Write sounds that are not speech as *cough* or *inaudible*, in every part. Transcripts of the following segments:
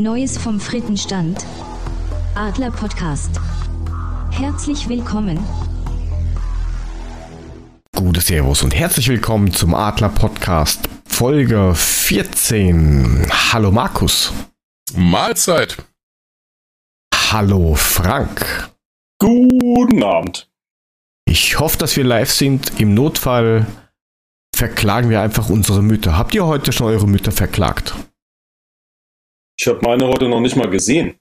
Neues vom Frittenstand. Adler Podcast. Herzlich willkommen. Gute Servus und herzlich willkommen zum Adler Podcast Folge 14. Hallo Markus. Mahlzeit. Hallo Frank. Guten Abend. Ich hoffe, dass wir live sind. Im Notfall verklagen wir einfach unsere Mütter. Habt ihr heute schon eure Mütter verklagt? Ich habe meine heute noch nicht mal gesehen.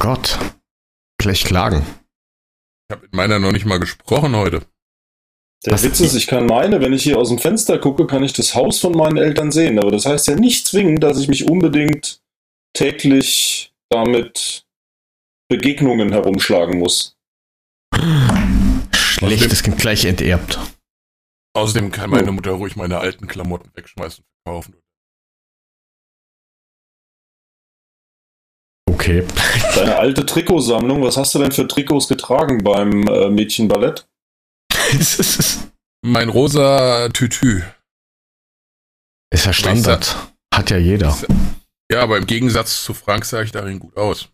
Gott, gleich klagen. Ich habe mit meiner noch nicht mal gesprochen heute. Der Was- Witz ist, ich kann meine, wenn ich hier aus dem Fenster gucke, kann ich das Haus von meinen Eltern sehen. Aber das heißt ja nicht zwingend, dass ich mich unbedingt täglich damit Begegnungen herumschlagen muss. Schlechtes Kind gleich enterbt. Außerdem kann meine Mutter ruhig meine alten Klamotten wegschmeißen und verkaufen. Okay. Deine alte Trikotsammlung, was hast du denn für Trikots getragen beim äh, Mädchenballett? ist *laughs* Mein rosa Tütü. ja Standard. Hat ja jeder. Ja, aber im Gegensatz zu Frank sah ich darin gut aus.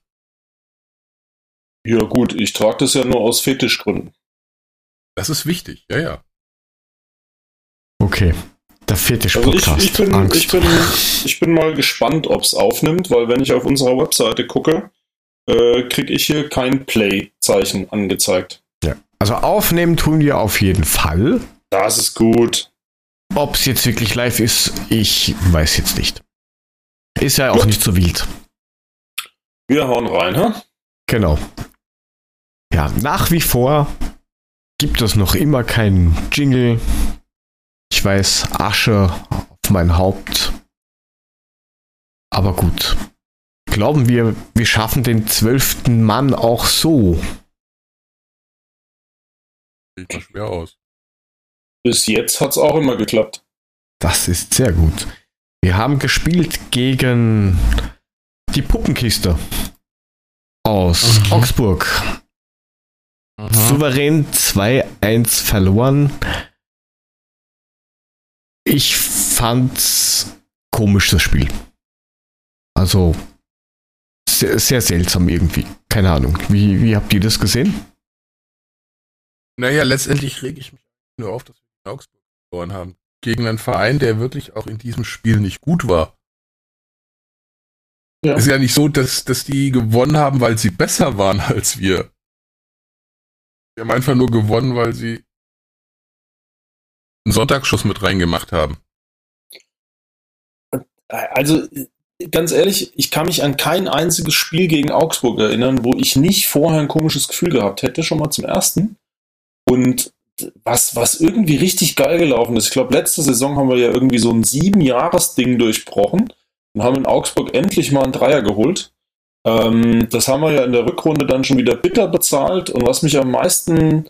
Ja gut, ich trage das ja nur aus Fetischgründen. Das ist wichtig, ja, ja. Okay. Der Also ich, Fetisch-Podcast. ich, bin, Angst. ich, bin, ich bin mal gespannt, ob es aufnimmt, weil wenn ich auf unserer Webseite gucke, äh, kriege ich hier kein Play-Zeichen angezeigt. ja. Also aufnehmen tun wir auf jeden Fall. Das ist gut. Ob es jetzt wirklich live ist, ich weiß jetzt nicht. Ist ja auch Gut. nicht so wild. Wir hauen rein, hä? Genau. Ja, nach wie vor gibt es noch immer keinen Jingle. Ich weiß, Asche auf mein Haupt. Aber gut. Glauben wir, wir schaffen den zwölften Mann auch so? Sieht mal schwer aus. Bis jetzt hat's auch immer geklappt. Das ist sehr gut. Wir haben gespielt gegen die Puppenkiste aus Mhm. Augsburg. Souverän 2-1 verloren. Ich fand's komisch, das Spiel. Also sehr, sehr seltsam irgendwie. Keine Ahnung. Wie, wie habt ihr das gesehen? Naja, letztendlich rege ich mich nur auf, dass wir in Augsburg verloren haben. Gegen einen Verein, der wirklich auch in diesem Spiel nicht gut war. Ja. Es ist ja nicht so, dass, dass die gewonnen haben, weil sie besser waren als wir. Die haben einfach nur gewonnen, weil sie einen Sonntagsschuss mit reingemacht haben. Also, ganz ehrlich, ich kann mich an kein einziges Spiel gegen Augsburg erinnern, wo ich nicht vorher ein komisches Gefühl gehabt hätte, schon mal zum ersten. Und was, was irgendwie richtig geil gelaufen ist, ich glaube, letzte Saison haben wir ja irgendwie so ein Sieben-Jahres-Ding durchbrochen und haben in Augsburg endlich mal einen Dreier geholt. Ähm, das haben wir ja in der Rückrunde dann schon wieder bitter bezahlt. Und was mich am meisten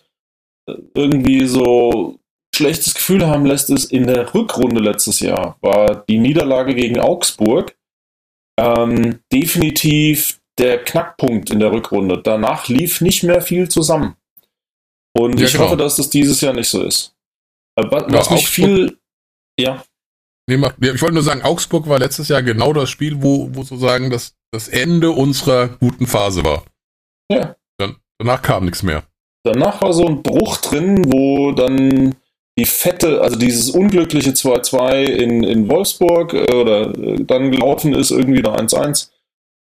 äh, irgendwie so schlechtes Gefühl haben lässt, ist in der Rückrunde letztes Jahr war die Niederlage gegen Augsburg ähm, definitiv der Knackpunkt in der Rückrunde. Danach lief nicht mehr viel zusammen. Und Ja, ich genau. hoffe, dass das dieses Jahr nicht so ist. Äh, wa- Ja, Was mich viel, ja, Nee, ich wollte nur sagen, Augsburg war letztes Jahr genau das Spiel, wo, wo sozusagen das, das Ende unserer guten Phase war. Ja. Dann, danach kam nichts mehr. danach war so ein Bruch drin, wo dann die fette, also dieses unglückliche 2-2 in, in Wolfsburg äh, oder äh, dann gelaufen ist, irgendwie noch 1-1.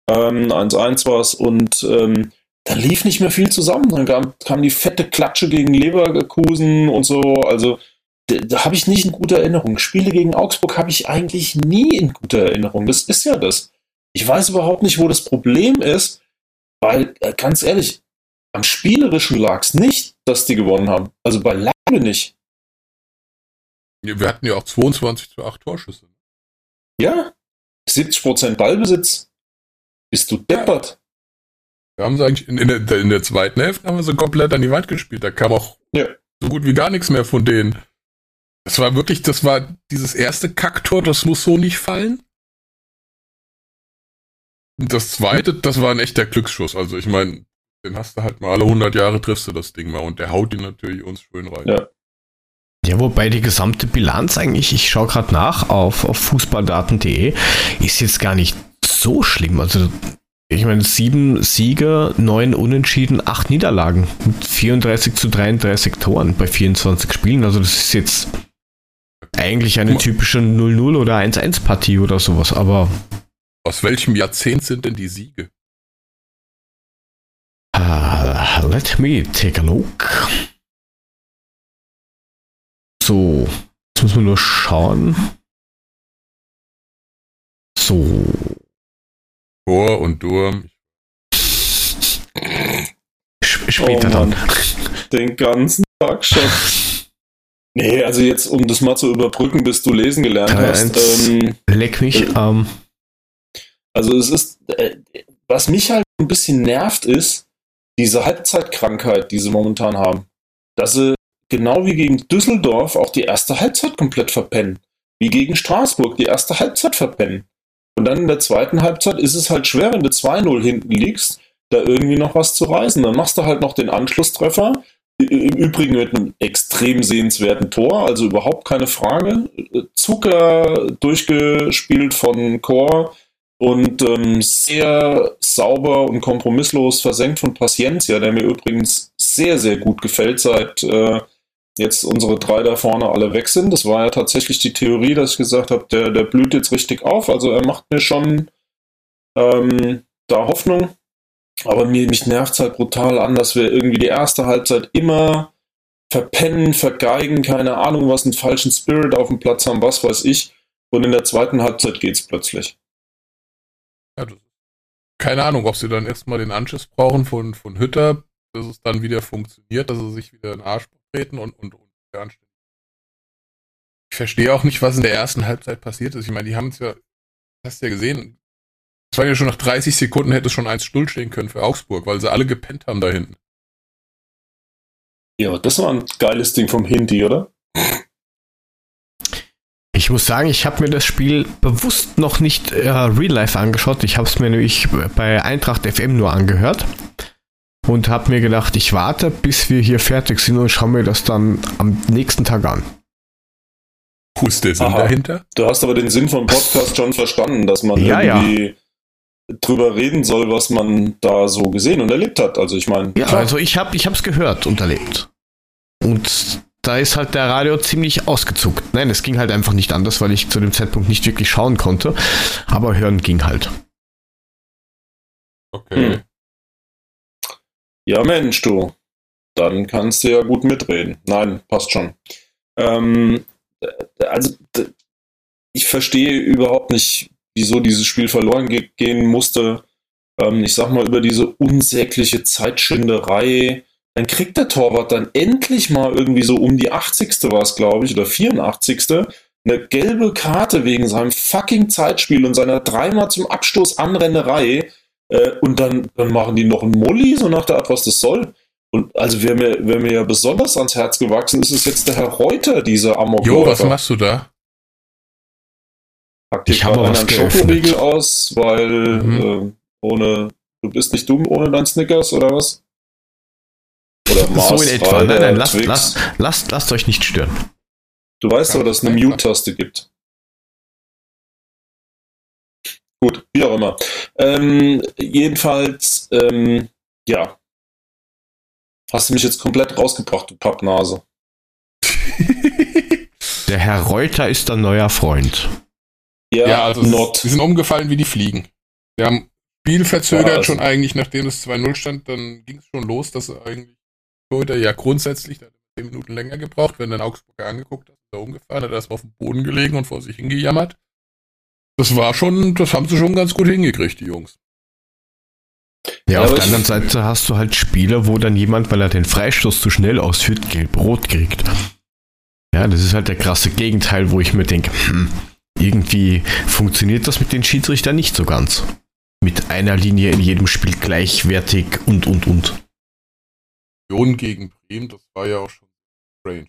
Ähm, 1-1 war es und ähm, da lief nicht mehr viel zusammen. Dann kam, kam die fette Klatsche gegen Leverkusen und so. Also da, da habe ich nicht in guter Erinnerung. Spiele gegen Augsburg habe ich eigentlich nie in guter Erinnerung. Das ist ja das. Ich weiß überhaupt nicht, wo das Problem ist, weil, äh, ganz ehrlich, am Spielerischen lag es nicht, dass die gewonnen haben. Also beileibe nicht. Wir hatten ja auch 22 zu 8 Torschüsse. Ja, 70% Ballbesitz. Bist du deppert? Wir haben sie eigentlich in, in, der, in der zweiten Hälfte haben wir sie komplett an die Wand gespielt. Da kam auch Ja. so gut wie gar nichts mehr von denen. Das war wirklich, das war dieses erste Kacktor, das muss so nicht fallen. Und das zweite, das war ein echter Glücksschuss. Also ich meine, den hast du halt mal alle 100 Jahre triffst du das Ding mal und der haut ihn natürlich uns schön rein. Ja. Ja, wobei die gesamte Bilanz eigentlich, ich schaue gerade nach auf, auf fußballdaten.de, ist jetzt gar nicht so schlimm. Also, ich meine, sieben Siege, neun Unentschieden, acht Niederlagen mit 34 zu 33 Toren bei 24 Spielen. Also, das ist jetzt eigentlich eine typische 0-0 oder 1-1-Partie oder sowas, aber. Aus welchem Jahrzehnt sind denn die Siege? Uh, let me take a look. So, jetzt müssen wir nur schauen. So. Tor und Durm. Später oh, dann. Den ganzen Tag schon. Nee, also jetzt, um das mal zu überbrücken, bis du lesen gelernt hast. Ähm, leck mich. Äh, ähm. Also es ist, äh, was mich halt ein bisschen nervt, ist diese Halbzeitkrankheit, die sie momentan haben. Dass sie genau wie gegen Düsseldorf auch die erste Halbzeit komplett verpennen. Wie gegen Straßburg die erste Halbzeit verpennen. Und dann in der zweiten Halbzeit ist es halt schwer, wenn du 2-0 hinten liegst, da irgendwie noch was zu reißen. Dann machst du halt noch den Anschlusstreffer. Im Übrigen mit einem extrem sehenswerten Tor, also überhaupt keine Frage. Zucker durchgespielt von Chor und ähm, sehr sauber und kompromisslos versenkt von Paciencia, der mir übrigens sehr, sehr gut gefällt, seit äh, jetzt unsere drei da vorne alle weg sind. Das war ja tatsächlich die Theorie, dass ich gesagt habe, der, der blüht jetzt richtig auf. Also er macht mir schon ähm, da Hoffnung. Aber mir, mich nervt es halt brutal an, dass wir irgendwie die erste Halbzeit immer verpennen, vergeigen, keine Ahnung, was einen falschen Spirit auf dem Platz haben, was weiß ich. Und in der zweiten Halbzeit geht es plötzlich. Ja, keine Ahnung, ob sie dann erstmal den Anschluss brauchen von, von Hütter, dass es dann wieder funktioniert, dass sie sich wieder in den Arsch treten und, und, und anständig. Ich verstehe auch nicht, was in der ersten Halbzeit passiert ist. Ich meine, die haben es ja, hast du ja gesehen, es war ja schon nach 30 Sekunden hätte es schon eins Stuhl stehen können für Augsburg, weil sie alle gepennt haben da hinten. Ja, das war ein geiles Ding vom Hindi, oder? Ich muss sagen, ich habe mir das Spiel bewusst noch nicht äh, real life angeschaut. Ich habe es mir nämlich bei Eintracht FM nur angehört und habe mir gedacht, ich warte, bis wir hier fertig sind und schaue mir das dann am nächsten Tag an. Wo ist der Sinn Aha. dahinter? Du hast aber den Sinn vom Podcast schon verstanden, dass man ja, irgendwie ja. drüber reden soll, was man da so gesehen und erlebt hat. Also ich meine. Ja, klar. also ich habe es gehört und erlebt. Und da ist halt der Radio ziemlich ausgezuckt. Nein, es ging halt einfach nicht anders, weil ich zu dem Zeitpunkt nicht wirklich schauen konnte. Aber hören ging halt. Okay. Hm. Ja, Mensch, du. Dann kannst du ja gut mitreden. Nein, passt schon. Ähm, also, ich verstehe überhaupt nicht, wieso dieses Spiel verloren gehen musste. Ähm, ich sag mal, über diese unsägliche Zeitschinderei dann kriegt der Torwart dann endlich mal irgendwie so um die 80. war es, glaube ich, oder 84. eine gelbe Karte wegen seinem fucking Zeitspiel und seiner dreimal zum Abstoß Anrennerei. Äh, und dann, dann machen die noch einen Molly, so nach der Art, was das soll. Und also wer mir, wer mir ja besonders ans Herz gewachsen ist, ist jetzt der Herr Reuter, dieser Amok. Jo, was machst du da? Pack ich habe einen Schokoriegel aus, weil mhm. äh, ohne, du bist nicht dumm ohne dein Snickers oder was? Oder Mars so in etwa. Nein, nein, lasst, lasst, lasst, lasst euch nicht stören. Du weißt aber, dass es eine Mute-Taste gibt. Gut, wie auch immer. Ähm, jedenfalls, ähm, ja. Hast du mich jetzt komplett rausgebracht, du Pappnase. *laughs* Der Herr Reuter ist ein neuer Freund. Ja, ja also not. Sie sind umgefallen wie die Fliegen. Wir haben Spiel verzögert ja, also schon eigentlich, nachdem es 2-0 stand, dann ging es schon los, dass eigentlich Torhüter ja grundsätzlich, hat 10 Minuten länger gebraucht, wenn dann Augsburger angeguckt hat, ist er umgefahren, hat erst auf dem Boden gelegen und vor sich hingejammert. Das war schon, das haben sie schon ganz gut hingekriegt, die Jungs. Ja, auf der anderen Seite hast du halt Spieler, wo dann jemand, weil er den Freistoß zu schnell ausführt, gelb-rot kriegt. Ja, das ist halt der krasse Gegenteil, wo ich mir denke, hm, irgendwie funktioniert das mit den Schiedsrichtern nicht so ganz. Mit einer Linie in jedem Spiel gleichwertig und, und, und. Union gegen Bremen, das war ja auch schon strange.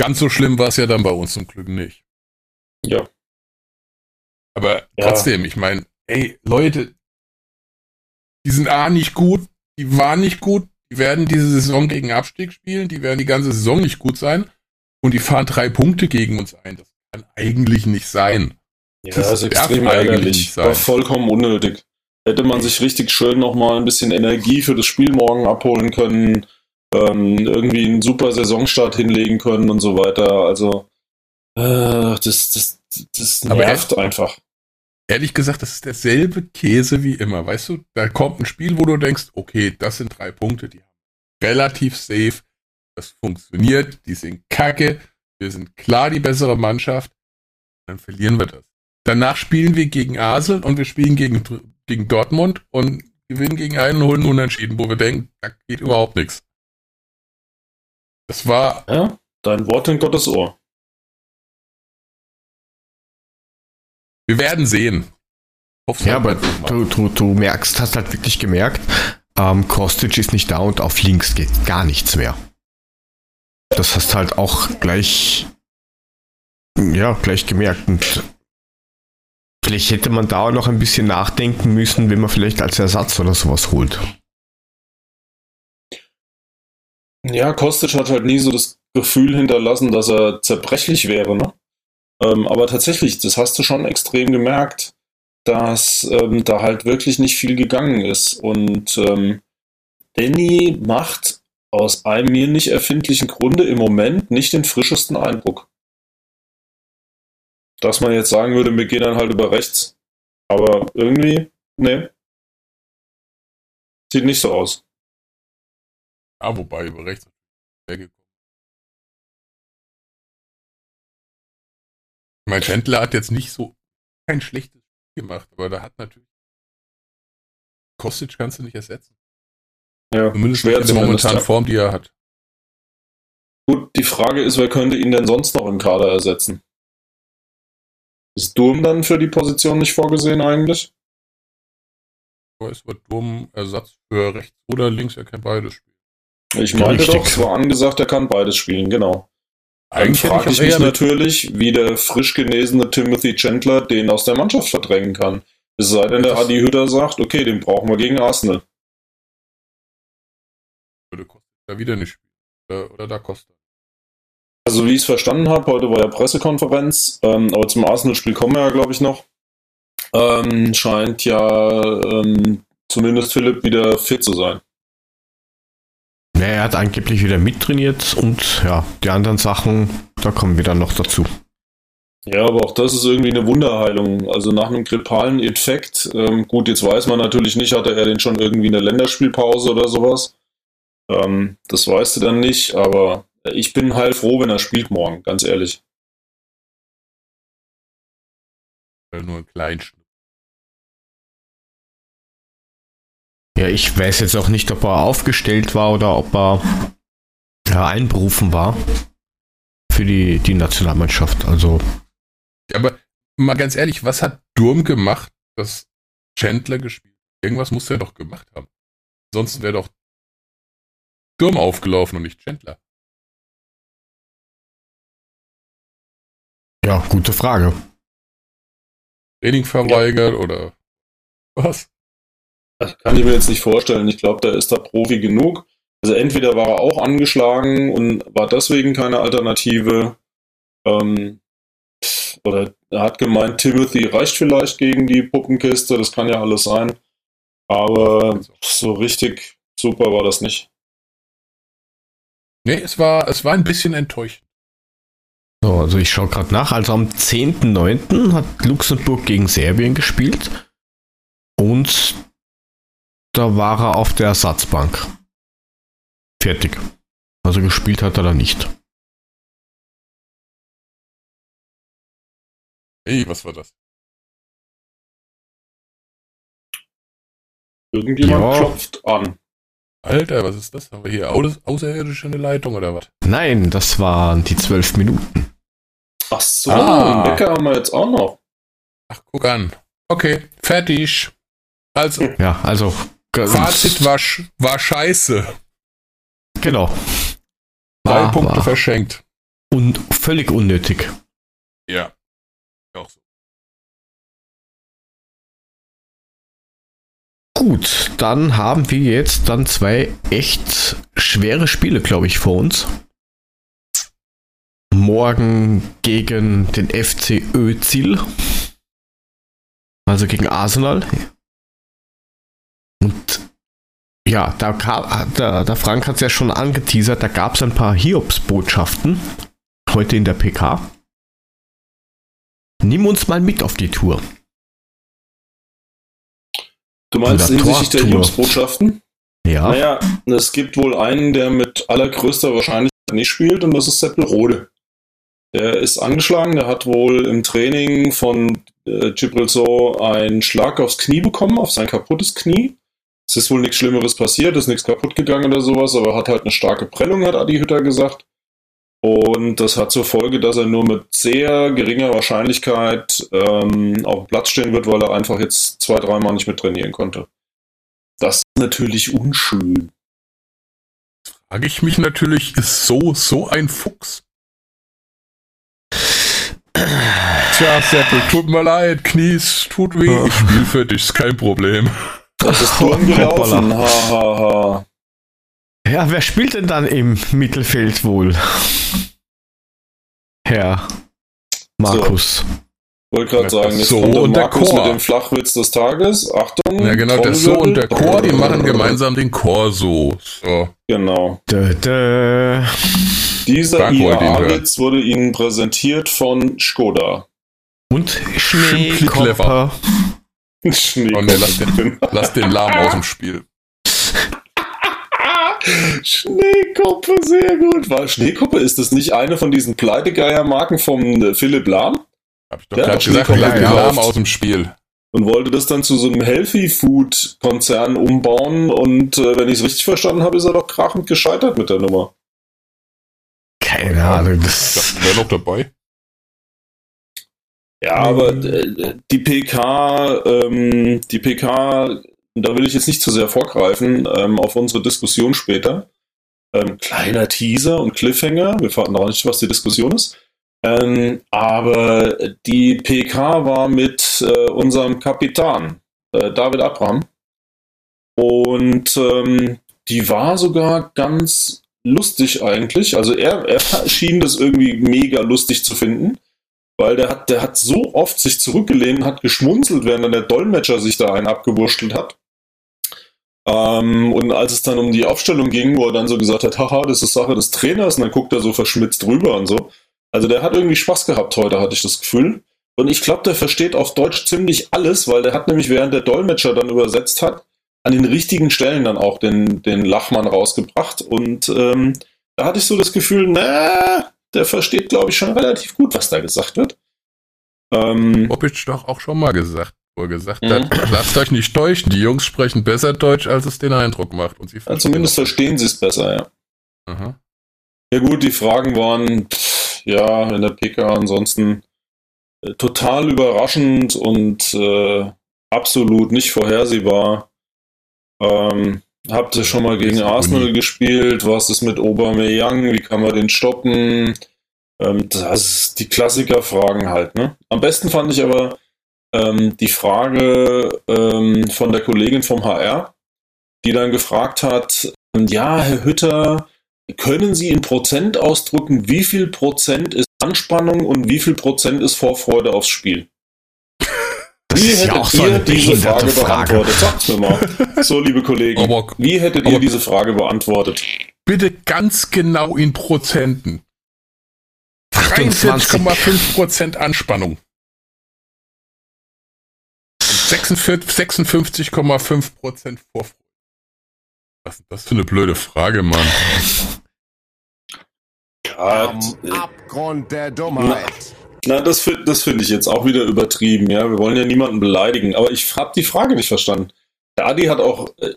Ganz so schlimm war es ja dann bei uns zum Glück nicht. Ja. Aber ja. trotzdem, ich meine, ey, Leute, die sind A nicht gut, die waren nicht gut, die werden diese Saison gegen Abstieg spielen, die werden die ganze Saison nicht gut sein und die fahren drei Punkte gegen uns ein. Das kann eigentlich nicht sein. Ja, Das das ist extrem eigentlich ärgerlich. War vollkommen unnötig. Hätte man sich richtig schön nochmal ein bisschen Energie für das Spiel morgen abholen können, ähm, irgendwie einen super Saisonstart hinlegen können und so weiter. Also, äh, das, das, das Aber nervt einfach. Ehrlich gesagt, das ist derselbe Käse wie immer. Weißt du, da kommt ein Spiel, wo du denkst, okay, das sind drei Punkte, die haben relativ safe, das funktioniert, die sind kacke, wir sind klar die bessere Mannschaft, dann verlieren wir das. Danach spielen wir gegen Arsenal und wir spielen gegen, gegen Dortmund und gewinnen gegen einen und holen Unentschieden, wo wir denken, da geht überhaupt nichts. Das war, Ja, dein Wort in Gottes Ohr. wir werden sehen. Hoff's Ja, aber du, du, du merkst, hast halt wirklich gemerkt, ähm, Kostic ist nicht da und auf links geht gar nichts mehr. Das hast halt auch gleich, ja, gleich gemerkt. Und vielleicht hätte man da auch noch ein bisschen nachdenken müssen, wenn man vielleicht als Ersatz oder sowas holt. Ja, Kostic hat halt nie so das Gefühl hinterlassen, dass er zerbrechlich wäre, ne? Ähm, aber tatsächlich, das hast du schon extrem gemerkt, dass ähm, da halt wirklich nicht viel gegangen ist. Und ähm, Danny macht aus einem mir nicht erfindlichen Grunde im Moment nicht den frischesten Eindruck. Dass man jetzt sagen würde, wir gehen dann halt über rechts. Aber irgendwie, ne. Sieht nicht so aus. Ja, wobei über rechts weggekommen. Mein Chandler hat jetzt nicht so kein schlechtes Spiel gemacht, aber da hat natürlich Kostic kannst du nicht ersetzen. Ja, Zumindest schwer in der momentanen. Form, die er hat. Gut, die Frage ist, wer könnte ihn denn sonst noch im Kader ersetzen? Ist Durm dann für die Position nicht vorgesehen eigentlich? Aber es wird dumm Ersatz für rechts oder links, er kann beides spielen. Ich meinte doch, es war angesagt, er kann beides spielen, genau. Dann Eigentlich hätte frage ich mich natürlich, wie der frisch genesene Timothy Chandler den aus der Mannschaft verdrängen kann. Es sei denn, der Adi Hütter sagt, okay, den brauchen wir gegen Arsenal. würde Costa da wieder nicht spielen. Oder, oder da Costa. Also wie ich es verstanden habe, heute war ja Pressekonferenz, ähm, aber zum Arsenal-Spiel kommen wir ja, glaube ich, noch. Ähm, scheint ja ähm, zumindest Philipp wieder fit zu sein. Ja, er hat angeblich wieder mittrainiert und ja, die anderen Sachen, da kommen wir dann noch dazu. Ja, aber auch das ist irgendwie eine Wunderheilung. Also nach einem grippalen Infekt, ähm, gut, jetzt weiß man natürlich nicht, hatte er den schon irgendwie in der Länderspielpause oder sowas. Ähm, das weißt du dann nicht, aber ich bin heilfroh, wenn er spielt morgen, ganz ehrlich. Nur ein Kleinschnitt. Ja, ich weiß jetzt auch nicht, ob er aufgestellt war oder ob er ja, einberufen war für die, die Nationalmannschaft. Also, Ja, aber mal ganz ehrlich, was hat Durm gemacht, dass Chandler gespielt hat? Irgendwas muss er doch gemacht haben. Sonst wäre doch Durm aufgelaufen und nicht Chandler. ja, gute Frage. Training verweigert oder was? Das kann ich mir jetzt nicht vorstellen. Ich glaube, der ist da Profi genug. Also entweder war er auch angeschlagen und war deswegen keine Alternative. Ähm, oder er hat gemeint, Timothy reicht vielleicht gegen die Puppenkiste. Das kann ja alles sein. Aber so richtig super war das nicht. Nee, es war, es war ein bisschen enttäuschend. So, also ich schaue gerade nach. Also am 10.9. hat Luxemburg gegen Serbien gespielt. Und da war er auf der Ersatzbank. Fertig. Also gespielt hat er da nicht. Hey, was war das? Irgendjemand Ja. klopft an. Alter, was ist das? Haben wir hier Au Außerirdische in der Leitung oder was? Nein, das waren die zwölf Minuten. Ach so, Ah. einen Wecker haben wir jetzt auch noch. Ach, guck an. Okay, fertig. Also, Ja, also. Fazit war, war scheiße. Genau. Drei War- Punkte war verschenkt. Und völlig unnötig. Ja. Auch so. Gut, dann haben wir jetzt dann zwei echt schwere Spiele, glaube ich, vor uns. morgen gegen den FC Özil. Also gegen Arsenal. Und ja, da kam, der, Frank hat es ja schon angeteasert, da gab es ein paar Hiobs-Botschaften heute in der PK. Nimm uns mal mit auf die Tour. Du meinst hinsichtlich der. Hiobsbotschaften? Ja. Naja, es gibt wohl einen, der mit allergrößter Wahrscheinlichkeit nicht spielt und das ist Seppelrode. Der ist angeschlagen, der hat wohl im Training von äh, Gibril So einen Schlag aufs Knie bekommen, auf sein kaputtes Knie. Es ist wohl nichts Schlimmeres passiert, ist nichts kaputt gegangen oder sowas, aber hat halt eine starke Prellung, hat Adi Hütter gesagt. Und das hat zur Folge, dass er nur mit sehr geringer Wahrscheinlichkeit ähm, auf dem Platz stehen wird, weil er einfach jetzt zwei, dreimal nicht mit trainieren konnte. Das ist natürlich unschön. Frage ich mich natürlich, ist so, so ein Fuchs? Tja, Seppel, tut mir leid, Knies, tut weh, ich spiel für dich, ist kein Problem. Das ist *laughs* Turm gelaufen. Ha, ha, ha. Ja, wer spielt denn dann im Mittelfeld wohl? Herr Markus. Wollte gerade sagen, jetzt so kommt der und der Markus Chor. mit dem Flachwitz des Tages. Achtung. Ja, genau, der So und der Chor, die machen gemeinsam. gemeinsam den Chor so. So. Genau. Dö, dö. Dieser. IAA-Witz wurde Ihnen präsentiert von Skoda. Und Schneekopper. Schnee. Oh, nee, lass den, lass den Lahm aus dem Spiel. *laughs* Schneekoppe, sehr gut. War Schneekoppe, ist das nicht eine von diesen Pleitegeier-Marken vom äh, Philipp Lahm? Hab ich doch Der gerade hat gesagt, Schneekoppe lass den. Lahm aus dem Spiel. Und wollte das dann zu so einem Healthy-Food-Konzern umbauen. Und äh, wenn ich es richtig verstanden habe, ist er doch krachend gescheitert mit der Nummer. Keine Ahnung. Ich Das, dachte, wäre noch dabei. Ja, aber äh, die PK, ähm, die PK, da will ich jetzt nicht zu sehr vorgreifen ähm, auf unsere Diskussion später. Ähm, kleiner Teaser und Cliffhanger. Wir verraten auch nicht, was die Diskussion ist. Ähm, aber die PK war mit äh, unserem Kapitän, äh, David Abraham. Und ähm, die war sogar ganz lustig eigentlich. Also er, er *laughs* schien das irgendwie mega lustig zu finden. Weil der hat, der hat so oft sich zurückgelehnt hat geschmunzelt, während dann der Dolmetscher sich da einen abgewurschtelt hat. Ähm, und als es dann um die Aufstellung ging, wo er dann so gesagt hat, haha, das ist Sache des Trainers, und dann guckt er so verschmitzt rüber und so. Also der hat irgendwie Spaß gehabt heute, hatte ich das Gefühl. Und ich glaube, der versteht auf Deutsch ziemlich alles, weil der hat nämlich, während der Dolmetscher dann übersetzt hat, an den richtigen Stellen dann auch den, den Lachmann rausgebracht. Und ähm, da hatte ich so das Gefühl, na, der versteht, glaube ich, schon relativ gut, was da gesagt wird. Ähm, Bobic doch auch schon mal gesagt, wo er gesagt Mhm. hat, lasst euch nicht täuschen, die Jungs sprechen besser Deutsch, als es den Eindruck macht. Und sie ja, zumindest verstehen sie es besser, ja. Aha. Ja gut, die Fragen waren, pff, ja, in der PK ansonsten äh, total überraschend und äh, absolut nicht vorhersehbar. Ähm, habt ihr schon mal gegen Arsenal gespielt? Was ist mit Aubameyang? Wie kann man den stoppen? Ähm, das ist die Klassikerfragen halt, ne? Am besten fand ich aber ähm, die Frage ähm, von der Kollegin vom HR, die dann gefragt hat, ähm, ja, Herr Hütter, können Sie in Prozent ausdrücken, wie viel Prozent ist Anspannung und wie viel Prozent ist Vorfreude aufs Spiel? Das Wie ist ja hättet auch so ihr eine diese Frage, Frage. beantwortet? Sagt's mir mal. So, liebe Kollegen, Aber wie hättet aber- ihr diese Frage beantwortet? bitte ganz genau in Prozenten. 28. 43,5% Anspannung. Und 46 56,5% Vorfreude. Was ist das für eine blöde Frage, Mann? Am Abgrund der Dummheit. Na, das, das finde ich jetzt auch wieder übertrieben, ja. Wir wollen ja niemanden beleidigen, aber ich habe die Frage nicht verstanden. Der Adi hat auch, äh,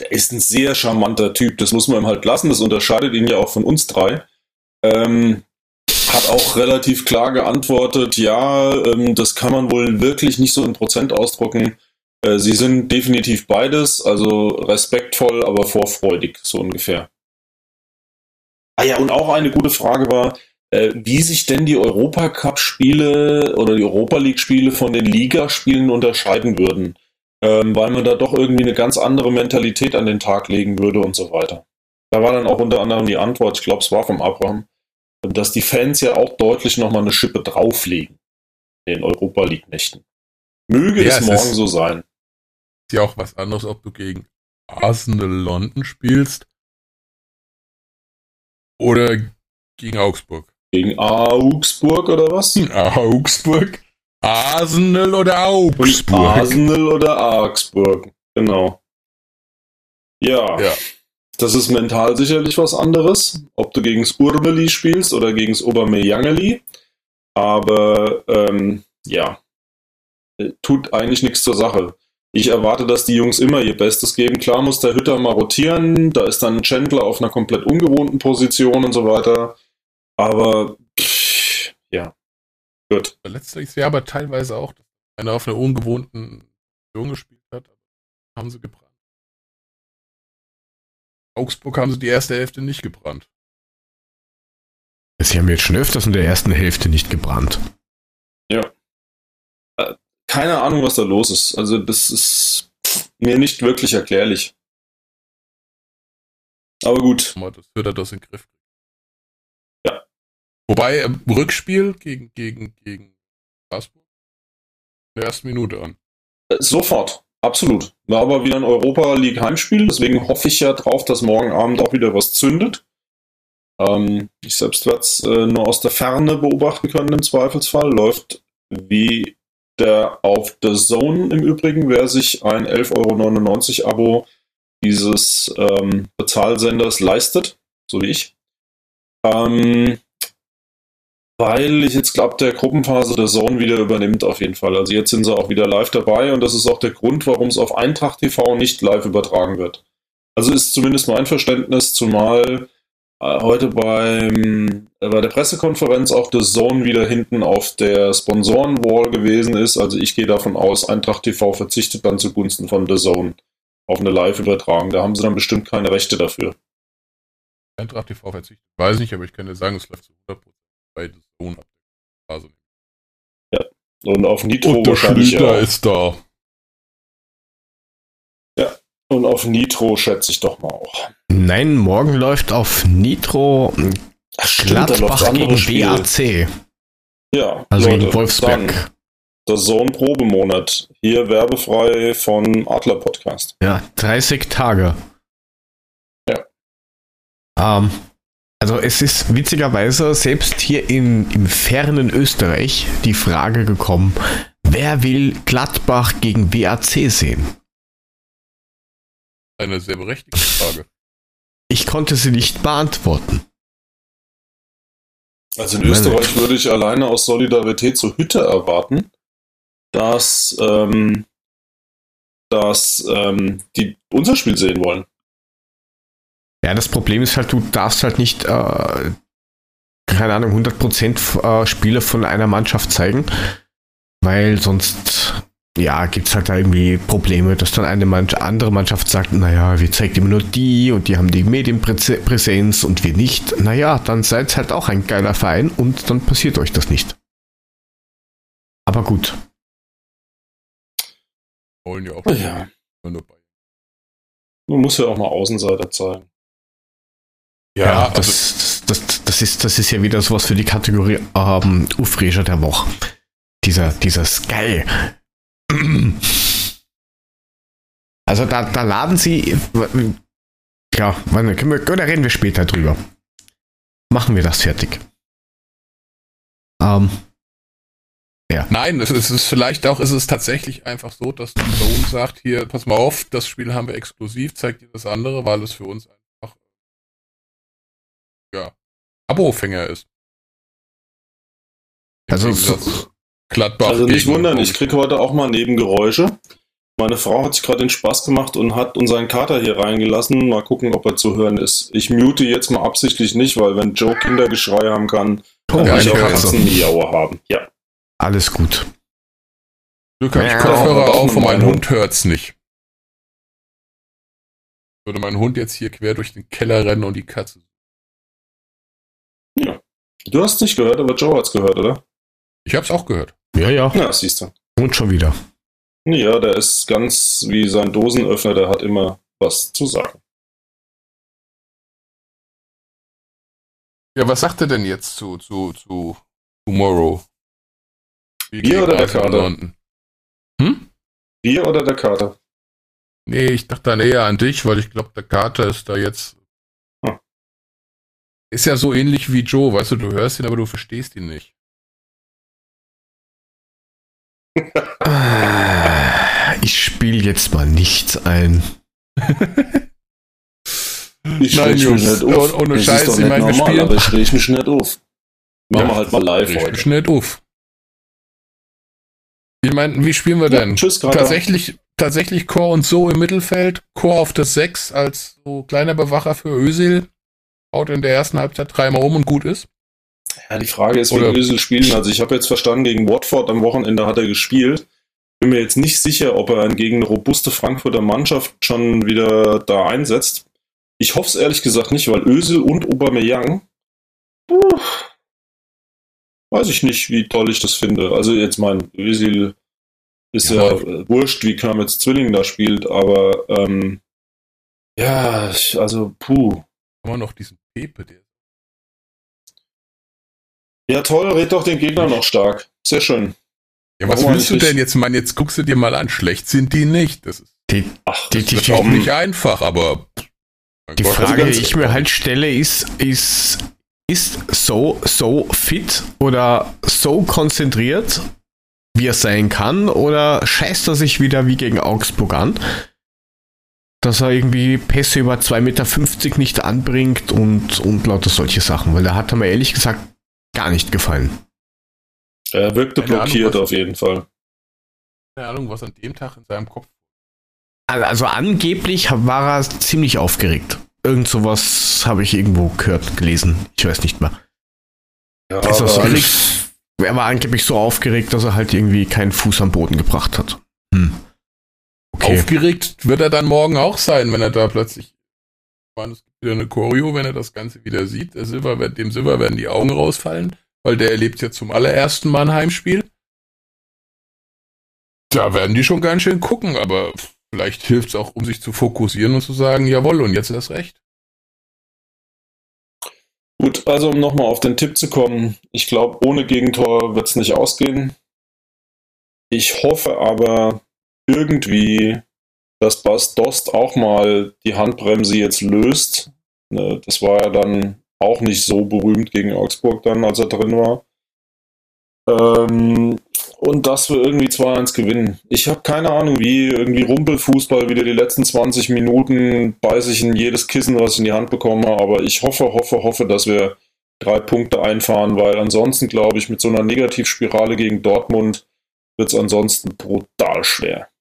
der ist ein sehr charmanter Typ, das muss man ihm halt lassen, das unterscheidet ihn ja auch von uns drei. Ähm, hat auch relativ klar geantwortet, ja, ähm, das kann man wohl wirklich nicht so in Prozent ausdrucken. Äh, sie sind definitiv beides, also respektvoll, aber vorfreudig, so ungefähr. Ah ja, und auch eine gute Frage war, wie sich denn die Europacup-Spiele oder die Europa League-Spiele von den Ligaspielen unterscheiden würden. Ähm, weil man da doch irgendwie eine ganz andere Mentalität an den Tag legen würde und so weiter. Da war dann auch unter anderem die Antwort, ich glaube, es war vom Abraham, dass die Fans ja auch deutlich nochmal eine Schippe drauflegen in den Europa League-Nächten. Möge Ja, es es morgen ist- so sein. Ist ja auch was anderes, ob du gegen Arsenal London spielst oder gegen Augsburg. Gegen Augsburg oder was? Augsburg? Arsenal oder Augsburg? Arsenal oder Augsburg. Genau. Ja, Ja. das ist mental sicherlich was anderes, ob du gegen Urbeli spielst oder gegen das Obermeyangeli. Aber ähm, ja, äh, tut eigentlich nichts zur Sache. Ich erwarte, dass die Jungs immer ihr Bestes geben. Klar muss der Hütter mal rotieren, da ist dann Chandler auf einer komplett ungewohnten Position und so weiter. Aber pff, ja, gut. Letztes Jahr aber teilweise auch, dass einer auf einer ungewohnten Position gespielt hat, aber haben sie gebrannt. Augsburg haben sie die erste Hälfte nicht gebrannt. Sie haben jetzt schon öfters in der ersten Hälfte nicht gebrannt. keine Ahnung, was da los ist. Also das ist mir nicht wirklich erklärlich. Aber gut, das wird er das in den Griff kriegen. Wobei, im Rückspiel gegen, gegen, gegen Straßburg in der ersten Minute an. äh, sofort, absolut. War aber wieder ein Europa League Heimspiel, deswegen hoffe ich ja drauf, dass morgen Abend auch wieder was zündet. Ähm, ich selbst werde es äh, nur aus der Ferne beobachten können im Zweifelsfall. Läuft wie der auf The Zone im Übrigen, wer sich ein 11,99 Euro Abo dieses ähm, Bezahlsenders leistet, so wie ich. Ähm, weil ich jetzt glaube, der Gruppenphase der Zone wieder übernimmt auf jeden Fall. Also jetzt sind sie auch wieder live dabei und das ist auch der Grund, warum es auf Eintracht TV nicht live übertragen wird. Also ist zumindest mein Verständnis, zumal äh, heute beim, äh, bei der Pressekonferenz auch The Zone wieder hinten auf der Sponsorenwall gewesen ist. Also ich gehe davon aus, Eintracht TV verzichtet dann zugunsten von The Zone auf eine Live-Übertragung. Da haben sie dann bestimmt keine Rechte dafür. Eintracht TV verzichtet. Weiß nicht, aber ich kann dir sagen, es läuft zu 100% bei der Zone ab. Also, Und auf Nitro und der wahrscheinlich Schlüter auch. ist da. Und auf Nitro schätze ich doch mal auch. Nein, morgen läuft auf Nitro Ach, stimmt, Gladbach andere gegen Spiel. BAC. Ja, Also Leute, gegen Wolfsberg. Dann der Zone Probemonat. Hier werbefrei von Adler Podcast. Ja, 30 Tage. Ja. Ähm, also es ist witzigerweise selbst hier in, im fernen Österreich die Frage gekommen, wer will Gladbach gegen BAC sehen? Eine sehr berechtigte Frage. Ich konnte sie nicht beantworten. Also in Österreich würde ich alleine aus Solidarität zur Hütte erwarten, dass, ähm, dass ähm, die unser Spiel sehen wollen. Ja, das Problem ist halt, du darfst halt nicht, äh, keine Ahnung, 100% f- äh, Spiele von einer Mannschaft zeigen, weil sonst, ja, gibt's halt da irgendwie Probleme, dass dann eine Mannschaft, andere Mannschaft sagt, naja, wir zeigen immer nur die und die haben die Medienpräsenz und wir nicht. Naja, dann seid halt auch ein geiler Verein und dann passiert euch das nicht. Aber gut. Wollen ja auch Ja. Man muss ja auch mal Außenseiter zeigen. Ja, also, das, das, das, das, ist, das ist ja wieder sowas für die Kategorie ähm, Ufreger der Woche. Dieser, dieser Sky. *clears throat* Also da, da laden sie. Ja, warte, können wir, da reden wir später drüber. Machen wir das fertig. Ähm, Nein, es ist, es ist vielleicht auch, es ist tatsächlich einfach so, dass der Zone sagt, hier, pass mal auf, das Spiel haben wir exklusiv, zeigt dir das andere, weil es für uns einfach, Abofänger ist. Also, Gladbach Also nicht wundern, ich kriege heute auch mal Nebengeräusche. Meine Frau hat sich gerade den Spaß gemacht und hat unseren Kater hier reingelassen. Mal gucken, ob er zu hören ist. Ich mute jetzt mal absichtlich nicht, weil wenn Joe Kindergeschrei haben kann, oh, kann ich ich auch Katzenmiaue haben. Ja. alles gut. Glück habe ich Kopfhörer auch auf und mein. Hund hört's nicht. Würde mein Hund jetzt hier quer durch den Keller rennen und die Katze. Du hast nicht gehört, aber Joe hat's gehört, oder? Ich hab's auch gehört. Ja, ja. Ja, siehst du. Und schon wieder. Ja, der ist ganz wie sein Dosenöffner, der hat immer was zu sagen. Ja, was sagt er denn jetzt zu, zu, zu Tomorrow? Wir oder der Kader? London? Hm? Wir oder der Kater? Nee, ich dachte dann eher an dich, weil ich glaube, der Kater ist da jetzt. Ist ja so ähnlich wie Joe, weißt du, du hörst ihn, aber du verstehst ihn nicht. *laughs* Ich spiele jetzt mal nichts ein. Ich Nein, mich Jungs, nicht auf. ohne Das Scheiß, ich nicht meine, wir spielen- aber ich reg mich nicht auf. Machen wir halt mal live Richtig heute. Schnell auf. Ich meine, wie spielen wir Ja, denn? tschüss, Kater. Tatsächlich, tatsächlich Chor und so im Mittelfeld. Chor auf das 6 als so kleiner Bewacher für Özil. Haut in der ersten Halbzeit dreimal um und gut ist. Ja, die Frage ist, wie Oder- Ösel spielen. Also ich habe jetzt verstanden, gegen Watford am Wochenende hat er gespielt. Bin mir jetzt nicht sicher, ob er gegen eine robuste Frankfurter Mannschaft schon wieder da einsetzt. Ich hoffe es ehrlich gesagt nicht, weil Ösel und Aubameyang, puh, weiß ich nicht, wie toll ich das finde. Also jetzt mein Ösel ist ja, Ja. äh, wurscht, wie Kermits Zwilling da spielt, aber ähm, ja, also puh. Wir noch diesen. Ja toll, red doch den Gegner noch stark. Sehr schön. Ja, was Warum willst du denn jetzt, Mann? Jetzt guckst du dir mal an. Schlecht sind die nicht. Das ist, Die, Ach, die, die, die, auch nicht einfach, aber. die Gott, Frage, ganz- die ich mir halt stelle, ist, ist, ist so, so fit oder so konzentriert, wie er sein kann, oder scheißt er sich wieder wie gegen Augsburg an, dass er irgendwie Pässe über 2,50 Meter nicht anbringt und, und lauter solche Sachen, weil da hat er mir ehrlich gesagt gar nicht gefallen. Er wirkte Keine Ahnung, blockiert was- auf jeden Fall. keine Ahnung, was an dem Tag in seinem Kopf. Also, also angeblich war er ziemlich aufgeregt. Irgend sowas habe ich irgendwo gehört, gelesen. Ich weiß nicht mehr. Ja, Ist er, so er war angeblich so aufgeregt, dass er halt irgendwie keinen Fuß am Boden gebracht hat. Hm. Aufgeregt wird er dann morgen auch sein, wenn er da plötzlich. Ich meine, es gibt wieder eine Choreo, wenn er das Ganze wieder sieht. Der Silber wird, dem Silber werden die Augen rausfallen, weil der erlebt ja zum allerersten Mal ein Heimspiel. Da werden die schon ganz schön gucken, aber vielleicht hilft es auch, um sich zu fokussieren und zu sagen, jawohl, und jetzt erst recht. Gut, also um nochmal auf den Tipp zu kommen, ich glaube, ohne Gegentor wird es nicht ausgehen. Ich hoffe aber irgendwie, dass Bas Dost auch mal die Handbremse jetzt löst. Ne, das war ja dann auch nicht so berühmt gegen Augsburg dann, als er drin war. Ähm, und dass wir irgendwie 2-1 gewinnen. Ich habe keine Ahnung, wie irgendwie Rumpelfußball wieder die letzten 20 Minuten beiß ich in jedes Kissen, was ich in die Hand bekomme, aber ich hoffe, hoffe, hoffe, dass wir drei Punkte einfahren, weil ansonsten glaube ich, mit so einer Negativspirale gegen Dortmund wird es ansonsten brutal schwer.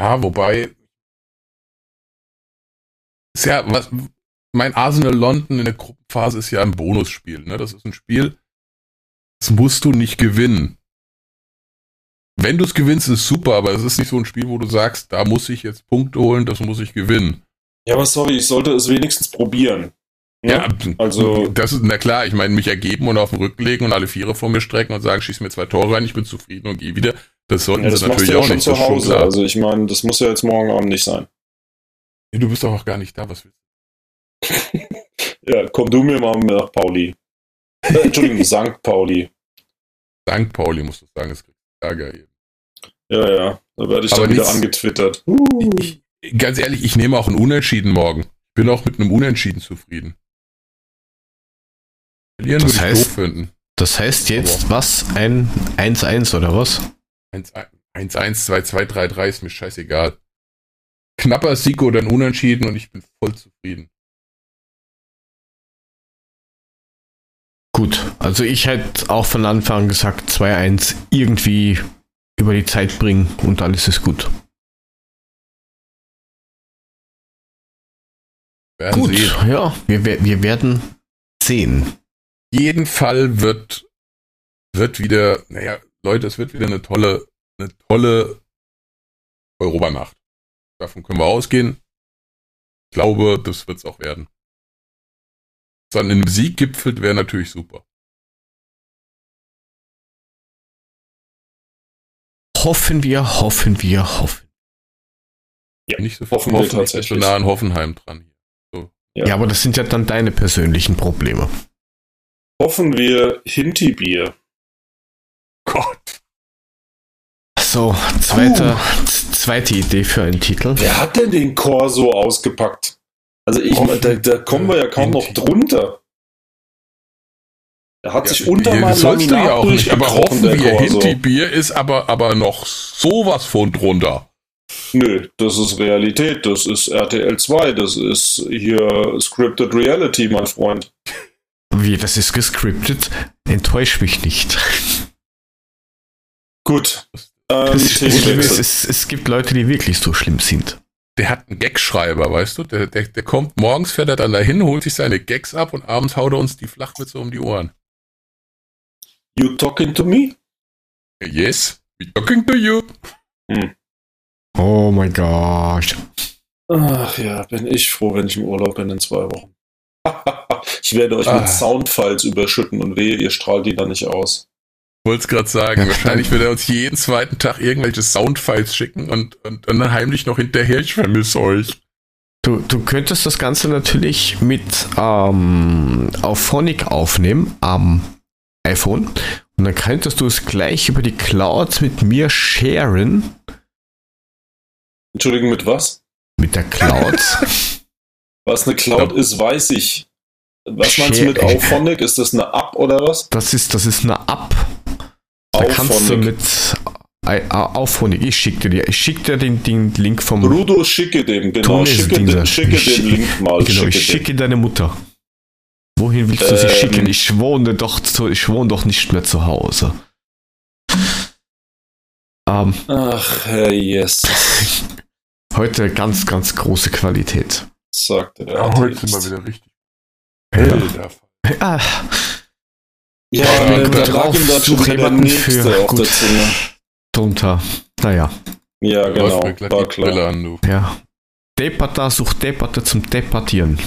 Ja, wobei. Ist ja, was, mein Arsenal London in der Gruppenphase ist ja ein Bonusspiel. Ne? Das ist ein Spiel, das musst du nicht gewinnen. Wenn du es gewinnst, ist super, aber es ist nicht so ein Spiel, wo du sagst, da muss ich jetzt Punkte holen, das muss ich gewinnen. Ja, aber sorry, ich sollte es wenigstens probieren. Ja, also- das ist, na klar, ich meine, mich ergeben und auf den Rücken legen und alle Viere vor mir strecken und sagen, schieß mir zwei Tore rein, ich bin zufrieden und gehe wieder. Das sollten Ja, das sie natürlich du ja auch schon nicht. zu Hause. Also ich meine, das muss ja jetzt morgen Abend nicht sein. Nee, du bist doch auch gar nicht da, was willst *laughs* Ja, komm du mir mal nach Pauli. Äh, Entschuldigung, *laughs* St. Pauli. du? St. Pauli musst du sagen, es kriegt Ärger hier. Ja, ja, da werde ich Aber dann wieder nichts- angetwittert. Ich, ganz ehrlich, ich nehme auch ein Unentschieden morgen. Ich bin auch mit einem Unentschieden zufrieden. Verlieren Das würde ich heißt- doof finden. Das heißt jetzt was? Ein 1-1 oder was? 1-1, 2-2, 3-3 ist mir scheißegal. Knapper Sieg oder ein Unentschieden und ich bin voll zufrieden. Gut, also ich hätte auch von Anfang an gesagt 2-1 irgendwie über die Zeit bringen und alles ist gut. Werden Gut, sehen. ja, wir, wir werden sehen. jeden Fall wird, wird wieder, naja, Leute, es wird wieder eine tolle, eine tolle Europanacht. Davon können wir ausgehen. Ich glaube, das wird es auch werden. Was dann in einem Sieg gipfelt, wäre natürlich super. Hoffen wir, hoffen wir, hoffen. Nicht so viel hoffen wir hoffen, bin tatsächlich. so nah an Hoffenheim dran. Hier. So, Ja. Ja, aber das sind ja dann deine persönlichen Probleme. Hoffen wir Hinti-Bier. So, zweite, z- zweite Idee für einen Titel. Wer hat denn den Corso ausgepackt? Also ich, Hoffen- da, da kommen wir ja kaum noch Hinti. drunter. Er hat sich unter Ja, meinem sollst du ja auch nicht, aber hoffen wir, Corso. Hinti-Bier ist aber, aber noch sowas von drunter. Nö, das ist Realität, das ist RTL 2, das ist hier Scripted Reality, mein Freund. Wie, das ist gescriptet? Enttäusch mich nicht. Gut. Ähm, Es, es, Themenwechsel. es, es gibt Leute, die wirklich so schlimm sind. Der hat einen Gagschreiber, weißt du? Der, der, der kommt morgens, fährt er dann dahin, holt sich seine Gags ab und abends haut er uns die Flachwitze um die Ohren. You talking to me? Yes, we talking to you. Oh mein Gott. Ach ja, bin ich froh, wenn ich im Urlaub bin in zwei Wochen. *laughs* ich werde euch Ah. mit Soundfiles überschütten und wehe, ihr strahlt die dann nicht aus. Wollte es gerade sagen. Ja, Wahrscheinlich wird er uns jeden zweiten Tag irgendwelche Soundfiles schicken und, und, und dann heimlich noch hinterher, ich vermisse euch. Du, du könntest das Ganze natürlich mit ähm, auf Phonic aufnehmen am iPhone und dann könntest du es gleich über die Cloud mit mir sharen. Entschuldigung, mit was? Mit der Cloud. *laughs* Was eine Cloud ist, weiß ich. Was meinst du mit. Auphonic? Ist das eine App oder was? Das ist, das ist eine App. Da kannst du Auphonic. mit äh, auf Phonic. Ich schicke dir, ich schick dir den, den Link vom. Brudo, schicke dem, genau. Schicke, dem, schicke Ich den Link mal. Genau, ich schicke schicke deine Mutter. Wohin willst du sie Ähm. schicken? Ich wohne doch zu, ich wohne doch nicht mehr zu Hause. Ähm. Ach, Herr Jesus, *laughs* heute ganz, ganz große Qualität. sagte der Ja, heute sind wir wieder richtig. Ja. Alter. Ah, Ja, Ja, drauf, da schon such wieder der jemanden nächste für- auf gut. drunter. Naja, Ja, genau, war klar. an, du. ja. Debatter sucht Debatte zum Debattieren.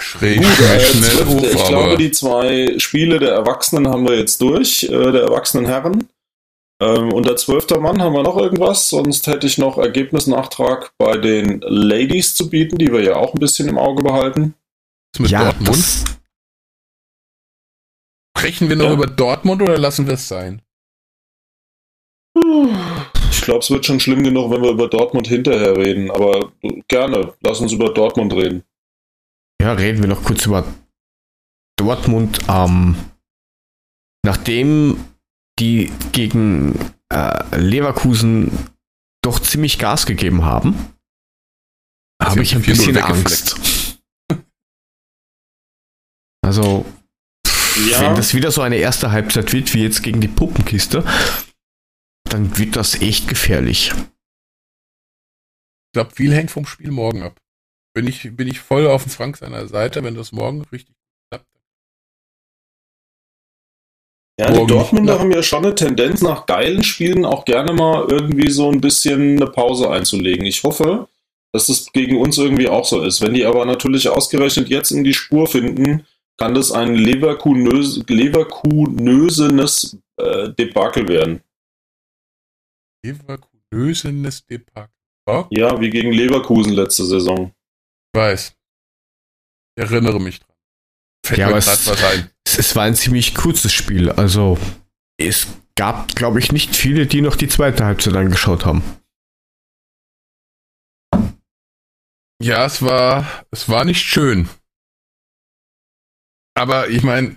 Schräg, Gut, äh, schnell auf, ich glaube, die zwei Spiele der Erwachsenen haben wir jetzt durch, äh, der erwachsenen Herren. Ähm, und der zwölfte Mann haben wir noch irgendwas, sonst hätte ich noch Ergebnisnachtrag bei den Ladies zu bieten, die wir ja auch ein bisschen im Auge behalten. mit ja, Dortmund. das, Sprechen wir noch Ja. über Dortmund oder lassen wir es sein? Ich glaube, es wird schon schlimm genug, wenn wir über Dortmund hinterher reden, aber gerne, lass uns über Dortmund reden. ja, reden wir noch kurz über Dortmund. Ähm, nachdem die gegen äh, Leverkusen doch ziemlich Gas gegeben haben, habe ich ein haben 4-0 bisschen. Angst. Also, Ja. wenn das wieder so eine erste Halbzeit wird, wie jetzt gegen die Puppenkiste, dann wird das echt gefährlich. Ich glaube, viel hängt vom Spiel morgen ab. Bin ich, bin ich voll auf Frank seiner Seite, wenn das morgen richtig klappt. Ja, die. Dortmunder haben ja schon eine Tendenz, nach geilen Spielen auch gerne mal irgendwie so ein bisschen eine Pause einzulegen. Ich hoffe, dass das gegen uns irgendwie auch so ist. Wenn die aber natürlich ausgerechnet jetzt in die Spur finden, kann das ein Leverkunös Leverkusenes äh, Debakel werden. Leverkusenes Depack. Ja, Ja, wie gegen Leverkusen letzte Saison. ich weiß. Ich erinnere mich dran. Fällt Ja, mir es- was ein. Es, es war ein ziemlich kurzes Spiel, also es gab, glaube ich, nicht viele, die noch die zweite Halbzeit angeschaut haben. Ja, es war, es war nicht schön. Aber ich meine,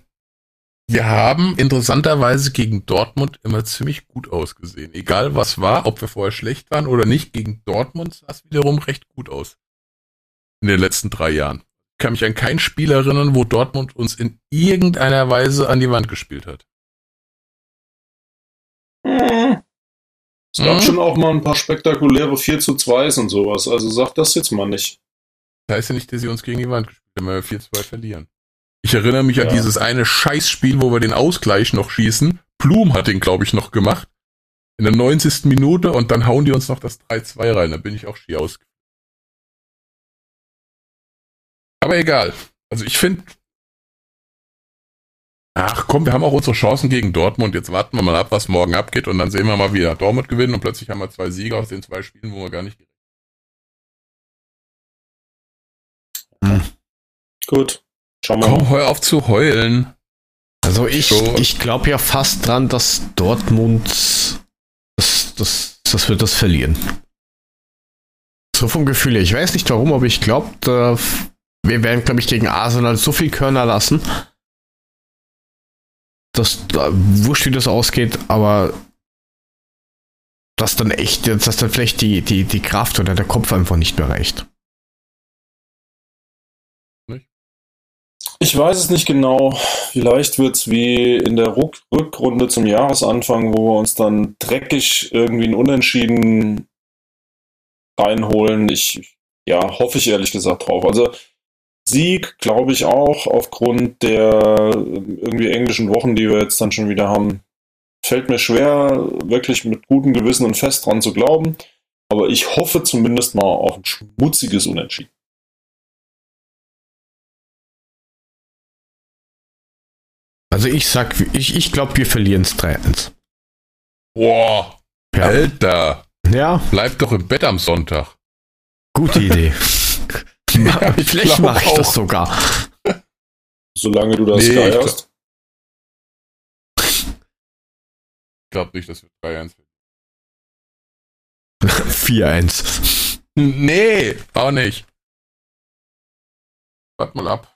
wir haben interessanterweise gegen Dortmund immer ziemlich gut ausgesehen. Egal was war, ob wir vorher schlecht waren oder nicht, gegen Dortmund sah es wiederum recht gut aus. In den letzten drei Jahren. Ich kann mich an kein Spiel erinnern, wo Dortmund uns in irgendeiner Weise an die Wand gespielt hat. Hm. Es gab Mhm. schon auch mal ein paar spektakuläre 4 zu 2 und sowas. Also sag das jetzt mal nicht. Das heißt ja nicht, dass sie uns gegen die Wand gespielt haben, weil wir 4-2 verlieren. Ich erinnere mich an Ja. dieses eine Scheißspiel, wo wir den Ausgleich noch schießen. Blum hat den, glaube ich, noch gemacht. In der 90. Minute und dann hauen die uns noch das 3-2 rein. Da bin ich auch schier aus. Aber egal. Also ich finde. Ach komm, wir haben auch unsere Chancen gegen Dortmund. Jetzt warten wir mal ab, was morgen abgeht und dann sehen wir mal wieder. Dortmund gewinnen und plötzlich haben wir zwei Siege aus den zwei Spielen, wo wir gar nicht. Kann Gut. Schauen wir mal. Komm, hör auf zu heulen. Also ich, So. ich glaube ja fast dran, dass Dortmund das, das, das wird das verlieren. So vom Gefühl her. Ich weiß nicht warum, aber ich glaube, wir werden, glaube ich, gegen Arsenal so viel Körner lassen, dass da, wurscht wie das ausgeht, aber dass dann echt, dass dann vielleicht die, die, die Kraft oder der Kopf einfach nicht mehr reicht. Ich weiß es nicht genau. Vielleicht wird es wie in der Ruck Rückrunde zum Jahresanfang, wo wir uns dann dreckig irgendwie ein Unentschieden reinholen. Ich ja, hoffe ich ehrlich gesagt drauf. Also Sieg, glaube ich auch, aufgrund der irgendwie englischen Wochen, die wir jetzt dann schon wieder haben, fällt mir schwer, wirklich mit gutem Gewissen und fest dran zu glauben. Aber ich hoffe zumindest mal auf ein schmutziges Unentschieden. Also ich sag, ich, ich glaube, wir verlieren es 3-1. Boah, Ja. Alter. ja, Bleib doch im Bett am Sonntag. gute Idee. *laughs* Ja, ich Vielleicht mache ich das auch. sogar. Solange du das Nee, ich hast. Ich glaube nicht, dass wir 3-1 4-1. *laughs* Nee, auch nicht. Warte mal ab.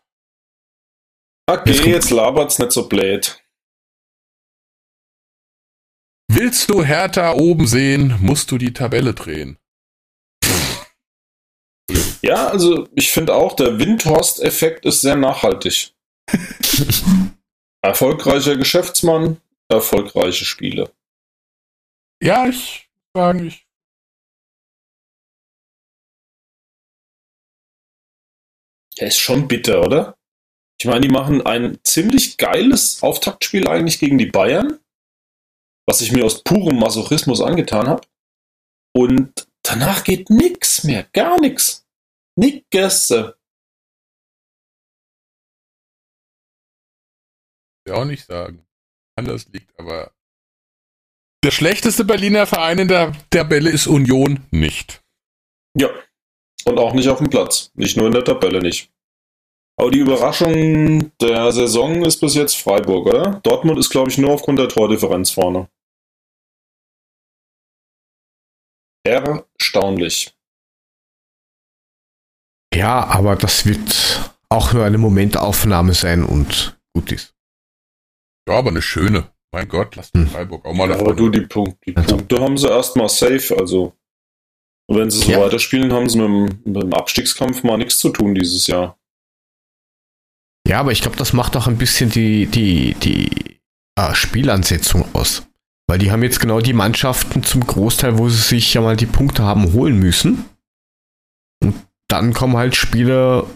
Okay, Jetzt labert's nicht so blöd. Willst du Hertha oben sehen, musst du die Tabelle drehen. Ja, also ich finde auch, der Windhorst-Effekt ist sehr nachhaltig. *laughs* Erfolgreicher Geschäftsmann, erfolgreiche Spiele. Ja, ich sagen, ich. Der ist schon bitter, oder? Ich meine, die machen ein ziemlich geiles Auftaktspiel eigentlich gegen die Bayern, was ich mir aus purem Masochismus angetan habe. Und danach geht nix mehr, gar nix. Nix. Ja auch nicht sagen. Anders liegt, aber. Der schlechteste Berliner Verein in der Tabelle ist Union nicht. Ja. Und auch nicht auf dem Platz. Nicht nur in der Tabelle nicht. Aber die Überraschung der Saison ist bis jetzt Freiburg, oder? Dortmund ist, glaube ich, nur aufgrund der Tordifferenz vorne. Erstaunlich. Ja, aber das wird auch nur eine Momentaufnahme sein und gut ist. Ja, aber eine schöne. Mein Gott, lass den Hm. Freiburg auch mal Aber davon. du, die, Punkt, die Also- Punkte haben sie erstmal safe. Also, und wenn sie so Ja. weiterspielen, haben sie mit dem, mit dem Abstiegskampf mal nichts zu tun dieses Jahr. Ja, aber ich glaube, das macht auch ein bisschen die, die, die äh, Spielansetzung aus. Weil die haben jetzt genau die Mannschaften zum Großteil, wo sie sich ja mal die Punkte haben holen müssen. Und dann kommen halt Spiele,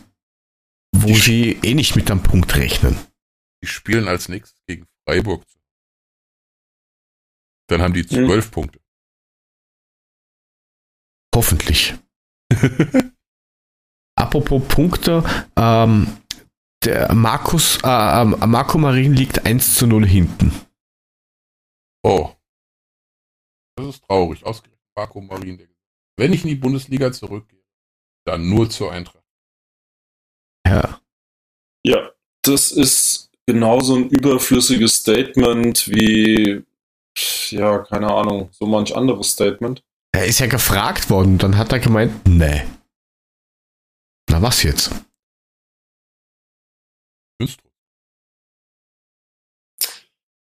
wo Die- sie eh nicht mit einem Punkt rechnen. Die spielen als nächstes gegen Freiburg. Dann haben die zwölf Punkte. Hoffentlich. *laughs* Apropos Punkte, ähm, der Markus, äh, ähm, Marco Marin liegt 1 zu 0 hinten. Oh. Das ist traurig. Ausgerechnet Marco Marin. der gesagt hat, Wenn ich in die Bundesliga zurückgehe, dann nur zur Eintracht. Ja. Ja, das ist genauso ein überflüssiges Statement wie, ja, keine Ahnung, so manch anderes Statement. Er ist ja gefragt worden, dann hat er gemeint, nee. Na was jetzt?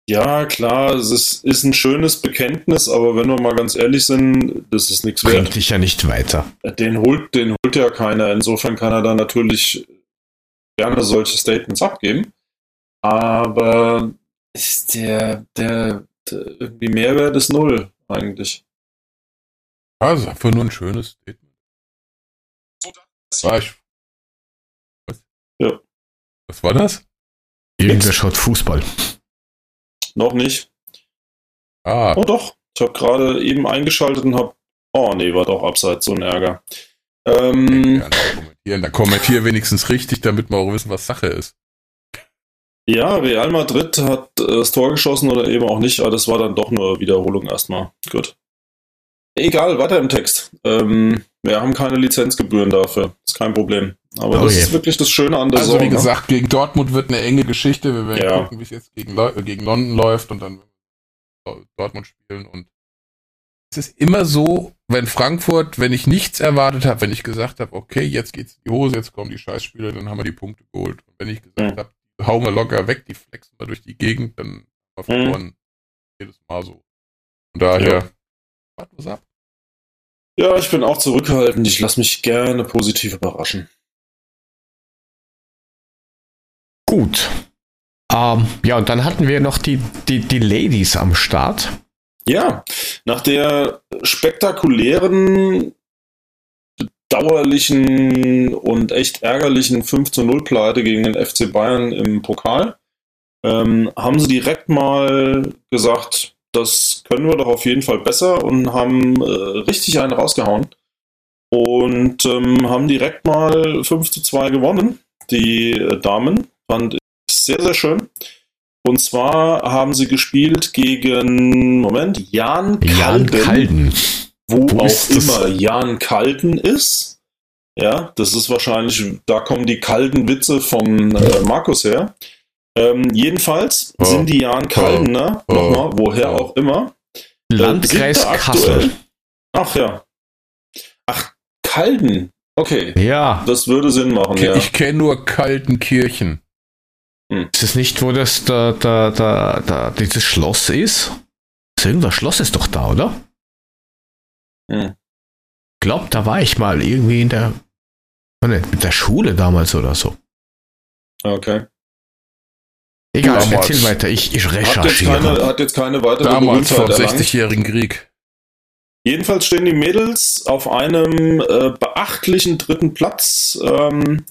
Ja, klar, es ist, ist ein schönes Bekenntnis, aber wenn wir mal ganz ehrlich sind, das ist nichts Bringt wert. dich ja nicht weiter. Den holt, den holt ja keiner. Insofern kann er da natürlich gerne solche Statements abgeben. Aber ist der, der, der irgendwie Mehrwert ist null eigentlich. Ja, das ist einfach nur ein schönes Statement. War ich. Was? Ja. Was war das? Irgendwer schaut Fußball. Noch nicht. Ah, Oh doch, ich habe gerade eben eingeschaltet und habe. Oh nee, war doch abseits, so ein Ärger. Ähm, ja, dann kommentieren. Dann kommentier wenigstens richtig, damit wir auch wissen, was Sache ist. ja, Real Madrid hat äh, das Tor geschossen oder eben auch nicht, aber das war dann doch nur Wiederholung erstmal. Gut. Egal, weiter im Text. Ähm, wir haben keine Lizenzgebühren dafür. Ist kein Problem. Aber das Okay. ist wirklich das Schöne an der Also Saison, wie ne? gesagt, gegen Dortmund wird eine enge Geschichte. Wir werden Ja. gucken, wie es jetzt gegen, gegen London läuft und dann Dortmund spielen. Und es ist immer so, wenn Frankfurt, wenn ich nichts erwartet habe, wenn ich gesagt habe, okay, jetzt geht's in die Hose, jetzt kommen die Scheißspiele, dann haben wir die Punkte geholt. Und wenn ich gesagt Mhm. habe, hauen wir locker weg, die flexen wir durch die Gegend, dann haben wir verloren. Jedes Mal so. Von daher, Ja. warten wir's ab. Ja, ich bin auch zurückhaltend. Ich lasse mich gerne positiv überraschen. Gut. Ähm, ja, und dann hatten wir noch die, die, die Ladies am Start. Ja, nach der spektakulären, bedauerlichen und echt ärgerlichen 5 zu 0 Pleite gegen den FC Bayern im Pokal, ähm, haben sie direkt mal gesagt, das können wir doch auf jeden Fall besser und haben äh, richtig einen rausgehauen und ähm, haben direkt mal 5 zu 2 gewonnen. Die äh, Damen fand ich sehr, sehr schön. Und zwar haben sie gespielt gegen, Moment, Jan Jan Kalden, Kalden. wo, Wo auch immer Jan Kalden ist. Ja, das ist wahrscheinlich, da kommen die kalten Witze von äh, Markus her. Ähm, jedenfalls Oh. sind die Jan Kaldener, Oh. nochmal, woher Oh. auch immer, Landkreis sind da Kassel. Ach ja. Ach, Kalden. Okay, Ja, das würde Sinn machen, ja. Ich kenne nur Kaltenkirchen. ist es nicht, wo das da, da, da, da dieses Schloss ist? Das irgendwas Schloss ist doch da, oder? Hm. Glaub, da war ich mal irgendwie in der, mit der Schule damals oder so. Okay. Egal, Damals. erzähl weiter, ich, ich Hat jetzt, recherchiere. keine, hat jetzt keine weitere Damals vor dem erlangt. 60-jährigen Krieg. Jedenfalls stehen die Mädels auf einem äh, beachtlichen dritten Platz. Ähm,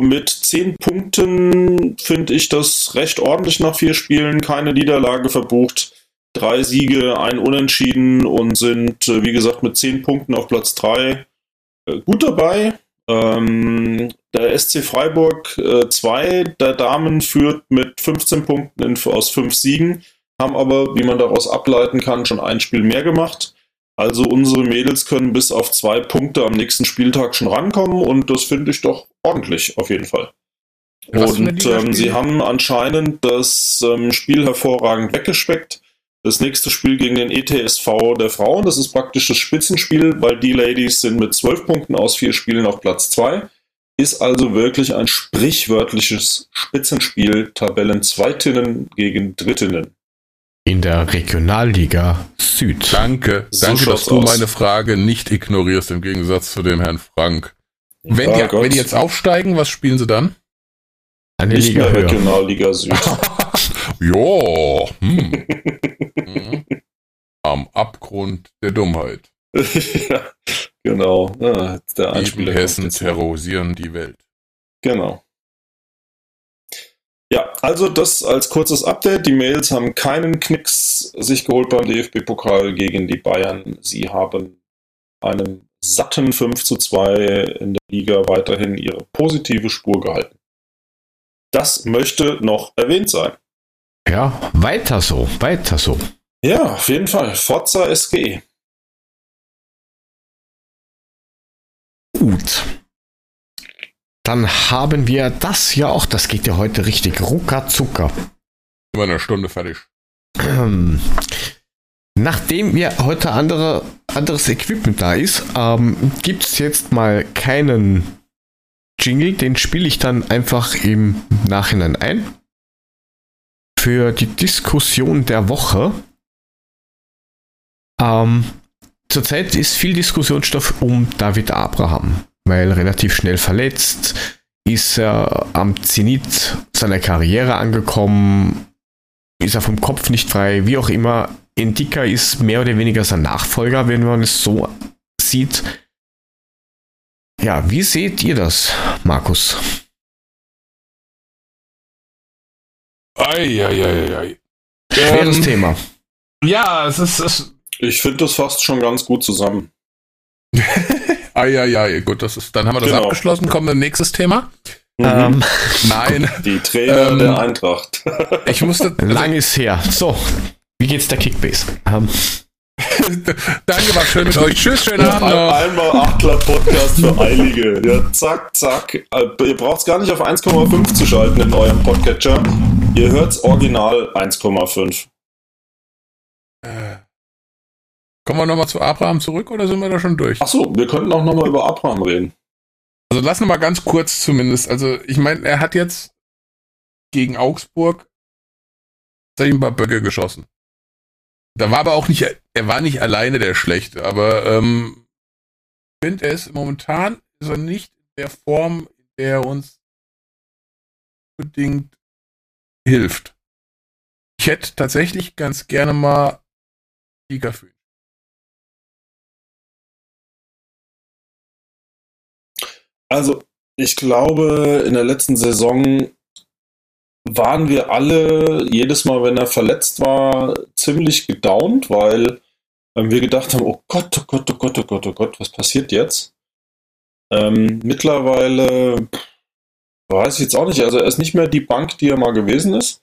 mit zehn Punkten finde ich das recht ordentlich nach vier Spielen. Keine Niederlage verbucht. Drei Siege, ein Unentschieden und sind, äh, wie gesagt, mit zehn Punkten auf Platz drei äh, gut dabei. Ähm, der SC Freiburg 2 der Damen führt mit 15 Punkten in, aus fünf Siegen, haben aber, wie man daraus ableiten kann, schon ein Spiel mehr gemacht. Also unsere Mädels können bis auf zwei Punkte am nächsten Spieltag schon rankommen und das finde ich doch ordentlich auf jeden Fall. Und ähm, sie haben anscheinend das ähm, Spiel hervorragend weggespeckt. Das nächste Spiel gegen den ETSV der Frauen, das ist praktisch das Spitzenspiel, weil die Ladies sind mit zwölf Punkten aus vier Spielen auf Platz zwei. Ist also wirklich ein sprichwörtliches Spitzenspiel, Tabellenzweitinnen gegen Drittinnen. In der Regionalliga Süd. Danke, So danke, dass du aus. meine Frage nicht ignorierst im Gegensatz zu dem Herrn Frank. Wenn, Ja, die, wenn die jetzt aufsteigen, was spielen sie dann? Eine Nicht Liga mehr höher. Regionalliga Süd. *laughs* ja, hm. Mhm. Am Abgrund der Dummheit. *laughs* ja, genau. Ja, der Die Einspieler Hessen terrorisieren die Welt. Genau. Ja, also das als kurzes Update. Die Mails haben keinen Knicks sich geholt beim DFB-Pokal gegen die Bayern. Sie haben einen satten 5 zu 2 in der Liga weiterhin ihre positive Spur gehalten. Das möchte noch erwähnt sein. Ja, weiter so, weiter so. Ja, auf jeden Fall. Forza SG. Gut. Dann haben wir das ja auch. Das geht ja heute richtig rucker zucker. Immer eine Stunde fertig. Ähm, Nachdem ja heute andere, anderes Equipment da ist, ähm, gibt es jetzt mal keinen Jingle. Den spiele ich dann einfach im Nachhinein ein. Für die Diskussion der Woche. Ähm, zurzeit ist viel Diskussionsstoff um David Abraham, weil relativ schnell verletzt, ist er am Zenit seiner Karriere angekommen, ist er vom Kopf nicht frei, wie auch immer. Indika ist mehr oder weniger sein Nachfolger, wenn man es so sieht. Ja, wie seht ihr das, Markus? Eieieiei. Schweres Ähm, Thema. Ja, es ist. Es, Ich finde das fast schon ganz gut zusammen. *laughs* Eieiei, gut, das ist. Dann haben wir das Genau. abgeschlossen. Kommen wir nächstes Thema. Mhm. Ähm, *laughs* Nein, Die Trainer ähm, der Eintracht. *laughs* ich musste. lang ist her. So, wie geht's der Kickbase? Ähm, Danke, war schön mit euch. Tschüss, schönen Abend noch. Einmal Achtler-Podcast für Eilige. Ja, zack, zack. Äh, Ihr braucht es gar nicht auf 1,5 zu schalten in eurem Podcatcher. Ihr hört's original 1,5. Äh, kommen wir nochmal zu Abraham zurück oder sind wir da schon durch? Achso, wir könnten auch nochmal über Abraham reden. Also lass noch mal ganz kurz zumindest. Also ich meine, er hat jetzt gegen Augsburg ein paar Böcke geschossen. Da war aber auch nicht, er war nicht alleine der Schlechte, aber ähm, ich finde, er ist momentan ist er nicht in der Form, in der er uns unbedingt hilft. Ich hätte tatsächlich ganz gerne mal ihn. Also, ich glaube, in der letzten Saison waren wir alle jedes Mal, wenn er verletzt war, ziemlich gedownt, weil ähm, wir gedacht haben, oh Gott, oh Gott, oh Gott, oh Gott, oh Gott, was passiert jetzt? Ähm, mittlerweile weiß ich jetzt auch nicht. Also er ist nicht mehr die Bank, die er mal gewesen ist.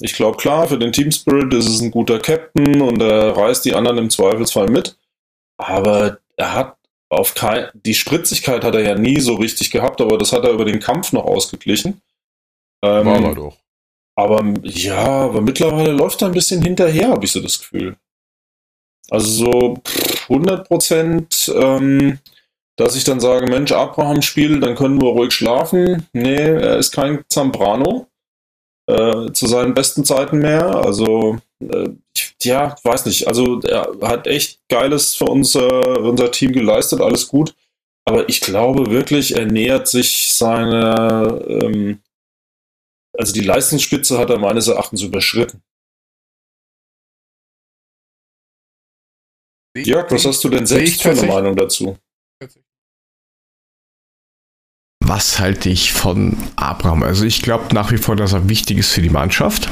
Ich glaube, klar, für den Team Spirit ist es ein guter Captain und er reißt die anderen im Zweifelsfall mit. Aber er hat auf kein, die Spritzigkeit hat er ja nie so richtig gehabt, aber das hat er über den Kampf noch ausgeglichen. Ähm, War er doch. aber ja, aber mittlerweile läuft er ein bisschen hinterher, habe ich so das Gefühl. Also so pff, 100 Prozent, ähm, dass ich dann sage, Mensch, Abraham spielt, dann können wir ruhig schlafen. Nee, er ist kein Zambrano äh, zu seinen besten Zeiten mehr. Also äh, ich, ja, weiß nicht. Also er hat echt Geiles für unser, unser Team geleistet, alles gut. Aber ich glaube wirklich, er nähert sich seiner, ähm, also die Leistungsspitze hat er meines Erachtens überschritten. Jörg, was hast du denn selbst für eine Meinung dazu? Was halte ich von Abraham? Also ich glaube nach wie vor, dass er wichtig ist für die Mannschaft.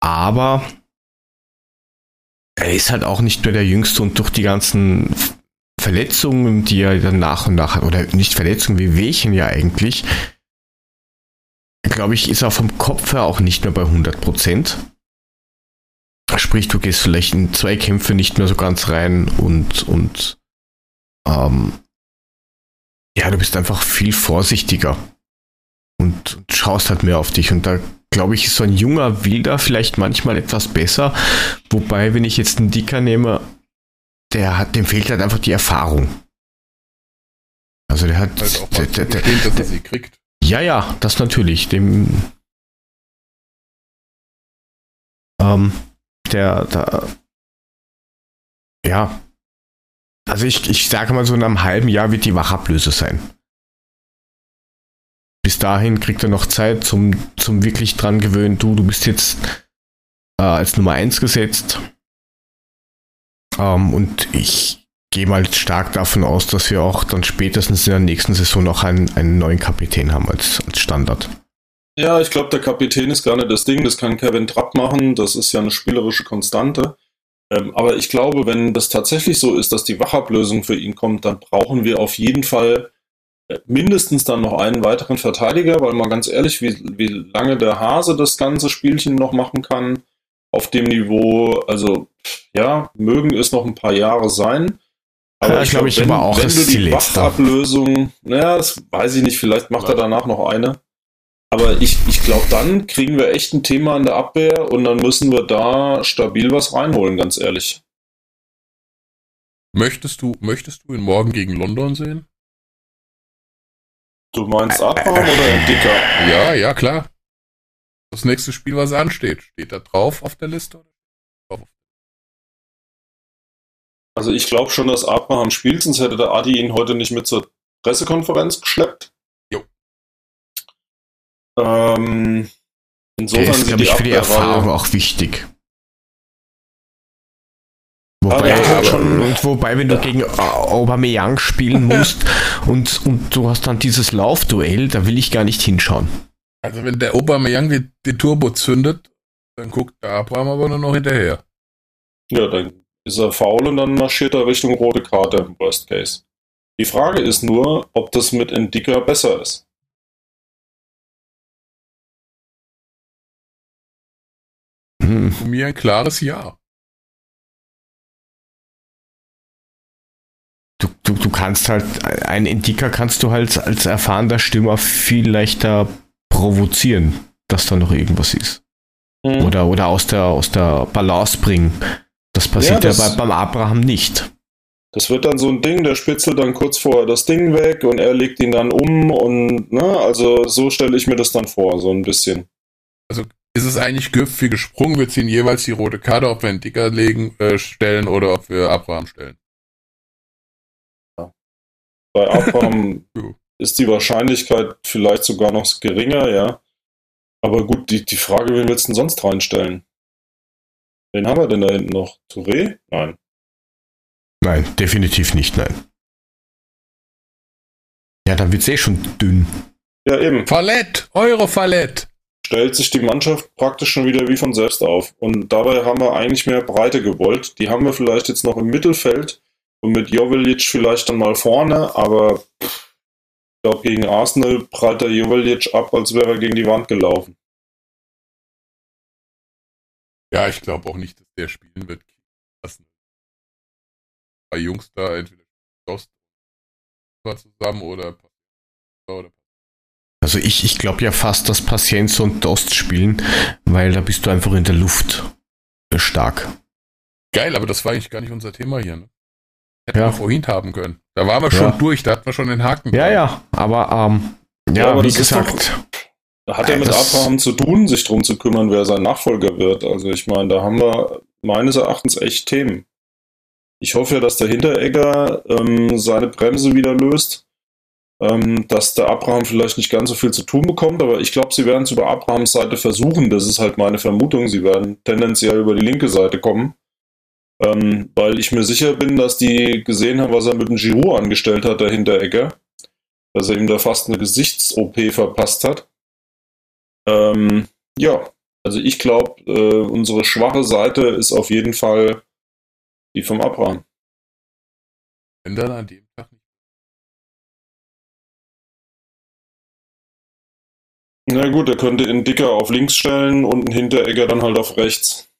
Aber er ist halt auch nicht mehr der Jüngste und durch die ganzen Verletzungen, die er dann nach und nach hat, oder nicht Verletzungen wie Wehchen ja eigentlich, glaube ich, ist er vom Kopf her auch nicht mehr bei 100 Prozent. Sprich, du gehst vielleicht in zwei Kämpfe nicht mehr so ganz rein und, und ähm, ja, du bist einfach viel vorsichtiger und, und schaust halt mehr auf dich. Und da glaube ich, ist so ein junger Wilder vielleicht manchmal etwas besser. Wobei, wenn ich jetzt einen Dicker nehme, der hat, dem fehlt halt einfach die Erfahrung. Also der hat, Halt der, der, der, zugestehen, dass er der, sie kriegt. ja, ja, das natürlich. Dem, ähm, der, der, ja, also ich, ich sage mal so, in einem halben Jahr wird die Wachablöse sein. Bis dahin kriegt er noch Zeit zum, zum wirklich dran gewöhnen. Du, du bist jetzt äh, als Nummer 1 gesetzt. Ähm, und ich gehe mal stark davon aus, dass wir auch dann spätestens in der nächsten Saison noch einen, einen neuen Kapitän haben als, als Standard. Ja, ich glaube, der Kapitän ist gar nicht das Ding. Das kann Kevin Trapp machen. Das ist ja eine spielerische Konstante. Ähm, aber ich glaube, wenn das tatsächlich so ist, dass die Wachablösung für ihn kommt, dann brauchen wir auf jeden Fall äh, mindestens dann noch einen weiteren Verteidiger, weil mal ganz ehrlich, wie, wie lange der Hase das ganze Spielchen noch machen kann auf dem Niveau, also ja, mögen es noch ein paar Jahre sein. Ja, glaub ich wenn, aber auch, wenn du die. Wachablösung, naja, das weiß ich nicht, vielleicht macht er danach noch eine. Aber ich, ich glaube, dann kriegen wir echt ein Thema in der Abwehr und dann müssen wir da stabil was reinholen, ganz ehrlich. Möchtest du, möchtest du ihn morgen gegen London sehen? Du meinst Abraham oder *laughs* Dicker? Ja, ja, klar. Das nächste Spiel, was ansteht, steht da drauf auf der Liste? Also ich glaube schon, dass Abraham spielt, sonst hätte der Adi ihn heute nicht mit zur Pressekonferenz geschleppt. Ähm, Der insofern ist, sieht glaube ich, für die Erfahrung auch wichtig. Wobei, der aber, schon- und wobei, wenn du gegen Aubameyang spielen *laughs* musst und, und du hast dann dieses Laufduell, da will ich gar nicht hinschauen. Also wenn der Aubameyang die, die Turbo zündet, dann guckt der Abraham aber nur noch hinterher. Ja, dann ist er faul und dann marschiert er Richtung rote Karte im Worst Case. Die Frage ist nur, ob das mit Indica besser ist. Hm. Von mir ein klares Ja. du, du kannst halt, einen Entdecker kannst du halt als erfahrener Stürmer viel leichter provozieren, dass da noch irgendwas ist. Mhm. Oder, oder aus der, aus der Balance bringen. Das passiert Ja, ja, das- bei, beim Abraham nicht. Das wird dann so ein Ding, der spitzelt dann kurz vorher das Ding weg und er legt ihn dann um und, ne, also so stelle ich mir das dann vor, so ein bisschen. Ist es eigentlich wie gesprungen? Wir ziehen jeweils die rote Karte, ob wir einen Dicker legen, äh, stellen oder ob wir Abraham stellen. Bei Abraham *laughs* ist die Wahrscheinlichkeit vielleicht sogar noch geringer, ja. Aber gut, die, die Frage, wen willst du denn sonst reinstellen? Wen haben wir denn da hinten noch? Touré? Nein. Nein, definitiv nicht, nein. Ja, dann wird's eh schon dünn. Ja, eben. Fallett! Euro Fallett! Stellt sich die Mannschaft praktisch schon wieder wie von selbst auf. Und dabei haben wir eigentlich mehr Breite gewollt. Die haben wir vielleicht jetzt noch im Mittelfeld und mit Jovelic vielleicht dann mal vorne, aber ich glaube, gegen Arsenal prallt der Jovelic ab, als wäre er gegen die Wand gelaufen. Ja, ich glaube auch nicht, dass der spielen wird. lassen. Bei Jungs da entweder Dost zusammen oder oder Also ich, ich glaube ja fast, dass Pacienza und Dost spielen, weil da bist du einfach in der Luft äh, stark. Geil, aber das war eigentlich gar nicht unser Thema hier. Ne? Hätten Ja. wir vorhin haben können. Da waren wir Ja. schon durch, da hatten wir schon den Haken. Ja, ja, aber ähm, ja, Ja, aber wie gesagt, Da hat er Ja, mit das- Abraham zu tun, sich drum zu kümmern, wer sein Nachfolger wird. Also ich meine, da haben wir meines Erachtens echt Themen. Ich hoffe ja, dass der Hinteregger ähm, seine Bremse wieder löst, ähm, dass der Abraham vielleicht nicht ganz so viel zu tun bekommt, aber ich glaube, sie werden es über Abrahams Seite versuchen. Das ist halt meine Vermutung. Sie werden tendenziell über die linke Seite kommen, ähm, weil ich mir sicher bin, dass die gesehen haben, was er mit dem Giroud angestellt hat, der Hinteregger, dass er ihm da fast eine Gesichts-OP verpasst hat. Ähm, ja, also ich glaube, äh, unsere schwache Seite ist auf jeden Fall die vom Abraham. Wenn dann an dem Tag nicht. Na gut, er könnte den Dicker auf links stellen und einen Hinteregger dann halt auf rechts.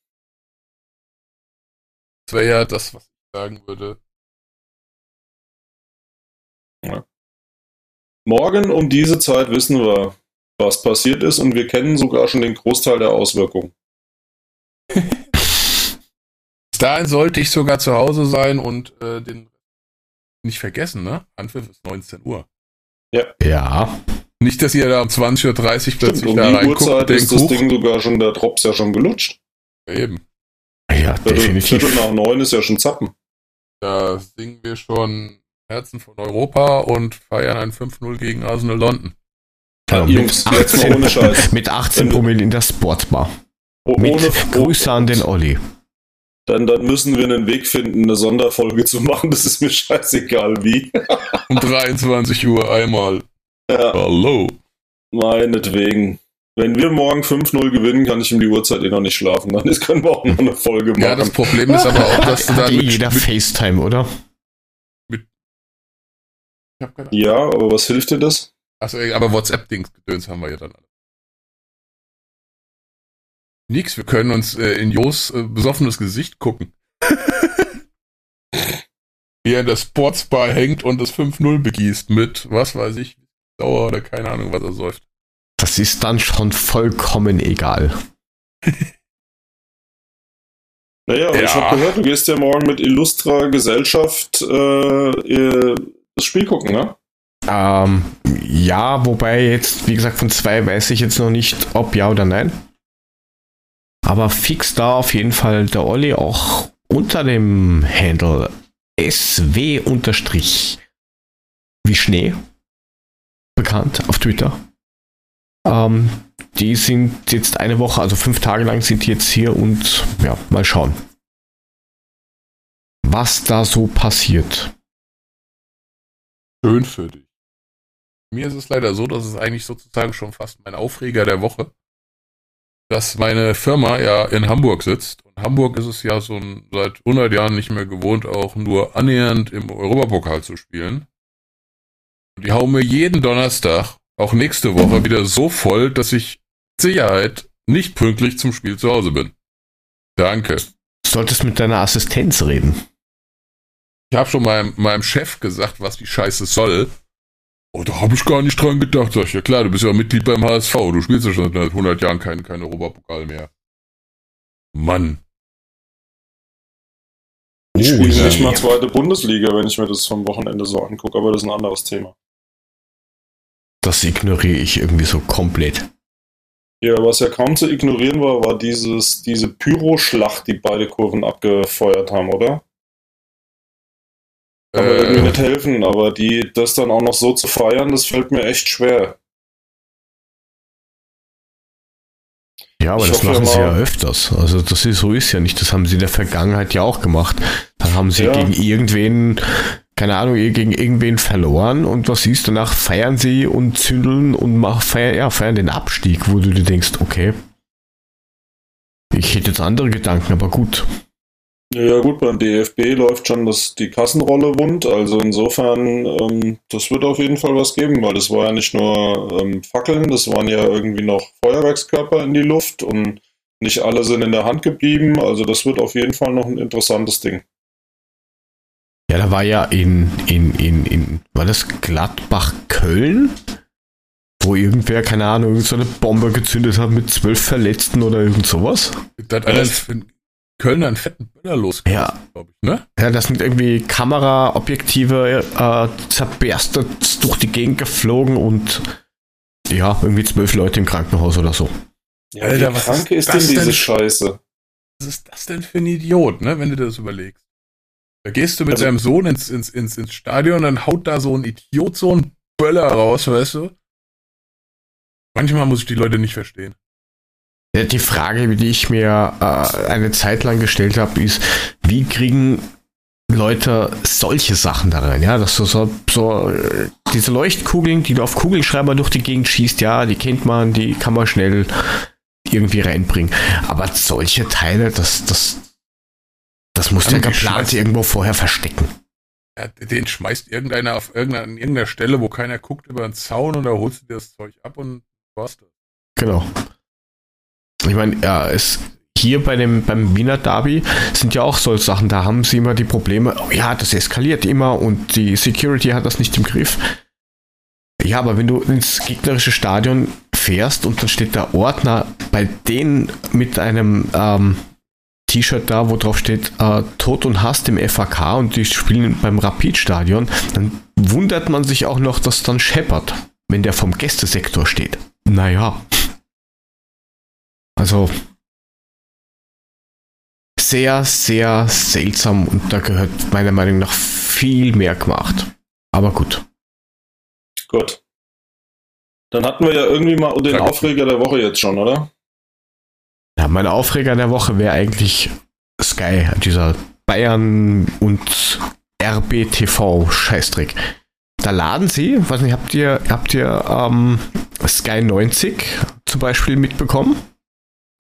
Das wäre ja das, was ich sagen würde. Morgen um diese Zeit wissen wir, was passiert ist und wir kennen sogar schon den Großteil der Auswirkungen. *laughs* Bis dahin sollte ich sogar zu Hause sein und äh, den nicht vergessen, ne? Anpfiff ist 19 Uhr. ja, Nicht, dass ihr da um 20.30 Uhr plötzlich um da die reinguckt Uhrzeit ist denkt, das huch, Ding sogar schon, der Drops ja schon gelutscht. eben, ja, Viertel, definitiv. Viertel nach neun ist ja schon Zappen. da singen wir schon Herzen von Europa und feiern ein 5-0 gegen Arsenal London. Ja, Jungs, mit jetzt mal ohne Scheiß. *laughs* Mit 18 Wenn du- Promille in der Sportbar. Oh, Mit ohne Grüße an den Olli. Dann, dann müssen wir einen Weg finden, eine Sonderfolge zu machen. Das ist mir scheißegal wie. Um 23 Uhr einmal. Ja, Hallo. meinetwegen. Wenn wir morgen 5-0 gewinnen, kann ich um die Uhrzeit eh noch nicht schlafen. Dann ist, können wir auch noch eine Folge machen. Ja, das Problem ist aber auch, dass du dann eh mit, jeder mit, FaceTime, oder? ich hab keine ja, aber was hilft dir das? Achso, aber WhatsApp-Dings, Gedöns haben wir ja dann alle. Nix, wir können uns äh, in Jos äh, besoffenes Gesicht gucken. *laughs* Wie er in der Sportsbar hängt und das 5-0 begießt mit, was weiß ich, Dauer oder keine Ahnung, was er säuft. Das ist dann schon vollkommen egal. *laughs* Naja, aber ich Ja. habe gehört, du gehst ja morgen mit illustrer Gesellschaft äh, das Spiel gucken, ne? Ähm, ja, wobei jetzt, wie gesagt, von zwei weiß ich jetzt noch nicht, ob ja oder nein. Aber fix da auf jeden Fall der Olli auch unter dem Handle SW unterstrich wie Schnee bekannt auf Twitter. Ähm, die sind jetzt eine Woche, also fünf Tage lang sind die jetzt hier und ja, mal schauen, was da so passiert. Schön für dich. Mir ist es leider so, dass es eigentlich sozusagen schon fast mein Aufreger der Woche, dass meine Firma ja in Hamburg sitzt. Und Hamburg ist es ja so seit 100 Jahren nicht mehr gewohnt, auch nur annähernd im Europapokal zu spielen. Und die hauen mir jeden Donnerstag, auch nächste Woche, wieder so voll, dass ich mit Sicherheit nicht pünktlich zum Spiel zu Hause bin. Danke. Du solltest mit deiner Assistenz reden. Ich habe schon meinem, meinem Chef gesagt, was die Scheiße soll. Oh, da habe ich gar nicht dran gedacht. Sag ich, ja klar, du bist ja Mitglied beim HSV. Du spielst ja schon seit 100 Jahren keinen kein Europapokal mehr. Mann. Ich Oh, spiele nicht mal zweite Bundesliga, wenn ich mir das vom Wochenende so angucke, aber das ist ein anderes Thema. Das ignoriere ich irgendwie so komplett. Ja, was ja kaum zu ignorieren war, war dieses, diese Pyro-Schlacht, die beide Kurven abgefeuert haben, oder? Kann mir irgendwie Äh, nicht helfen, aber die, das dann auch noch so zu feiern, das fällt mir echt schwer. Ja, aber Ich das machen sie ja öfters. Also das ist so ist ja nicht. Das haben sie in der Vergangenheit ja auch gemacht. Dann haben sie Ja. gegen irgendwen, keine Ahnung, gegen irgendwen verloren und was ist, danach feiern sie und zündeln und mach, feiern, ja, feiern den Abstieg, wo du dir denkst, okay. Ich hätte jetzt andere Gedanken, aber gut. Ja gut, beim DFB läuft schon das, die Kassenrolle wund, also insofern, ähm, das wird auf jeden Fall was geben, weil das war ja nicht nur ähm, Fackeln, das waren ja irgendwie noch Feuerwerkskörper in die Luft und nicht alle sind in der Hand geblieben, also das wird auf jeden Fall noch ein interessantes Ding. Ja, da war ja in, in, in, in, war das Gladbach-Köln? Wo irgendwer, keine Ahnung, irgend so eine Bombe gezündet hat mit zwölf Verletzten oder irgend sowas. da hat einer in Köln einen fetten Böller los, Ja. glaube ich, ne? Ja, das sind irgendwie Kameraobjektive äh, zerberstet durch die Gegend geflogen und ja, irgendwie zwölf Leute im Krankenhaus oder so. Ja, Alter, was krank ist ist, das denn diese denn? Scheiße? Was ist das denn für ein Idiot, ne, wenn du dir das überlegst? Da gehst du mit Also- deinem Sohn ins, ins, ins, ins Stadion und dann haut da so ein Idiot so einen Böller raus, weißt du? Manchmal muss ich die Leute nicht verstehen. Die Frage, die ich mir äh, eine Zeit lang gestellt habe, ist, wie kriegen Leute solche Sachen da rein? Ja, dass du so, so diese Leuchtkugeln, die du auf Kugelschreiber durch die Gegend schießt, ja, die kennt man, die kann man schnell irgendwie reinbringen. Aber solche Teile, das, das, das muss der geplant irgendwo vorher verstecken. Ja, den schmeißt irgendeiner auf irgendeiner, an irgendeiner Stelle, wo keiner guckt, über den Zaun und da holst du dir das Zeug ab und war's das. Genau. Ich meine, ja, es hier bei dem beim Wiener Derby sind ja auch solche Sachen, da haben sie immer die Probleme, oh ja, das eskaliert immer und die Security hat das nicht im Griff. Ja, aber wenn du ins gegnerische Stadion fährst und dann steht der Ordner bei denen mit einem ähm, T-Shirt da, wo drauf steht äh, Tod und Hass im FAK und die spielen beim Rapid-Stadion, dann wundert man sich auch noch, dass dann scheppert, wenn der vom Gästesektor steht. Naja. Also sehr, sehr seltsam und da gehört meiner Meinung nach viel mehr gemacht. Aber gut. Gut. Dann hatten wir ja irgendwie mal den Danke. Aufreger der Woche jetzt schon, oder? Ja, mein Aufreger der Woche wäre eigentlich Sky, dieser Bayern und RBTV Scheißdreck. Da laden sie, weiß nicht, habt ihr, habt ihr ähm, Sky 90 zum Beispiel mitbekommen?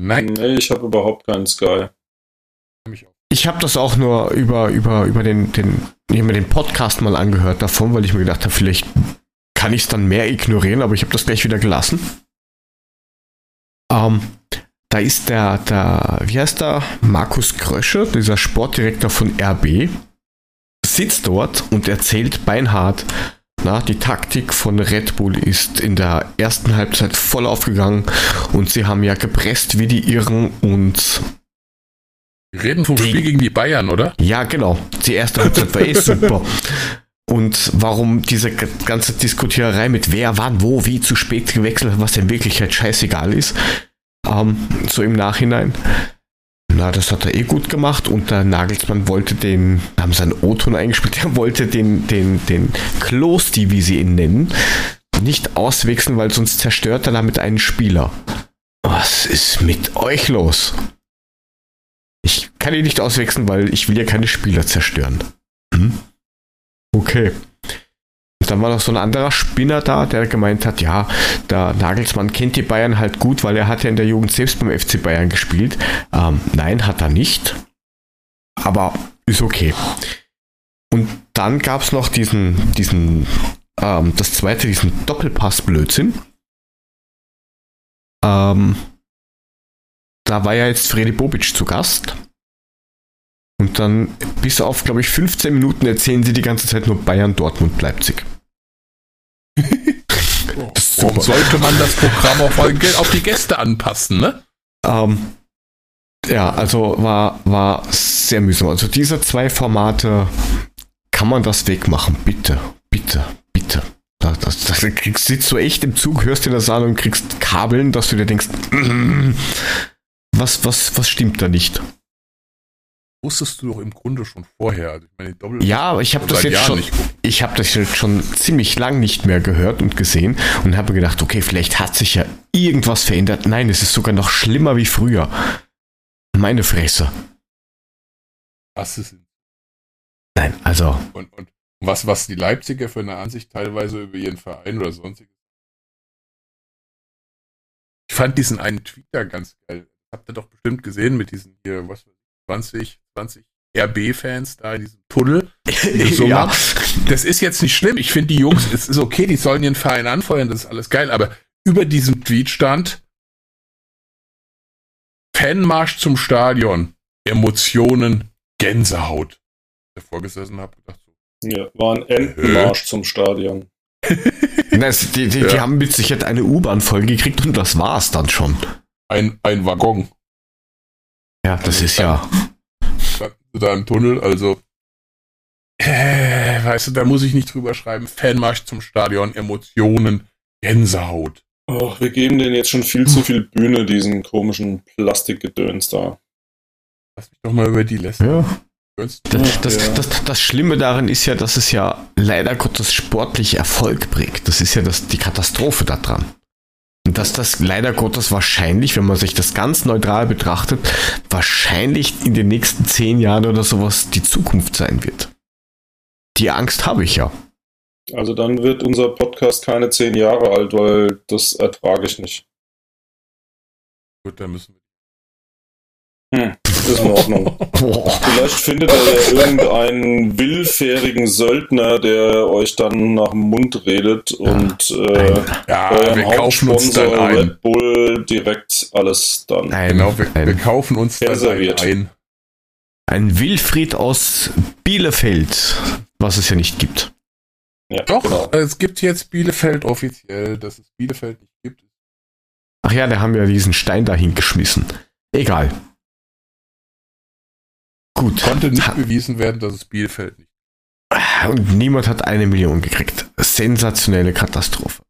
Nein, Nee, ich habe überhaupt keinen Sky. Ich habe das auch nur über, über, über den, den, ich mir den Podcast mal angehört davon, weil ich mir gedacht habe, vielleicht kann ich es dann mehr ignorieren, aber ich habe das gleich wieder gelassen. Ähm, da ist der, der, wie heißt der, Markus Krösche, dieser Sportdirektor von RB, sitzt dort und erzählt beinhart, na, die Taktik von Red Bull ist in der ersten Halbzeit voll aufgegangen und sie haben ja gepresst wie die Irren und Wir reden vom Die- Spiel gegen die Bayern, oder? ja, genau. Die erste Halbzeit war eh super. Und warum diese ganze Diskutiererei mit wer, wann, wo, wie zu spät gewechselt was in Wirklichkeit scheißegal ist, ähm, so im Nachhinein. Na, das hat er eh gut gemacht und der Nagelsmann wollte den, haben seinen O-Ton eingespielt, er wollte den, den, den Klosti, wie sie ihn nennen, nicht auswechseln, weil sonst zerstört er damit einen Spieler. Was ist mit euch los? Ich kann ihn nicht auswechseln, weil ich will ja keine Spieler zerstören. Hm? Okay. Und dann war noch so ein anderer Spinner da, der gemeint hat, ja, der Nagelsmann kennt die Bayern halt gut, weil er hat ja in der Jugend selbst beim FC Bayern gespielt. Ähm, nein, hat er nicht. Aber ist okay. Und dann gab es noch diesen, diesen, ähm, das zweite, diesen Doppelpass-Blödsinn. Ähm, da war ja jetzt Freddy Bobic zu Gast. Und dann bis auf, glaube ich, 15 Minuten erzählen sie die ganze Zeit nur Bayern, Dortmund, Leipzig. Warum sollte man das Programm ge- auf die Gäste anpassen, ne? Ähm, ja, also war, war sehr mühsam. Also diese zwei Formate kann man das wegmachen. Bitte, bitte, bitte. Das, das, das kriegst, sitzt du echt im Zug, hörst dir das an und kriegst Kabeln, dass du dir denkst, *clears throat* was, was, was stimmt da nicht? Wusstest du doch im Grunde schon vorher. Also ich meine, Doppel Ja, aber ich habe das jetzt Jahren schon, ich habe das jetzt schon ziemlich lang nicht mehr gehört und gesehen und habe gedacht, okay, vielleicht hat sich ja irgendwas verändert. Nein, es ist sogar noch schlimmer wie früher. Meine Fresse. Was ist Nein, also und, und was, was die Leipziger für eine Ansicht teilweise über ihren Verein oder sonstiges. Ich fand diesen einen Tweet da ganz geil. Habt ihr doch bestimmt gesehen mit diesen hier, was weiß 20, 20 RB-Fans da in diesem Tunnel. Summe. *laughs* ja. Das ist jetzt nicht schlimm. Ich finde die Jungs, es ist okay, die sollen ihren Verein anfeuern, das ist alles geil, aber über diesem Tweet stand Fanmarsch zum Stadion, Emotionen, Gänsehaut. Davor gesessen habe gedacht so, Ja, war ein Entenmarsch zum Stadion. *laughs* Na, es- die, die, die Ja. haben mit Sicherheit eine U-Bahn vollgekriegt und das war's dann schon. ein, ein Waggon. Ja, das ist ja. da im Tunnel, also äh, weißt du, da muss ich nicht drüber schreiben, Fanmarsch zum Stadion, Emotionen, Gänsehaut. Oh, wir geben denen jetzt schon viel zu viel Bühne, diesen komischen Plastikgedöns da. Lass mich doch mal über die lästern. ja. Das, das, das, das Schlimme darin ist ja, dass es ja leider Gottes sportlich Erfolg bringt. Das ist ja das, die Katastrophe daran. Und dass das leider Gottes wahrscheinlich, wenn man sich das ganz neutral betrachtet, wahrscheinlich in den nächsten zehn Jahren oder sowas die Zukunft sein wird. Die Angst habe ich ja. Also dann wird unser Podcast keine zehn Jahre alt, weil das ertrage ich nicht. Gut, dann müssen wir. Ist in Ordnung. *laughs* Vielleicht findet er ja irgendeinen willfährigen Söldner, der euch dann nach dem Mund redet und äh, Ja, eurem wir kaufen uns dann Hauptsponsor ein. Red Bull direkt alles dann. Ein, Genau, wir, wir kaufen uns dann Reserviert. ein. ein Wilfried aus Bielefeld, was es ja nicht gibt. Ja, Doch, genau. es gibt jetzt Bielefeld offiziell, dass es Bielefeld nicht gibt. Ach ja, da haben wir diesen Stein dahin geschmissen. Egal. Gut. Konnte nicht Ha- bewiesen werden, dass es Bielefeld nicht Und niemand hat eine Million gekriegt. Sensationelle Katastrophe.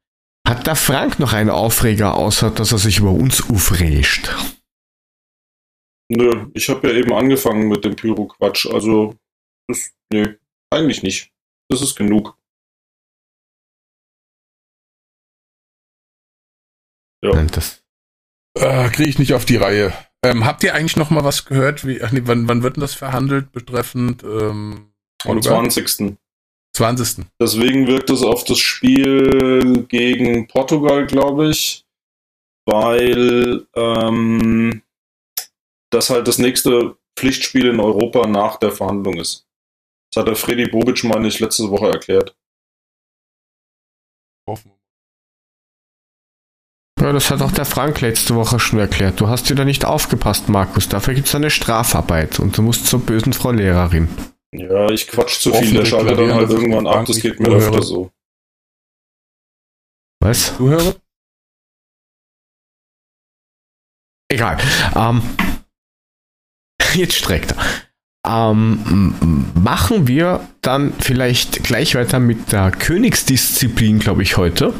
Hat der Frank noch einen Aufreger, außer dass er sich über uns aufregt? Nö, ich habe ja eben angefangen mit dem Pyro-Quatsch. Also, das, nö, eigentlich nicht. Das ist genug. Ja. Das, Äh, Kriege ich nicht auf die Reihe. Ähm, habt ihr eigentlich noch mal was gehört? Wie, ach nee, wann, wann wird denn das verhandelt betreffend ähm, Am Portugal? 20. 20. Deswegen wirkt es auf das Spiel gegen Portugal, glaube ich, weil ähm, das halt das nächste Pflichtspiel in Europa nach der Verhandlung ist. Das hat der Freddy Bobic, meine ich, letzte Woche erklärt. Hoffen. Ja, das hat auch der Frank letzte Woche schon erklärt. Du hast wieder nicht aufgepasst, Markus. Dafür gibt es eine Strafarbeit und du musst zur bösen Frau Lehrerin. Ja, ich quatsch zu Offen viel, der schaltet dann halt irgendwann ab, das geht mir zuhöre. öfter so. Was? Zuhörer? Egal. Ähm, *laughs* jetzt streckt er. Ähm, machen wir dann vielleicht gleich weiter mit der Königsdisziplin, glaube ich, heute.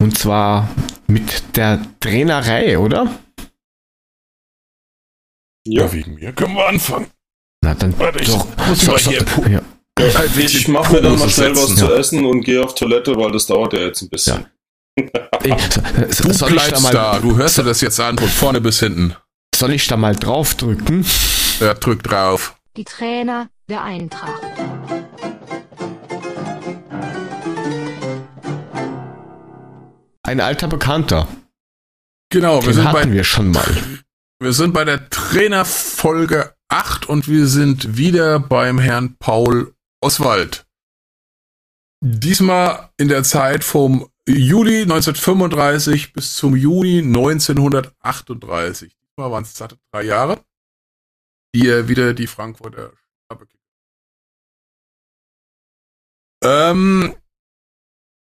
Und zwar mit der Trainerei, oder? Ja, Ja, wegen mir. Können wir anfangen. Na dann Warte, ich doch. muss mal hier pu- ja. ich mache mir dann mal schnell was zu ja. essen und gehe auf Toilette, weil das dauert ja jetzt ein bisschen. Ey, so, so, Du soll, ich da bleibst mal, da, du hörst dir das jetzt an, von vorne bis hinten. soll ich da mal draufdrücken? Ja, drück drauf. Die Trainer der Eintracht. Ein alter Bekannter. Genau, wir Den sind, hatten bei, wir schon mal. wir sind bei der Trainerfolge 8 und wir sind wieder beim Herrn Paul Oswald. Diesmal in der Zeit vom Juli 1935 bis zum Juni 1938. Diesmal waren es satte drei Jahre. hier wieder die Frankfurter ähm,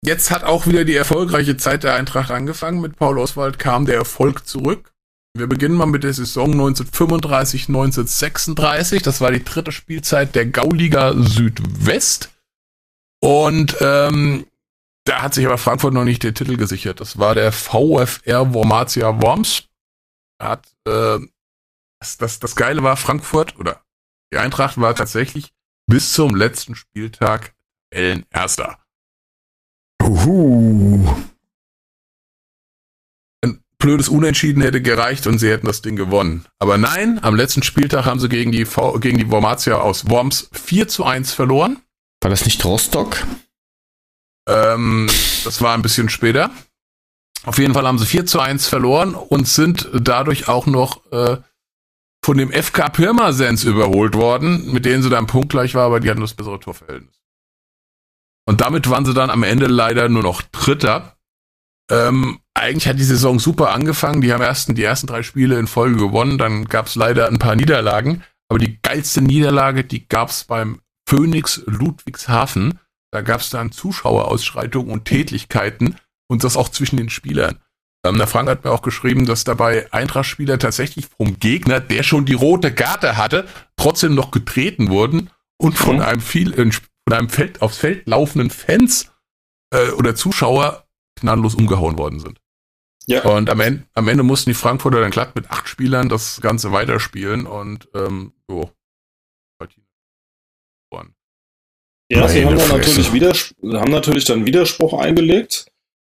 Jetzt hat auch wieder die erfolgreiche Zeit der Eintracht angefangen. Mit Paul Oswald kam der Erfolg zurück. Wir beginnen mal mit der Saison 1935, 1936. Das war die dritte Spielzeit der Gauliga Südwest. Und ähm, da hat sich aber Frankfurt noch nicht den Titel gesichert. Das war der VfR Wormatia Worms. Hat, äh, das, das, das Geile war, Frankfurt oder die Eintracht war tatsächlich bis zum letzten Spieltag Erster. Uhu. Ein blödes Unentschieden hätte gereicht und sie hätten das Ding gewonnen. Aber nein, am letzten Spieltag haben sie gegen die, v gegen die Wormatia aus Worms 4 zu 1 verloren. War das nicht Rostock? Ähm, das war ein bisschen später. Auf jeden Fall haben sie 4 zu 1 verloren und sind dadurch auch noch äh, von dem FK Pirmasens überholt worden, mit denen sie dann punktgleich war, aber die hatten das bessere Torverhältnis. Und damit waren sie dann am Ende leider nur noch Dritter. Ähm, eigentlich hat die Saison super angefangen. Die haben ersten, die ersten drei Spiele in Folge gewonnen. Dann gab es leider ein paar Niederlagen. Aber die geilste Niederlage, die gab es beim Phoenix Ludwigshafen. Da gab es dann Zuschauerausschreitungen und Tätlichkeiten und das auch zwischen den Spielern. Ähm, der Frank hat mir auch geschrieben, dass dabei Eintracht-Spieler tatsächlich vom Gegner, der schon die rote Karte hatte, trotzdem noch getreten wurden und von Mhm. einem viel von einem Feld aufs Feld laufenden Fans äh, oder Zuschauer gnadenlos umgehauen worden sind. Ja. Und am Ende, am Ende mussten die Frankfurter dann glatt mit acht Spielern das Ganze weiterspielen und ähm, so. Ja, sie haben dann natürlich, Widers haben natürlich dann Widerspruch eingelegt.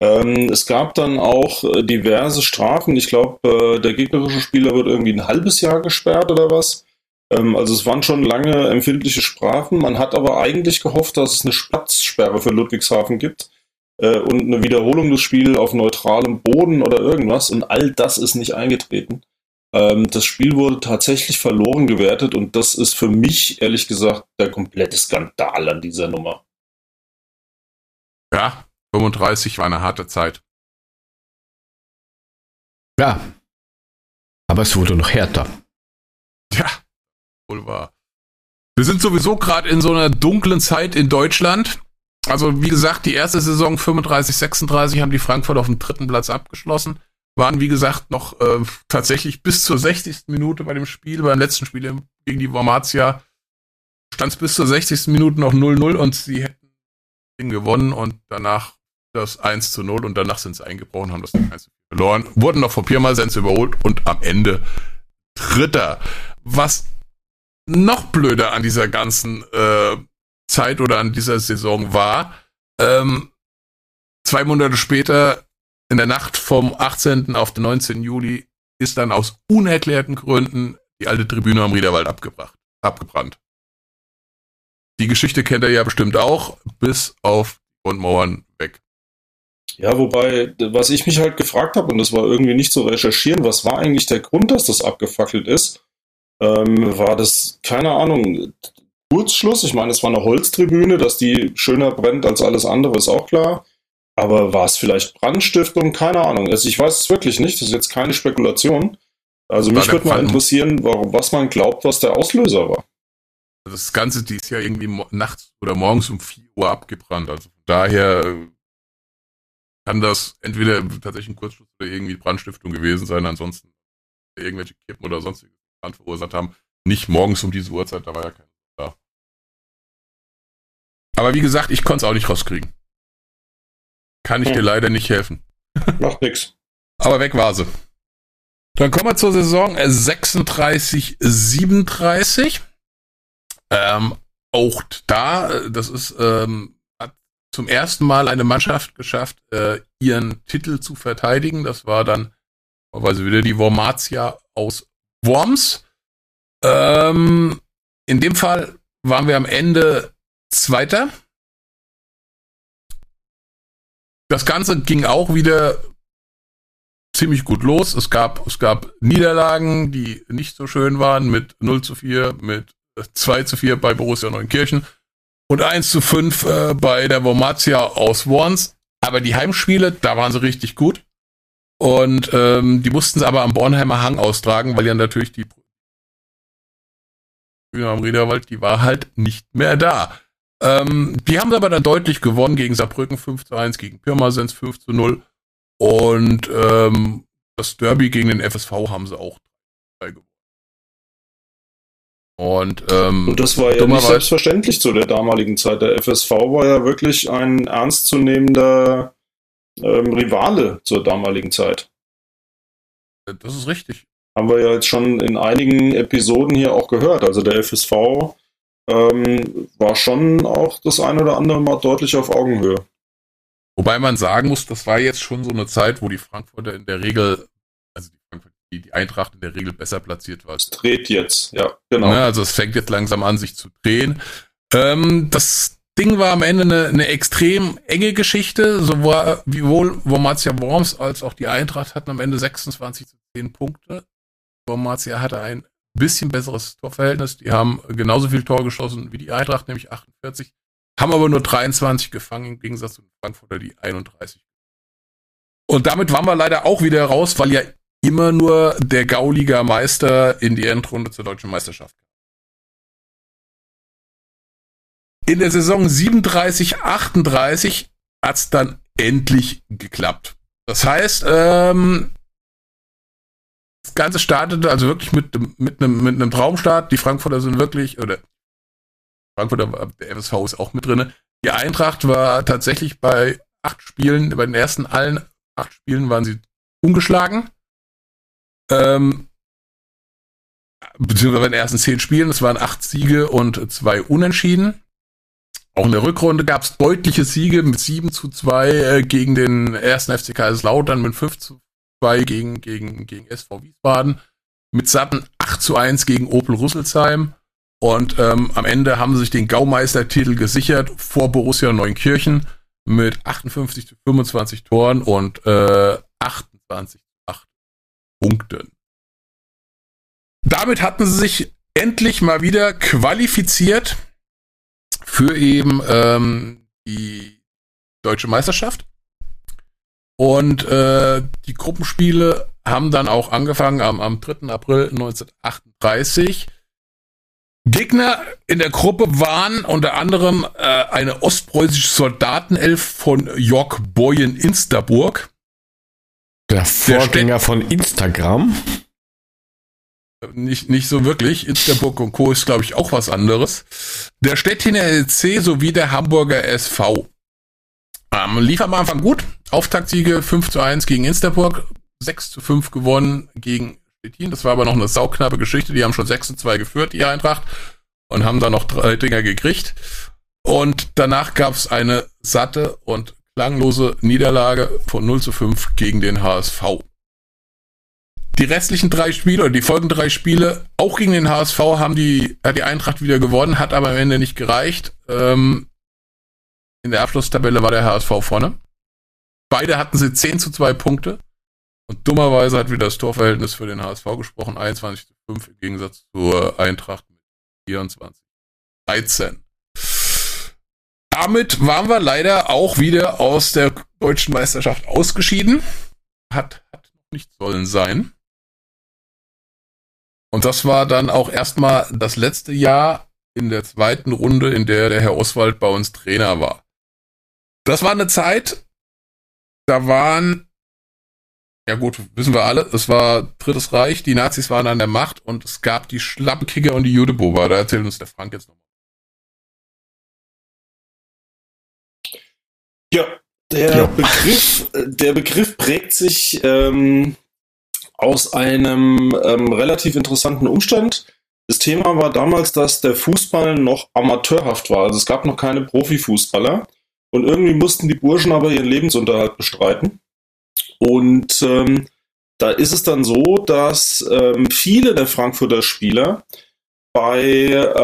Ähm, es gab dann auch äh, diverse Strafen. Ich glaube, äh, der gegnerische Spieler wird irgendwie ein halbes Jahr gesperrt oder was. Ähm, also es waren schon lange empfindliche Strafen. Man hat aber eigentlich gehofft, dass es eine Platzsperre für Ludwigshafen gibt äh, und eine Wiederholung des Spiels auf neutralem Boden oder irgendwas. Und all das ist nicht eingetreten. Ähm, das Spiel wurde tatsächlich verloren gewertet und das ist für mich, ehrlich gesagt, der komplette Skandal an dieser Nummer. Ja, 35 war eine harte Zeit. Ja. Aber es wurde noch härter. Ja, wohl wahr. Wir sind sowieso gerade in so einer dunklen Zeit in Deutschland. Also, wie gesagt, die erste Saison 35, 36 haben die Frankfurt auf dem dritten Platz abgeschlossen. Waren, wie gesagt, noch äh, tatsächlich bis zur 60. Minute bei dem Spiel, beim letzten Spiel gegen die Wormatia, stand es bis zur 60. Minute noch 0-0 und sie hätten Ding gewonnen und danach das 1 zu 0 und danach sind sie eingebrochen, haben das Ding 1 zu 4 verloren, wurden noch vor Pirmasens überholt und am Ende Dritter. Was noch blöder an dieser ganzen äh, Zeit oder an dieser Saison war, ähm, zwei Monate später, in der Nacht vom 18. auf den 19. Juli, ist dann aus unerklärten Gründen die alte Tribüne am Riederwald abgebracht, abgebrannt. Die Geschichte kennt ihr ja bestimmt auch, bis auf Grundmauern weg. Ja, wobei, was ich mich halt gefragt habe, und das war irgendwie nicht zu recherchieren, was war eigentlich der Grund, dass das abgefackelt ist? Ähm, war das, keine Ahnung, Kurzschluss? Ich meine, es war eine Holztribüne, dass die schöner brennt als alles andere, ist auch klar. Aber war es vielleicht Brandstiftung? Keine Ahnung. Also ich weiß es wirklich nicht. Das ist jetzt keine Spekulation. Also War mich würde mal interessieren, warum, was man glaubt, was der Auslöser war. Das Ganze, die ist ja irgendwie nachts oder morgens um 4 Uhr abgebrannt. Also von daher äh, kann das entweder tatsächlich ein Kurzschluss oder irgendwie Brandstiftung gewesen sein. Ansonsten irgendwelche Kippen oder sonstige Brand verursacht haben. Nicht morgens um diese Uhrzeit, da war ja keiner da. Aber wie gesagt, ich konnte es auch nicht rauskriegen. Kann ich Hm. dir leider nicht helfen. Macht nix. Aber weg war sie. Dann kommen wir zur Saison äh, 36, 37. Ähm, auch da, äh, das ist, ähm, hat zum ersten Mal eine Mannschaft geschafft, äh, ihren Titel zu verteidigen. Das war dann, also wieder die Wormatia aus Worms. Ähm, in dem Fall waren wir am Ende Zweiter. Das Ganze ging auch wieder ziemlich gut los. Es gab, es gab Niederlagen, die nicht so schön waren, mit 0 zu 4, mit 2 zu 4 bei Borussia Neunkirchen und 1 zu 5 äh, bei der Wormatia aus Worms. Aber die Heimspiele, da waren sie richtig gut. Und ähm, die mussten sie aber am Bornheimer Hang austragen, weil ja natürlich die Hühner am Riederwald, die war halt nicht mehr da. Ähm, die haben aber dann deutlich gewonnen gegen Saarbrücken 5 zu 1, gegen Pirmasens 5 zu 0 und ähm, das Derby gegen den FSV haben sie auch gewonnen. Und, ähm, und das war ja nicht selbstverständlich zu der damaligen Zeit. Der FSV war ja wirklich ein ernstzunehmender ähm, Rivale zur damaligen Zeit. Das ist richtig. Haben wir ja jetzt schon in einigen Episoden hier auch gehört. Also der FSV ähm, war schon auch das ein oder andere Mal deutlich auf Augenhöhe. Wobei man sagen muss, das war jetzt schon so eine Zeit, wo die Frankfurter in der Regel, also die, die, Eintracht in der Regel besser platziert war. Es dreht jetzt, ja, genau. Ja, also es fängt jetzt langsam an, sich zu drehen. Ähm, das Ding war am Ende eine, eine extrem enge Geschichte, sowohl Wormatia Worms als auch die Eintracht hatten am Ende 26 zu 10 Punkte. Wormatia hatte ein bisschen besseres Torverhältnis. Die haben genauso viel Tor geschossen wie die Eintracht, nämlich 48, haben aber nur 23 gefangen, im Gegensatz zu Frankfurter, die 31. Und damit waren wir leider auch wieder raus, weil ja immer nur der Gauliga Meister in die Endrunde zur deutschen Meisterschaft In der Saison 37, 38 hat's dann endlich geklappt. Das heißt, ähm, das Ganze startete also wirklich mit, mit, einem, mit einem Traumstart. Die Frankfurter sind wirklich, oder Frankfurter, der FSV ist auch mit drin. Die Eintracht war tatsächlich bei acht Spielen, bei den ersten allen acht Spielen waren sie ungeschlagen. Ähm, beziehungsweise bei den ersten zehn Spielen, es waren acht Siege und zwei Unentschieden. Auch in der Rückrunde gab es deutliche Siege mit 7 zu 2 äh, gegen den ersten FC Kaiserslautern, mit 5 zu 2 gegen, gegen, gegen SV Wiesbaden, mit satten 8 zu 1 gegen Opel Rüsselsheim. Und ähm, am Ende haben sie sich den Gaumeistertitel gesichert vor Borussia Neunkirchen mit 58 zu 25 Toren und äh, 28 zu 8 Punkten. Damit hatten sie sich endlich mal wieder qualifiziert für eben ähm, die deutsche Meisterschaft. Und äh, die Gruppenspiele haben dann auch angefangen am, am 3. April 1938. Gegner in der Gruppe waren unter anderem äh, eine ostpreußische Soldatenelf von Jörg Boyen Insterburg. Der Vorgänger der von Instagram. Nicht, nicht so wirklich. Insterburg und Co. ist, glaube ich, auch was anderes. Der Stettiner LC sowie der Hamburger SV. Ähm, lief am Anfang gut. Auftaktsiege 5 zu 1 gegen Insterburg, 6 zu 5 gewonnen gegen Stettin. Das war aber noch eine sauknappe Geschichte. Die haben schon 6 zu 2 geführt, die Eintracht, und haben da noch drei Dinger gekriegt. Und danach gab es eine satte und klanglose Niederlage von 0 zu 5 gegen den HSV. Die restlichen drei Spiele oder die folgenden drei Spiele, auch gegen den HSV, haben die, hat die Eintracht wieder gewonnen, hat aber am Ende nicht gereicht. Ähm, in der Abschlusstabelle war der HSV vorne. Beide hatten sie 10 zu 2 Punkte. Und dummerweise hat wieder das Torverhältnis für den HSV gesprochen, 21 zu 5 im Gegensatz zur Eintracht mit 24 13. Damit waren wir leider auch wieder aus der deutschen Meisterschaft ausgeschieden. Hat, hat nicht sollen sein. Und das war dann auch erstmal das letzte Jahr in der zweiten Runde, in der der Herr Oswald bei uns Trainer war. Das war eine Zeit, da waren, ja gut, wissen wir alle, es war Drittes Reich, die Nazis waren an der Macht und es gab die Schlappenkicker und die Judebober. Da erzählt uns der Frank jetzt nochmal. Ja, der ja. Begriff, der Begriff prägt sich ähm, aus einem ähm, relativ interessanten Umstand. Das Thema war damals, dass der Fußball noch amateurhaft war. Also es gab noch keine Profifußballer. Und irgendwie mussten die Burschen aber ihren Lebensunterhalt bestreiten. Und ähm, da ist es dann so, dass ähm, viele der Frankfurter Spieler bei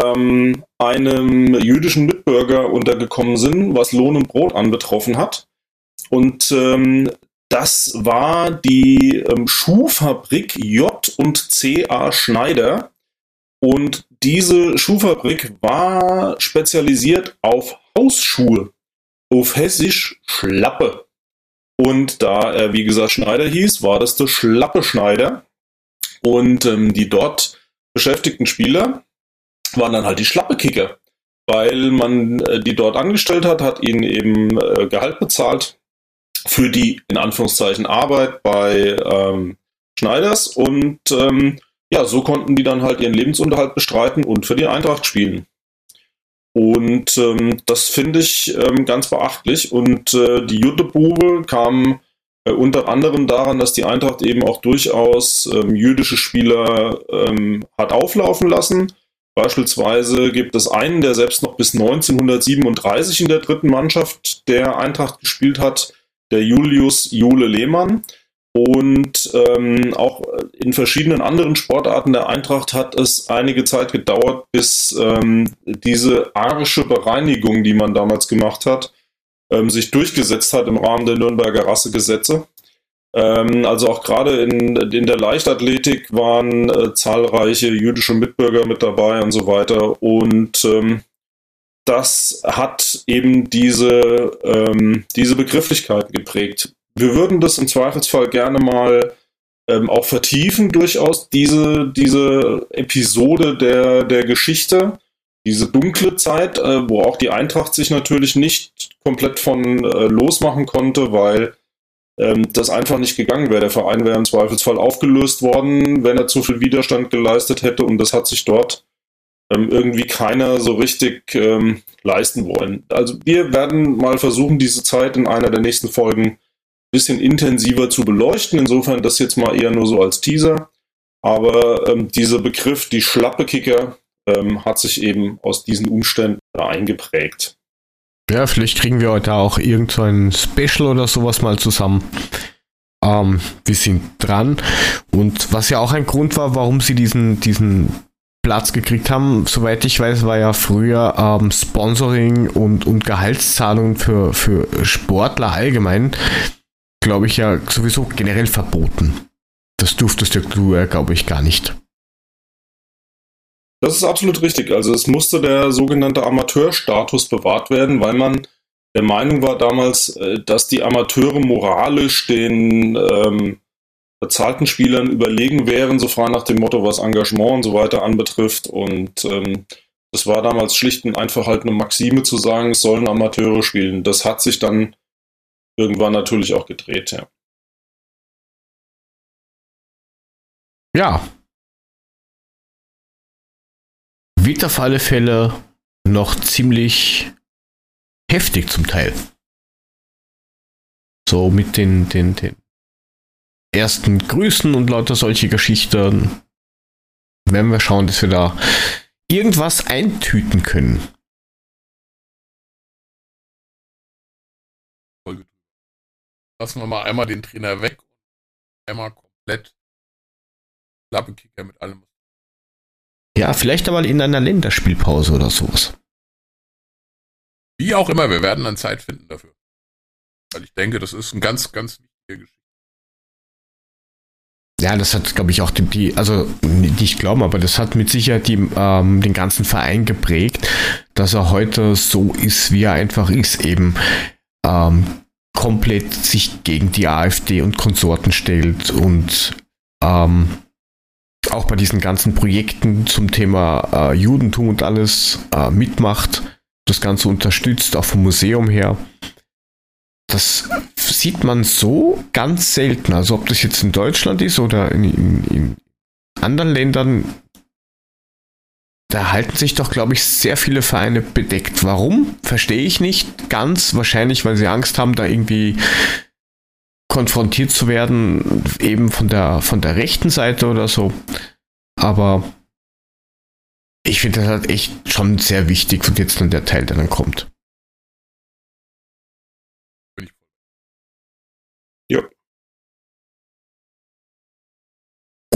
ähm, einem jüdischen Mitbürger untergekommen sind, was Lohn und Brot anbetroffen hat. Und ähm, das war die ähm, Schuhfabrik J und C A Schneider. Und diese Schuhfabrik war spezialisiert auf Hausschuhe, auf Hessisch Schlappe. Und da er, wie gesagt, Schneider hieß, war das der Schlappe Schneider. Und ähm, die dort beschäftigten Spieler waren dann halt die Schlappekicker. Weil man äh, die dort angestellt hat, hat ihnen eben äh, Gehalt bezahlt für die in Anführungszeichen Arbeit bei ähm, Schneiders und ähm, ja, so konnten die dann halt ihren Lebensunterhalt bestreiten und für die Eintracht spielen. Und ähm, das finde ich ähm, ganz beachtlich. Und äh, die Juttebube kam äh, unter anderem daran, dass die Eintracht eben auch durchaus ähm, jüdische Spieler ähm, hat auflaufen lassen. Beispielsweise gibt es einen, der selbst noch bis 1937 in der dritten Mannschaft der Eintracht gespielt hat, der Julius Jule Lehmann. Und ähm, auch in verschiedenen anderen Sportarten der Eintracht hat es einige Zeit gedauert, bis ähm, diese arische Bereinigung, die man damals gemacht hat, ähm, sich durchgesetzt hat im Rahmen der Nürnberger Rassegesetze. Ähm, also auch gerade in, in der Leichtathletik waren äh, zahlreiche jüdische Mitbürger mit dabei und so weiter. Und ähm, das hat eben diese, ähm, diese Begrifflichkeiten geprägt wir würden das im Zweifelsfall gerne mal ähm, auch vertiefen, durchaus diese, diese Episode der, der Geschichte, diese dunkle Zeit, äh, wo auch die Eintracht sich natürlich nicht komplett von äh, losmachen konnte, weil ähm, das einfach nicht gegangen wäre. Der Verein wäre im Zweifelsfall aufgelöst worden, wenn er zu viel Widerstand geleistet hätte und das hat sich dort irgendwie keiner so richtig ähm, leisten wollen. Also wir werden mal versuchen, diese Zeit in einer der nächsten Folgen bisschen intensiver zu beleuchten. Insofern das jetzt mal eher nur so als Teaser. Aber ähm, dieser Begriff, die Schlappekicker, ähm, hat sich eben aus diesen Umständen eingeprägt. Ja, vielleicht kriegen wir heute auch irgendein so Special oder sowas mal zusammen. Ähm, wir sind dran. Und was ja auch ein Grund war, warum sie diesen, diesen Platz gekriegt haben, soweit ich weiß, war ja früher ähm, Sponsoring und, und Gehaltszahlungen für, für Sportler allgemein glaube ich, ja sowieso generell verboten. Das durftest du ja, glaube ich, gar nicht. Das ist absolut richtig. Also es musste der sogenannte Amateurstatus bewahrt werden, weil man der Meinung war damals, äh, dass die Amateure moralisch den ähm, bezahlten Spielern überlegen wären, so frei nach dem Motto, was Engagement und so weiter anbetrifft. Und ähm, das war damals schlicht und einfach halt eine Maxime zu sagen, es sollen Amateure spielen. Das hat sich dann irgendwann natürlich auch gedreht, ja. Ja. Wird auf alle Fälle noch ziemlich heftig zum Teil. So mit den, den, den ersten Grüßen und lauter solche Geschichten werden wir schauen, dass wir da irgendwas eintüten können. lassen wir mal einmal den Trainer weg und einmal komplett Lappenkicker mit allem. Ja, vielleicht aber in einer Länderspielpause oder sowas. Wie auch immer, wir werden dann Zeit finden dafür. Weil ich denke, das ist ein ganz, ganz wichtige Geschichte. Ja, das hat, glaube ich, auch die, die, also nicht glauben, aber das hat mit Sicherheit die, ähm, den ganzen Verein geprägt, dass er heute so ist, wie er einfach ist, eben ähm, komplett sich gegen die AfD und Konsorten stellt und ähm, auch bei diesen ganzen Projekten zum Thema äh, Judentum und alles äh, mitmacht, das Ganze unterstützt, auch vom Museum her. Das sieht man so ganz selten. Also ob das jetzt in Deutschland ist oder in, in, in anderen Ländern, da halten sich doch, glaube ich, sehr viele Vereine bedeckt. Warum? Verstehe ich nicht ganz. Wahrscheinlich, weil sie Angst haben, da irgendwie konfrontiert zu werden, eben von der, von der rechten Seite oder so. Aber ich finde das halt echt schon sehr wichtig und jetzt dann der Teil, der dann kommt.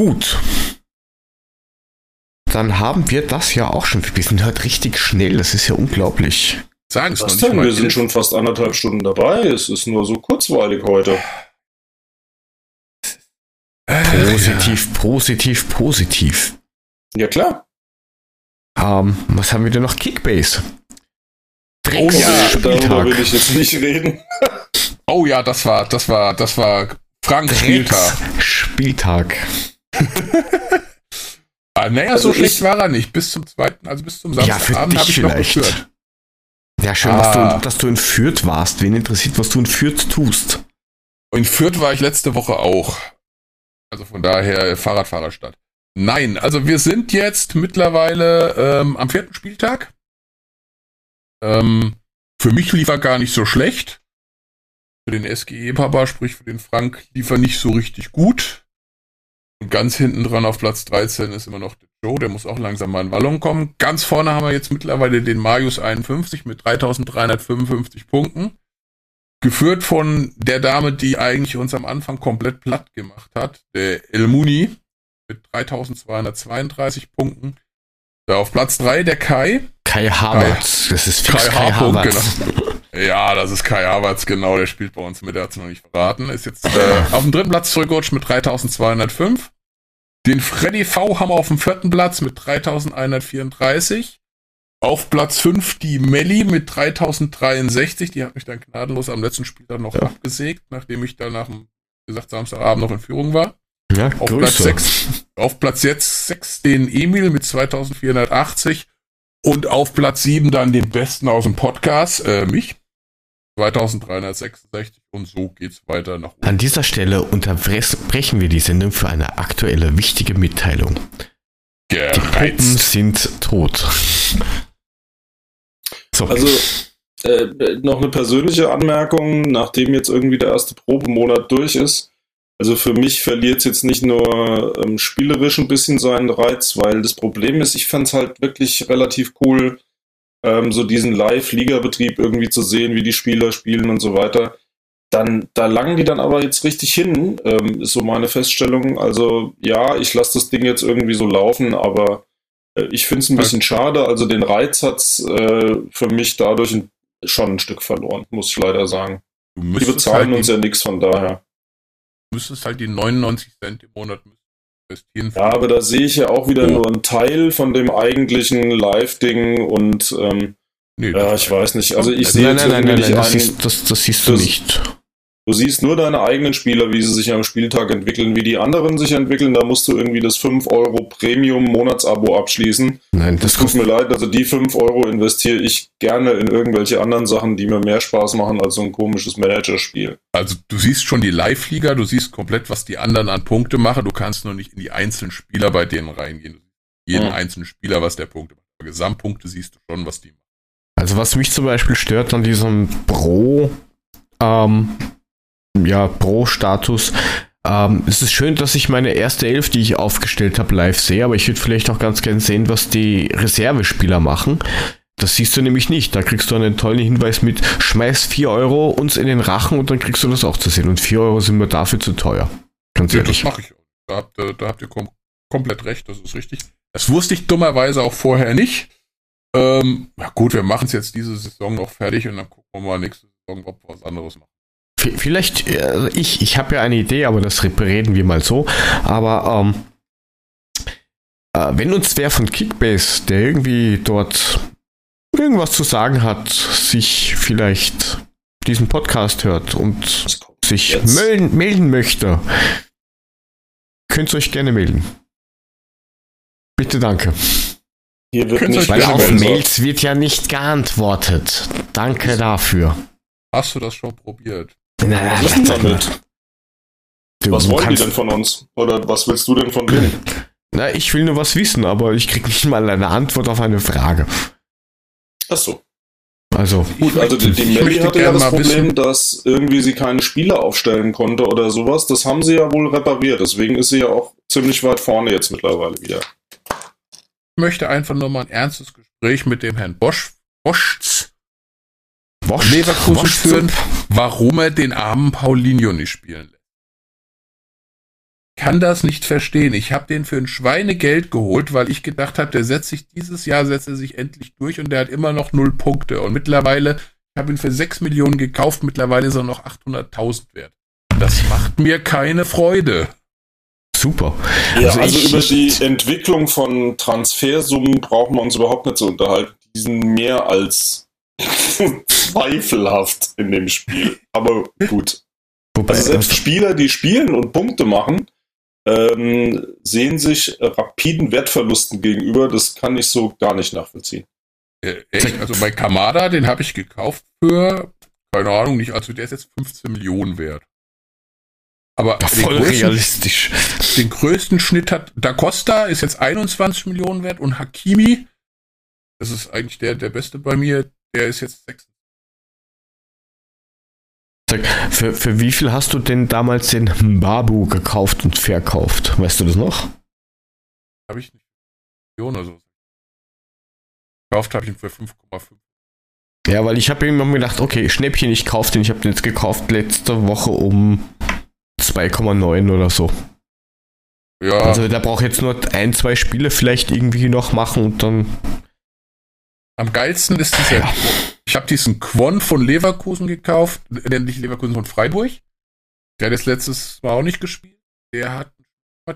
Gut dann haben wir das ja auch schon. Wir sind halt richtig schnell, das ist ja unglaublich. Sagen Was denn? Wir sind schon fast anderthalb Stunden dabei. Es ist nur so kurzweilig heute. Positiv, ja. positiv, positiv. Ja, klar. Ähm, was haben wir denn noch? Kickbase. Oh ja, darüber will ich jetzt nicht reden. oh ja, das war, das war, das war Frank Spieltag. Spieltag. Ah, naja, Also so schlecht war er nicht. Bis zum zweiten, also bis zum Ja, Samstagabend dich habe ich noch vielleicht. geführt. Ja, schön, Ah. dass, du, dass du in Fürth warst. Wen interessiert, was du in Fürth tust? In Fürth war ich letzte Woche auch. Also von daher äh, Fahrradfahrerstadt. Nein, also wir sind jetzt mittlerweile ähm, am vierten Spieltag. Ähm, für mich lief er gar nicht so schlecht. Für den SGE-Papa, sprich für den Frank, lief er nicht so richtig gut. Und ganz hinten dran auf Platz 13 ist immer noch der Joe, der muss auch langsam mal in Wallung kommen. Ganz vorne haben wir jetzt mittlerweile den Marius 51 mit 3355 Punkten geführt von der Dame, die eigentlich uns am Anfang komplett platt gemacht hat, der El Muni mit 3232 Punkten. Da auf Platz 3 der Kai. Kai Havertz. Das ist fix Kai Kai, Havertz. Ja, das ist Kai Havertz, genau, der spielt bei uns mit, der hat's noch nicht verraten. Ist jetzt äh, auf dem dritten Platz zurückgerutscht mit 3205. Den Freddy V haben wir auf dem vierten Platz mit 3134. Auf Platz 5 die Melli mit 3063. Die hat mich dann gnadenlos am letzten Spieltag noch Ja. abgesägt, nachdem ich dann nach dem, wie gesagt, Samstagabend noch in Führung war. Ja, Auf Platz Grüße. 6, auf Platz jetzt 6 den Emil mit 2480 und auf Platz 7 dann den besten aus dem Podcast, äh, mich. 2366 und so geht's weiter nach oben. An dieser Stelle unterbrechen wir die Sendung für eine aktuelle wichtige Mitteilung. Die Puppen Gereizt. sind tot. So. Also äh, noch eine persönliche Anmerkung, nachdem jetzt irgendwie der erste Probemonat durch ist. Also für mich verliert es jetzt nicht nur ähm, spielerisch ein bisschen seinen Reiz, weil das Problem ist, ich fand es halt wirklich relativ cool, ähm, so diesen Live-Liga-Betrieb irgendwie zu sehen, wie die Spieler spielen und so weiter. Dann, da langen die dann aber jetzt richtig hin, ähm, ist so meine Feststellung. Also ja, ich lasse das Ding jetzt irgendwie so laufen, aber äh, ich finde es ein bisschen schade. Also den Reiz hat es äh, für mich dadurch ein, schon ein Stück verloren, muss ich leider sagen. Du Die bezahlen halt uns ja nichts von daher. müsstest halt die 99 Cent im Monat investieren. Ja, aber da sehe ich ja auch wieder nur einen Teil von dem eigentlichen Live-Ding und ähm, nee, ja, ich weiß nicht. Also ich sehe nein, nein, nein, nein, nicht das, siehst, das, das siehst du Das- nicht. Du siehst nur deine eigenen Spieler, wie sie sich am Spieltag entwickeln, wie die anderen sich entwickeln. Da musst du irgendwie das 5 Euro Premium-Monatsabo abschließen. Nein, Das das tut mir leid, also die 5 Euro investiere ich gerne in irgendwelche anderen Sachen, die mir mehr Spaß machen als so ein komisches Managerspiel. Also du siehst schon die Live-Liga, du siehst komplett, was die anderen an Punkte machen. Du kannst nur nicht in die einzelnen Spieler bei denen reingehen. Jeden Mhm. einzelnen Spieler, was der Punkte macht. Aber Gesamtpunkte siehst du schon, was die machen. Also was mich zum Beispiel stört an diesem Pro, ähm, ja, Pro-Status, ähm, es ist schön, dass ich meine erste Elf, die ich aufgestellt habe, live sehe, aber ich würde vielleicht auch ganz gern sehen, was die Reservespieler machen. Das siehst du nämlich nicht. Da kriegst du einen tollen Hinweis mit, schmeiß 4 Euro uns in den Rachen und dann kriegst du das auch zu sehen. Und 4 Euro sind mir dafür zu teuer. Ganz Ja, das ehrlich. mache ich auch. Da habt, ihr, da habt ihr kom komplett recht, das ist richtig. Das wusste ich dummerweise auch vorher nicht. Ähm, na gut, wir machen es jetzt diese Saison noch fertig und dann gucken wir mal nächste Saison, ob wir was anderes machen. Vielleicht, äh, ich, ich habe ja eine Idee, aber das reden wir mal so. Aber ähm, äh, wenn uns wer von Kickbase, der irgendwie dort irgendwas zu sagen hat, sich vielleicht diesen Podcast hört und sich melden, melden möchte, könnt ihr euch gerne melden. Bitte danke. Hier wird nicht Weil auf melden. Mails wird ja nicht geantwortet. Danke dafür. Hast du das schon probiert? Denn damit? Du, Was wollen die denn von uns? Oder was willst du denn von denen? *laughs* Na, ich will nur was wissen, aber ich krieg nicht mal eine Antwort auf eine Frage. Achso. Also, Gut, also die, die möchte hatte ja das Problem, wissen- dass irgendwie sie keine Spiele aufstellen konnte oder sowas. Das haben sie ja wohl repariert. Deswegen ist sie ja auch ziemlich weit vorne jetzt mittlerweile wieder. Ich möchte einfach nur mal ein ernstes Gespräch mit dem Herrn Bosch, Boschz Wosch, Leverkusen Wosch- führen, warum er den armen Paulinho nicht spielen lässt. Kann das nicht verstehen. Ich habe den für ein Schweinegeld geholt, weil ich gedacht habe, der setzt sich dieses Jahr setzt er sich endlich durch und der hat immer noch null Punkte. Und mittlerweile, ich habe ihn für 6 Millionen gekauft, mittlerweile ist er noch 800.000 wert. Das macht mir keine Freude. Super. Ja, Also also, über die Entwicklung von Transfersummen brauchen wir uns überhaupt nicht zu unterhalten. Die sind mehr als zweifelhaft in dem Spiel. Aber gut. Wobei, Also selbst Spieler, die spielen und Punkte machen, ähm, sehen sich rapiden Wertverlusten gegenüber. Das kann ich so gar nicht nachvollziehen. Äh, echt? Also bei Kamada, den habe ich gekauft für, keine Ahnung, nicht, also der ist jetzt 15 Millionen wert. Aber den Voll größten, realistisch. den größten Schnitt hat Da Costa, ist jetzt 21 Millionen wert und Hakimi, das ist eigentlich der, der beste bei mir, der ist jetzt 6. Sag, Für, für wie viel hast du denn damals den Mbabu gekauft und verkauft? Weißt du das noch? Habe ich nicht. Millionen oder so. Gekauft habe ich ihn für 5,5. Ja, weil ich habe irgendwann gedacht, okay, Schnäppchen, ich kaufe den. Ich habe den jetzt gekauft letzte Woche um 2,9 oder so. Ja, Also der braucht jetzt nur ein, zwei Spiele vielleicht irgendwie noch machen und dann. am geilsten ist dieser. Ich habe diesen Quon von Leverkusen gekauft, äh, nicht Leverkusen von Freiburg. Der hat jetzt letztes Mal auch nicht gespielt. Der hat,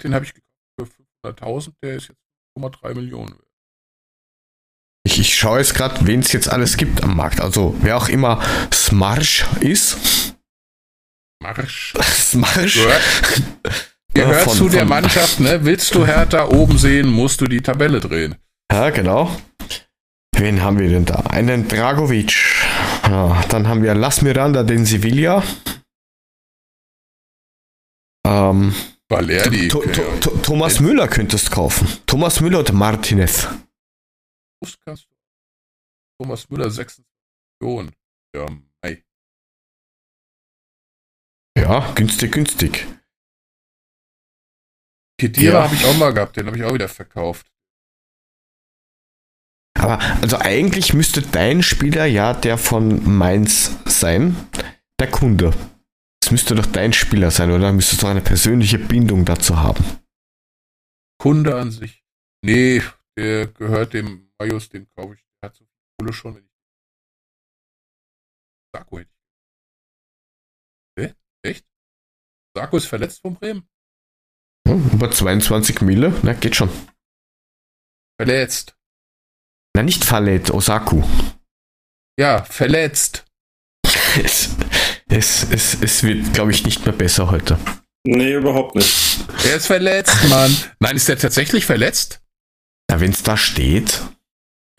den habe ich gekauft für 500.000, der ist jetzt 5,3 Millionen wert. Ich, ich schaue jetzt gerade, wen es jetzt alles gibt am Markt. Also wer auch immer Smarsch ist. Marsch. *laughs* Smarsch. Gehört, *laughs* gehört von- zu der von- Mannschaft, ne? Willst du Hertha oben sehen, musst du die Tabelle drehen. Ja, genau. Wen haben wir denn da? Einen Dragovic. Ja, dann haben wir Las Miranda, den Sevilla. Ähm, Valerdi. To- To- To- Thomas Müller könntest kaufen. Thomas Müller und Martinez. Thomas Müller 26 Millionen. Ja, mei. Ja, günstig, günstig. Kedira Ja. habe ich auch mal gehabt, den habe ich auch wieder verkauft. Aber also eigentlich müsste dein Spieler ja der von Mainz sein, der Kunde. Das müsste doch dein Spieler sein, oder? Müsstest du eine persönliche Bindung dazu haben. Kunde an sich. Nee, der gehört dem Majus, den kaufe ich. Der hat so viel Kohle schon. Wenn ich Sarko hätte ich. Hä? Echt? Sarko ist verletzt von Bremen? Hm, über 22 Mille, na geht schon. Verletzt. Na, nicht Falet, Osaku. Ja, verletzt. Es, es, es, es wird, glaube ich, nicht mehr besser heute. Nee, überhaupt nicht. Er ist verletzt, Mann. Nein, ist der tatsächlich verletzt? Na, wenn es da steht.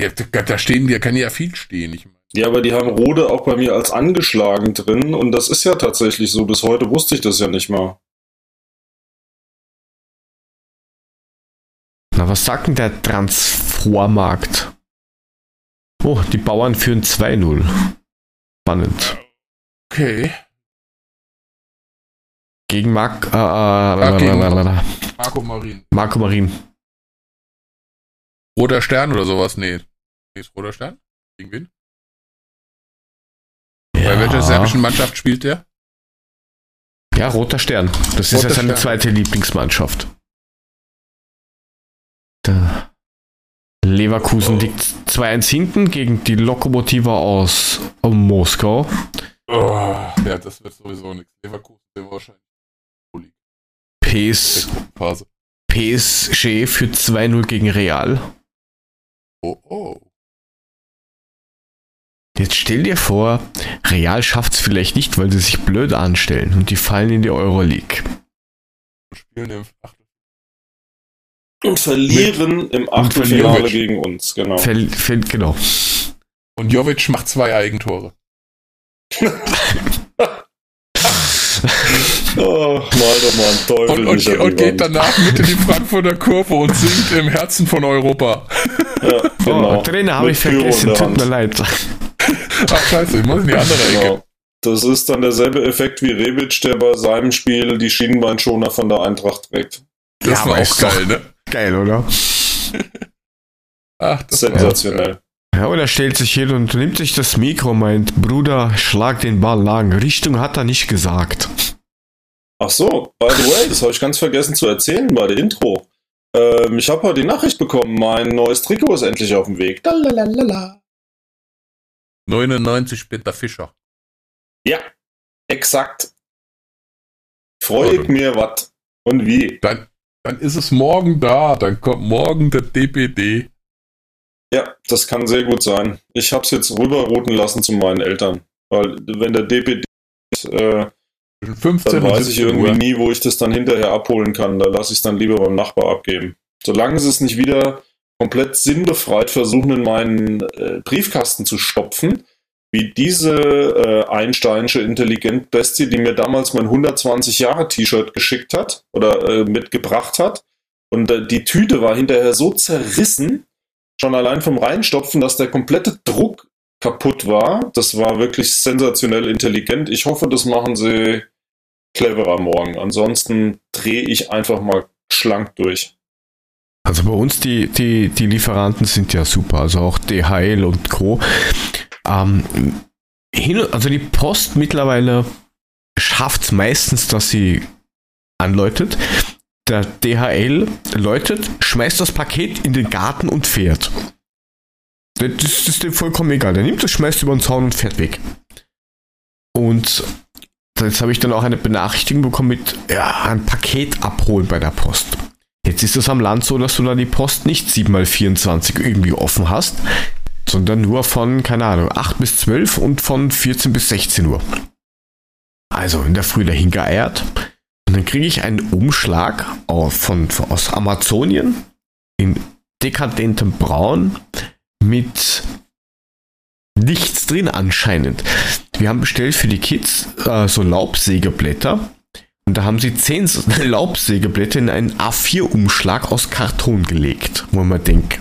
Ja, da, da stehen, da kann ja viel stehen. Ich meine. Ja, aber die haben Rode auch bei mir als angeschlagen drin und das ist ja tatsächlich so. Bis heute wusste ich das ja nicht mal. Na, was sagt denn der Transformarkt? Oh, die Bauern führen 2-0. Spannend. Okay. Gegen Mark, äh, gegen- äh, Marco Marin. Marco Marin. Roter Stern oder sowas? Nee. Nee, ist Roter Stern? Gegen wen? Bei welcher serbischen Mannschaft spielt der? Ja, Roter Stern. Das ist Roter ja seine Stern. zweite Lieblingsmannschaft. Der Leverkusen liegt 2-1 hinten gegen die Lokomotive aus Moskau. Oh, ja, das wird sowieso nichts. Leverkusen wird wahrscheinlich PS. PSG für 2-0 gegen Real. Oh, oh. Jetzt stell dir vor, Real schafft es vielleicht nicht, weil sie sich blöd anstellen und die fallen in die Euroleague. Wir spielen im Achtel. Und verlieren im Achtelfinale gegen uns, genau. Fällt, fällt, genau. Und Jovic macht zwei Eigentore. *laughs* Oh, mal doch mal ein Teufel. Und, und, und geht danach mit in die Frankfurter Kurve und singt im Herzen von Europa. Ja, genau. Oh, Trainer habe Mit ich Pyro vergessen, tut mir leid. Ach scheiße, ich muss in die andere Ecke. Genau. Das ist dann derselbe Effekt wie Rebic, der bei seinem Spiel die Schienenbeinschoner von der Eintracht trägt. Das Ja, war auch geil, ne? Geil, oder? *laughs* Ach, das war Sensationell. Ja, und er stellt sich hin und nimmt sich das Mikro, meint, Bruder, schlag den Ball lang. Richtung hat er nicht gesagt. Ach so, by the way, das habe ich ganz vergessen zu erzählen bei der Intro. Ähm, ich habe heute die Nachricht bekommen, mein neues Trikot ist endlich auf dem Weg. Lalalala. 99 Peter Fischer. Ja, exakt. Freue ich mir was. Und wie? Dann, dann ist es morgen da. Dann kommt morgen der DPD. Ja, das kann sehr gut sein. Ich habe es jetzt rüberrouten lassen zu meinen Eltern. Weil wenn der DPD äh, Zwischen 15 Dann weiß ich 17 irgendwie Uhr. nie, wo ich das dann hinterher abholen kann. Da lasse ich es dann lieber beim Nachbar abgeben. Solange sie es nicht wieder komplett sinnbefreit versuchen, in meinen äh, Briefkasten zu stopfen, wie diese äh, Einsteinsche Intelligentbestie, die mir damals mein 120-Jahre-T-Shirt geschickt hat oder äh, mitgebracht hat. Und äh, die Tüte war hinterher so zerrissen, schon allein vom Reinstopfen, dass der komplette Druck kaputt war. Das war wirklich sensationell intelligent. Ich hoffe, das machen sie cleverer morgen. Ansonsten drehe ich einfach mal schlank durch. Also bei uns, die, die, die Lieferanten sind ja super, also auch DHL und Co. Ähm, hin, also die Post mittlerweile schafft es meistens, dass sie anläutet. Der DHL läutet, schmeißt das Paket in den Garten und fährt. Das, ist dem vollkommen egal. Der nimmt es, schmeißt über den Zaun und fährt weg. Und jetzt habe ich dann auch eine Benachrichtigung bekommen mit ja, ein Paket abholen bei der Post. Jetzt ist es am Land so, dass du da die Post nicht 7x24 irgendwie offen hast, sondern nur von, keine Ahnung, 8 bis 12 und von 14 bis 16 Uhr. Also in der Früh dahin geeiert. Und dann kriege ich einen Umschlag auf, von, aus Amazonien in dekadentem Braun mit nichts drin anscheinend. Wir haben bestellt für die Kids äh, so Laubsägeblätter und da haben sie zehn *laughs* Laubsägeblätter in einen A4-Umschlag aus Karton gelegt, wo man denkt,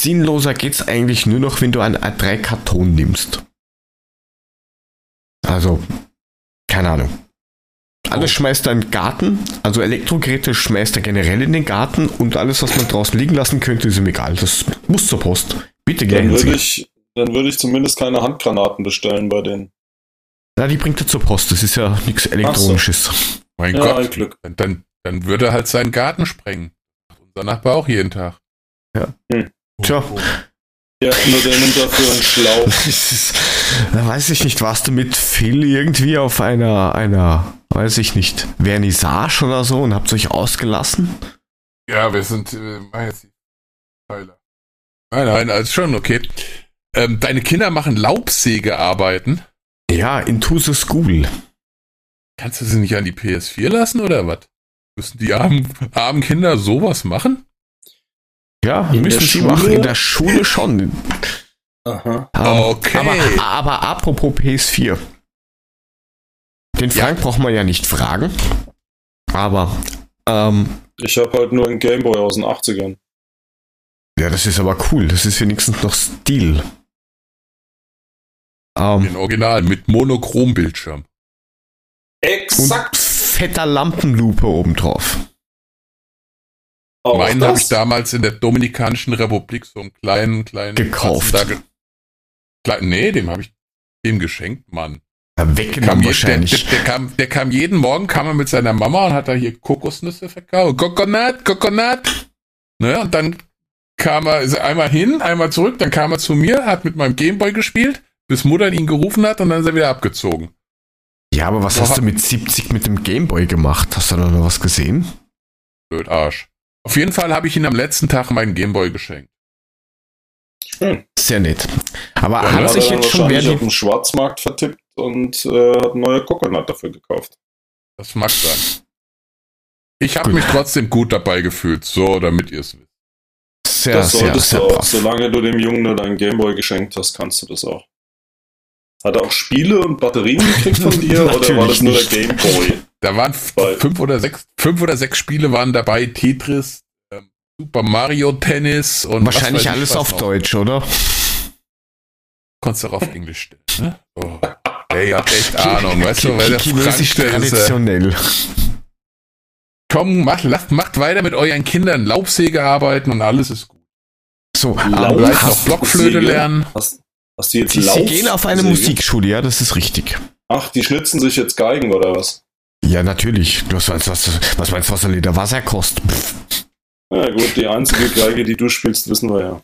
sinnloser geht's eigentlich nur noch, wenn du einen A3-Karton nimmst. Also, keine Ahnung. Alles schmeißt er in den Garten, also Elektrogeräte schmeißt er generell in den Garten und alles, was man draußen liegen lassen könnte, ist ihm egal. Das muss zur Post. Bitte Dann gleich würde ich, dann würde ich zumindest keine Handgranaten bestellen bei denen. Na, die bringt er zur Post. Das ist ja nichts Elektronisches. Mein Ja, ein Gott, Glück. dann, dann, dann würde er halt seinen Garten sprengen. Unser Nachbar auch jeden Tag. Ja. Hm. Tja. Ja, nur der nimmt dafür einen Schlauch. *laughs* Ist, da weiß ich nicht, warst du mit Phil irgendwie auf einer, einer, weiß ich nicht, Vernissage oder so und habt euch ausgelassen? Ja, wir sind, äh, Teile. Nein, nein, also schon okay. Ähm, deine Kinder machen Laubsägearbeiten. Ja, into the school. Kannst du sie nicht an die PS4 lassen oder was? Müssen die armen, armen Kinder sowas machen? Ja, In müssen sie Schule? machen. In der Schule schon. Aha. Ähm, Okay. Aber, aber apropos PS4. Den Frank braucht man ja nicht fragen. Aber, ähm, Ich habe halt nur einen Gameboy aus den 80ern. ja, das ist aber cool. Das ist wenigstens noch Stil. Ähm, In Original mit Monochrombildschirm. Exakt. und fetter Lampenlupe obendrauf. Auch Meinen habe ich damals in der Dominikanischen Republik so einen kleinen, kleinen. Gekauft. Da ge Kle nee, dem habe ich dem geschenkt, Mann. Ja, Kam weggenommen je, der, wahrscheinlich. der, der, kam, der kam jeden Morgen, kam er mit seiner Mama und hat da hier Kokosnüsse verkauft. Coconut, Coconut. Ne, und dann kam er ist einmal hin, einmal zurück, dann kam er zu mir, hat mit meinem Gameboy gespielt, bis Mutter ihn gerufen hat und dann ist er wieder abgezogen. Ja, aber was Boah. hast du mit 70 mit dem Gameboy gemacht? Hast du da noch was gesehen? Blöd Arsch. Auf jeden Fall habe ich ihm am letzten Tag meinen Gameboy geschenkt. Schön. Sehr nett. Aber Ja, hat ne? Sich jetzt schon wer auf dem Schwarzmarkt vertippt und äh, hat neue Coconut dafür gekauft. Das mag sein. Ich habe mich trotzdem gut dabei gefühlt, so damit ihr es wisst. sehr, das sehr, solltest sehr du auch. Solange du dem Jungen nur deinen Gameboy geschenkt hast, kannst du das auch. Hat er auch Spiele und Batterien gekriegt von *laughs* dir oder war das nur der Gameboy? Da waren Weil- fünf oder sechs, fünf oder sechs Spiele waren dabei, Tetris, ähm, Super Mario Tennis und Wahrscheinlich alles was auf noch. Deutsch, oder? Konntest du auch auf Englisch stellen, ne? Oh. Ey, habt echt Ahnung, weißt du, weil der Chinesisch ist, äh, traditionell. komm, macht, lasst, macht weiter mit euren Kindern Laubsäge arbeiten und alles ist gut. So, Vielleicht noch Blockflöte lernen. Hast, hast du jetzt die, sie Lauf- gehen auf eine Säge? Musikschule, ja, das ist richtig. Ach, die schnitzen sich jetzt Geigen oder was? Ja, natürlich. Was meinst du, was, was, meinst du, was ein Liter Wasser kostet? Pff. Ja gut, die einzige Geige, die du spielst, wissen wir ja.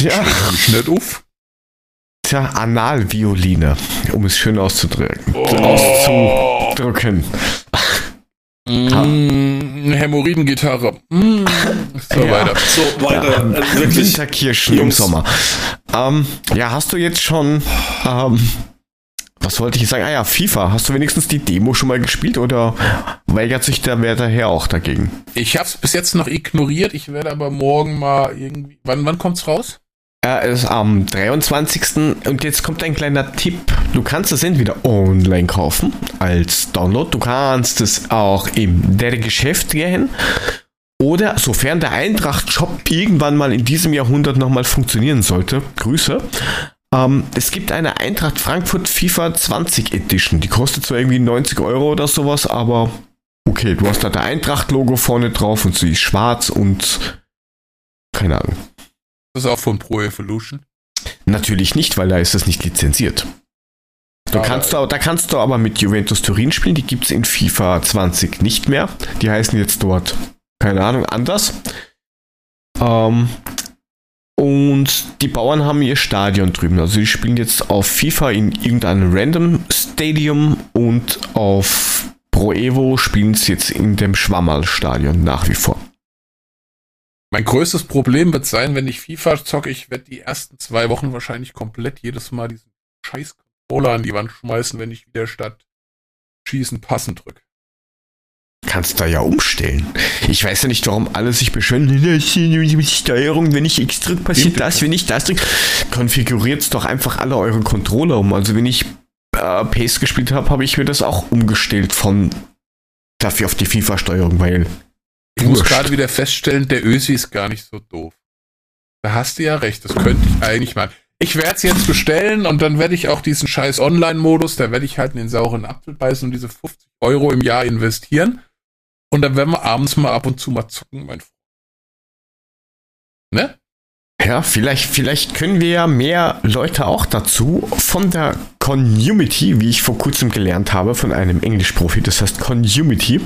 Ja, nicht auf. tja, Analvioline, um es schön auszudrücken. Oh. Auszudrücken. Mm, Hämorrhoidengitarre. Mm, so Ja. weiter. So, weiter. Ja, Äh, wirklich. Winterkirschen im Jungs. Sommer. Ähm, ja, hast du jetzt schon ähm, was wollte ich sagen? Ah ja, FIFA. Hast du wenigstens die Demo schon mal gespielt oder weigert sich der Wert daher auch dagegen? Ich habe es bis jetzt noch ignoriert. Ich werde aber morgen mal irgendwie. Wann, wann kommt's raus? Er ist am 23. Und jetzt kommt ein kleiner Tipp. Du kannst es entweder online kaufen als Download. Du kannst es auch im der Geschäft gehen. Oder sofern der Eintracht-Shop irgendwann mal in diesem Jahrhundert nochmal funktionieren sollte, Grüße, ähm, es gibt eine Eintracht Frankfurt FIFA 20 Edition. Die kostet zwar irgendwie 90 Euro oder sowas, aber okay, du hast da der Eintracht-Logo vorne drauf und sie ist schwarz und keine Ahnung. Das ist auch von Pro Evolution. Natürlich nicht, weil da ist es nicht lizenziert. Du kannst da, da kannst du aber mit Juventus Turin spielen, die gibt es in FIFA 20 nicht mehr. Die heißen jetzt dort, keine Ahnung, anders. Ähm, und die Bauern haben ihr Stadion drüben. Also die spielen jetzt auf FIFA in irgendeinem Random Stadium und auf Pro Evo spielen sie jetzt in dem Schwammerl-Stadion nach wie vor. Mein größtes Problem wird sein, wenn ich FIFA zocke, ich werde die ersten zwei Wochen wahrscheinlich komplett jedes Mal diesen scheiß Controller an die Wand schmeißen, wenn ich wieder statt schießen passen drück. Kannst da ja umstellen. Ich weiß ja nicht, warum alle sich beschweren. Steuerung, wenn ich X drücke, passiert das, wenn ich das drücke. Konfiguriert doch einfach alle eure Controller um. Also wenn ich äh, PACE gespielt habe, habe ich mir das auch umgestellt von dafür auf die FIFA-Steuerung, weil Ich muss gerade wieder feststellen, der Ösi ist gar nicht so doof. Da hast du ja recht, das könnte ich eigentlich mal. Ich werde es jetzt bestellen und dann werde ich auch diesen scheiß Online-Modus, da werde ich halt in den sauren Apfel beißen und diese 50 Euro im Jahr investieren. Und dann werden wir abends mal ab und zu mal zucken, mein Freund. Ne? Ja, vielleicht, vielleicht können wir ja mehr Leute auch dazu von der Community, wie ich vor kurzem gelernt habe von einem Englischprofi, das heißt Community.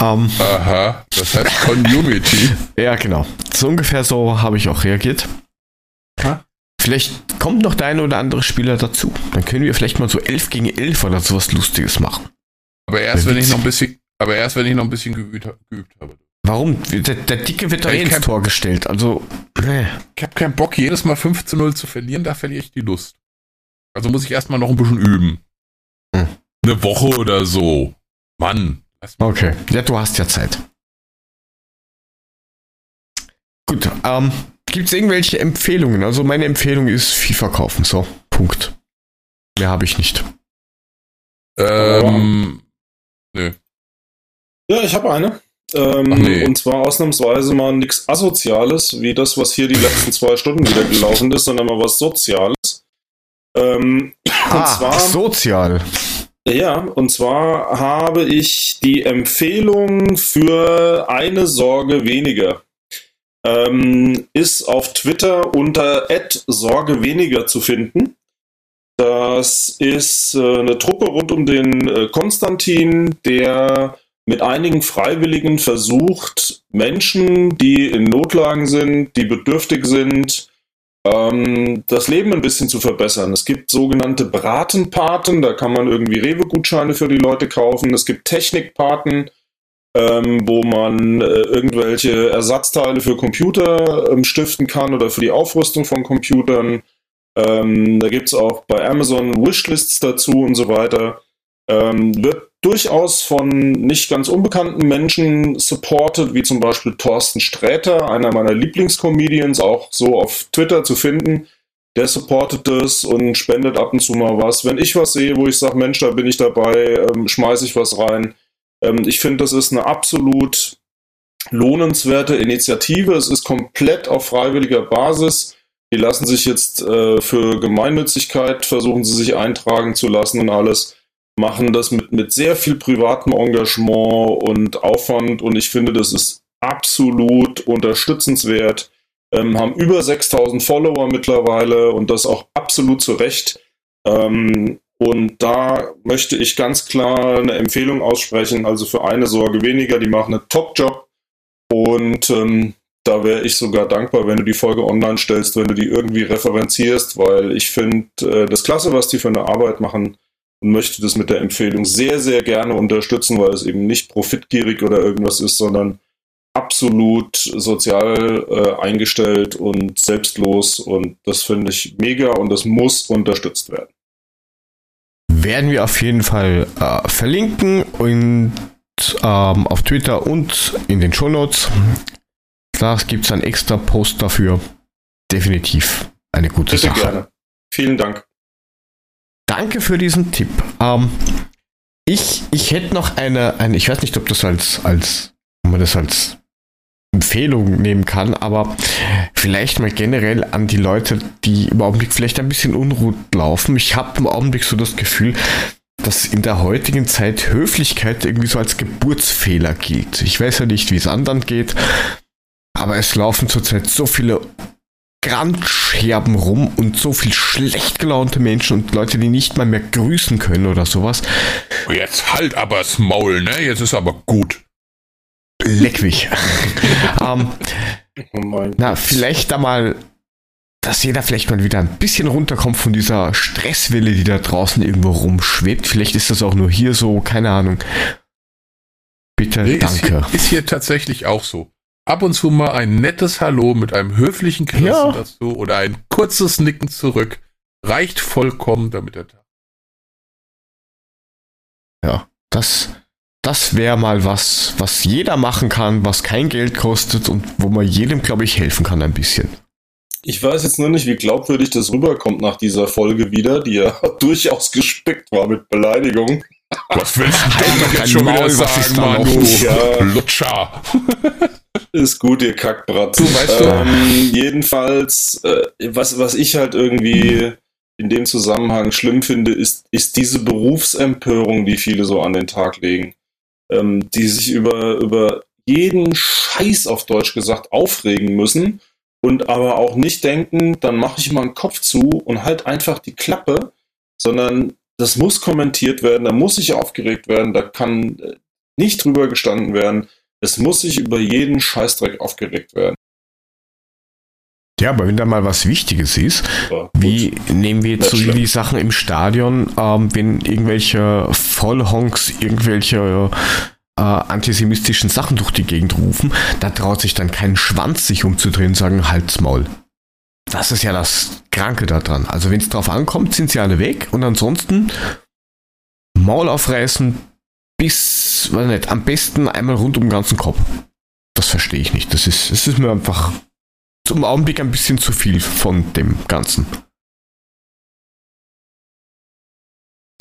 Ähm, Aha, das heißt Community. *laughs* ja, genau. So ungefähr so habe ich auch reagiert. Ha? Vielleicht kommt noch der eine oder andere Spieler dazu. Dann können wir vielleicht mal so 11 gegen 11 oder sowas Lustiges machen. Aber erst wenn ich noch ein bisschen, aber erst wenn ich noch ein bisschen geübt, geübt habe. Warum? Der, der Dicke wird doch Ich eh ins Tor gestellt. Also, äh. Ich habe keinen Bock, jedes Mal 5 zu 0 zu verlieren, da verliere ich die Lust. Also muss ich erstmal noch ein bisschen üben. Hm. Eine Woche oder so. Mann. Okay. Ja, du hast ja Zeit. Gut, ähm, gibt es irgendwelche Empfehlungen? Also meine Empfehlung ist FIFA kaufen. So, Punkt. Mehr habe ich nicht. Ähm, nö. Ja, ich habe eine. Ähm, nee. Und zwar ausnahmsweise mal nichts Asoziales, wie das, was hier die letzten zwei Stunden wieder gelaufen ist, sondern mal was Soziales. Ähm, und Ah, zwar, sozial. ja, und zwar habe ich die Empfehlung für eine Sorge weniger. Ähm, ist auf Twitter unter Sorge weniger zu finden. Das ist äh, eine Truppe rund um den äh, Konstantin, der mit einigen Freiwilligen versucht, Menschen, die in Notlagen sind, die bedürftig sind, ähm, das Leben ein bisschen zu verbessern. Es gibt sogenannte Bratenpaten, da kann man irgendwie Rewe-Gutscheine für die Leute kaufen. Es gibt Technikpaten, ähm, wo man äh, irgendwelche Ersatzteile für Computer ähm, stiften kann oder für die Aufrüstung von Computern. Ähm, da gibt es auch bei Amazon Wishlists dazu und so weiter. Ähm, wird durchaus von nicht ganz unbekannten Menschen supported, wie zum Beispiel Thorsten Sträter, einer meiner Lieblingscomedians, auch so auf Twitter zu finden. Der supportet das und spendet ab und zu mal was. Wenn ich was sehe, wo ich sage, Mensch, da bin ich dabei, ähm, schmeiße ich was rein. Ähm, ich finde, das ist eine absolut lohnenswerte Initiative. Es ist komplett auf freiwilliger Basis. Die lassen sich jetzt äh, für Gemeinnützigkeit, versuchen sie sich eintragen zu lassen und alles machen das mit, mit sehr viel privatem Engagement und Aufwand und ich finde, das ist absolut unterstützenswert. Ähm, haben über 6000 Follower mittlerweile und das auch absolut zu Recht. Ähm, und da möchte ich ganz klar eine Empfehlung aussprechen, also für eine Sorge weniger, die machen einen Top-Job und ähm, da wäre ich sogar dankbar, wenn du die Folge online stellst, wenn du die irgendwie referenzierst, weil ich finde äh, das klasse, was die für eine Arbeit machen und möchte das mit der Empfehlung sehr, sehr gerne unterstützen, weil es eben nicht profitgierig oder irgendwas ist, sondern absolut sozial äh, eingestellt und selbstlos und das finde ich mega und das muss unterstützt werden. werden wir auf jeden Fall äh, verlinken und ähm, auf Twitter und in den Shownotes. Da gibt es einen extra Post dafür. Definitiv eine gute Bitte Sache. gerne. Vielen Dank. Danke für diesen Tipp. Ähm, ich, ich hätte noch eine, eine, ich weiß nicht, ob das als, als, man das als Empfehlung nehmen kann, aber vielleicht mal generell an die Leute, die im Augenblick vielleicht ein bisschen unruhig laufen. Ich habe im Augenblick so das Gefühl, dass in der heutigen Zeit Höflichkeit irgendwie so als Geburtsfehler gilt. Ich weiß ja nicht, wie es anderen geht, aber es laufen zurzeit so viele Grandscherben rum und so viel schlecht gelaunte Menschen und Leute, die nicht mal mehr grüßen können oder sowas. Jetzt halt aber das Maul, ne? Jetzt ist aber gut. Leck mich. *laughs* ähm, Oh na, vielleicht da mal, dass jeder vielleicht mal wieder ein bisschen runterkommt von dieser Stresswelle, die da draußen irgendwo rumschwebt. Vielleicht ist das auch nur hier so, keine Ahnung. Bitte, Nee, Ist danke. hier, ist hier tatsächlich auch so. Ab und zu mal ein nettes Hallo mit einem höflichen Grinsen Ja. dazu oder ein kurzes Nicken zurück reicht vollkommen, damit der Tag. Ja, das, das wäre mal was, was jeder machen kann, was kein Geld kostet und wo man jedem, glaube ich, helfen kann ein bisschen. Ich weiß jetzt nur nicht, wie glaubwürdig das rüberkommt nach dieser Folge wieder, die ja *laughs* durchaus gespickt war mit Beleidigungen. Was willst du Halt denn doch jetzt schon wieder Maul, was ist sagen, da Manu? los? Ja. Lutscher. *laughs* Ist gut, ihr Kackbratz. Du, weißt du- ähm, jedenfalls, äh, was, was ich halt irgendwie in dem Zusammenhang schlimm finde, ist, ist diese Berufsempörung, die viele so an den Tag legen. Ähm, die sich über, über jeden Scheiß auf Deutsch gesagt aufregen müssen und aber auch nicht denken, dann mache ich mal einen Kopf zu und halt einfach die Klappe, sondern das muss kommentiert werden, da muss sich aufgeregt werden, da kann äh, nicht drüber gestanden werden. Es muss sich über jeden Scheißdreck aufgeregt werden. Ja, aber wenn da mal was Wichtiges ist, Aber Wie nehmen wir jetzt so die Sachen im Stadion, ähm, wenn irgendwelche Vollhonks irgendwelche äh, antisemitischen Sachen durch die Gegend rufen, da traut sich dann kein Schwanz sich umzudrehen und sagen, halt's Maul. Das ist ja das Kranke daran. Also wenn es drauf ankommt, sind sie alle weg und ansonsten Maul aufreißen bis, weiß nicht, am besten einmal rund um den ganzen Kopf. Das verstehe ich nicht. Das ist, das ist mir einfach zum Augenblick ein bisschen zu viel von dem Ganzen.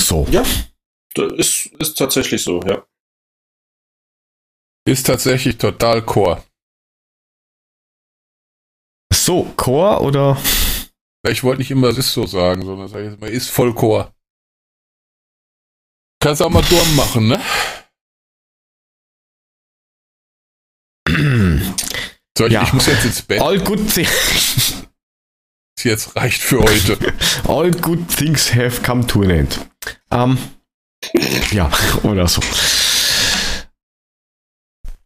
So. Ja, das ist, ist tatsächlich so, ja. Ist tatsächlich total Chor. So, Chor oder? Ich wollte nicht immer, es ist so sagen, sondern sag ich jetzt mal, ist voll Chor. Kannst auch mal Durm machen, ne? *clears throat* So, ich, Ja. ich muss jetzt ins Bett. All good, thi Jetzt reicht für heute. *laughs* all good things have come to an end. Ähm, ja, oder so.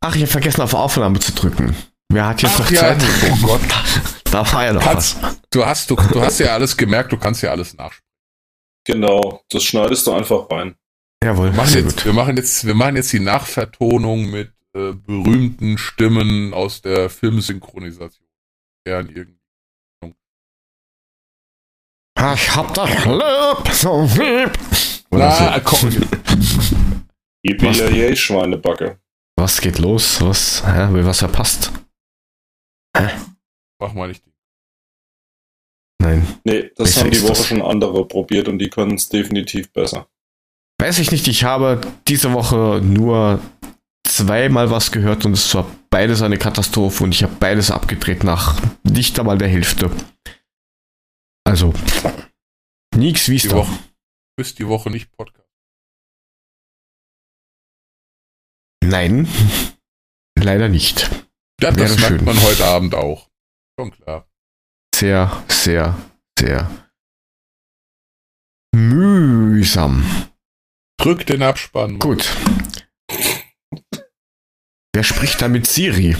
Ach, ich habe vergessen, auf Aufnahme zu drücken. Wer hat jetzt Ach noch ja, Zeit? oh Gott. *laughs* Da war ja noch Kannst, was. du, hast, du, du hast ja alles gemerkt, du kannst ja alles nachsprechen. Genau, das schneidest du einfach rein. Jawohl, Wir machen, sehr jetzt, gut. wir, machen jetzt, wir machen jetzt die Nachvertonung mit äh, berühmten Stimmen aus der Filmsynchronisation. Ich hab das Lieb so lieb. Na, komm. *laughs* Yippie Schweinebacke. Was geht los? Was? Hä? Will was verpasst? Mach mal nicht. Nein. Nee, das Besser haben die Woche das. schon andere probiert und die können es definitiv besser. Weiß ich nicht, ich habe diese Woche nur zweimal was gehört und es war beides eine Katastrophe und ich habe beides abgedreht nach nicht einmal der Hälfte. Also, nix wie Die Woche. Du bist die Woche nicht Podcast. Nein, *laughs* leider nicht. Ja, das merkt man heute Abend auch. Schon klar. Sehr, sehr, sehr mühsam. Drück den Abspann. Gut. Wer spricht da mit Siri?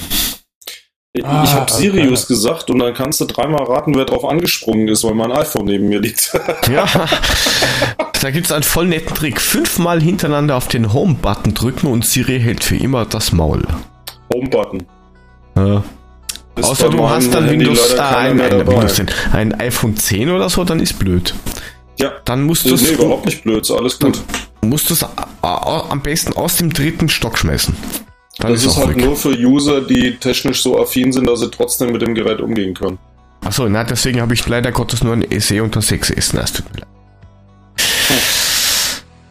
Ah, ich habe Sirius okay. gesagt und dann kannst du dreimal raten, wer drauf angesprungen ist, weil mein iPhone neben mir liegt. *laughs* Ja, da gibt es einen voll netten Trick. Fünfmal hintereinander auf den Home-Button drücken und Siri hält für immer das Maul. Home-Button. Ist außer du hast dann Handy Windows, äh, keiner ein, ein. Windows 10, ein iPhone 10 oder so, dann ist blöd. Ja. Dann musst du nee, überhaupt nicht blöd, so alles gut. musst a- a- am besten aus dem dritten Stock schmeißen. Dann Das ist auch halt weg. nur für User, die technisch so affin sind, dass sie trotzdem mit dem Gerät umgehen können. Achso, na, deswegen habe ich leider Gottes nur ein SE unter 6S. Na, es tut mir leid.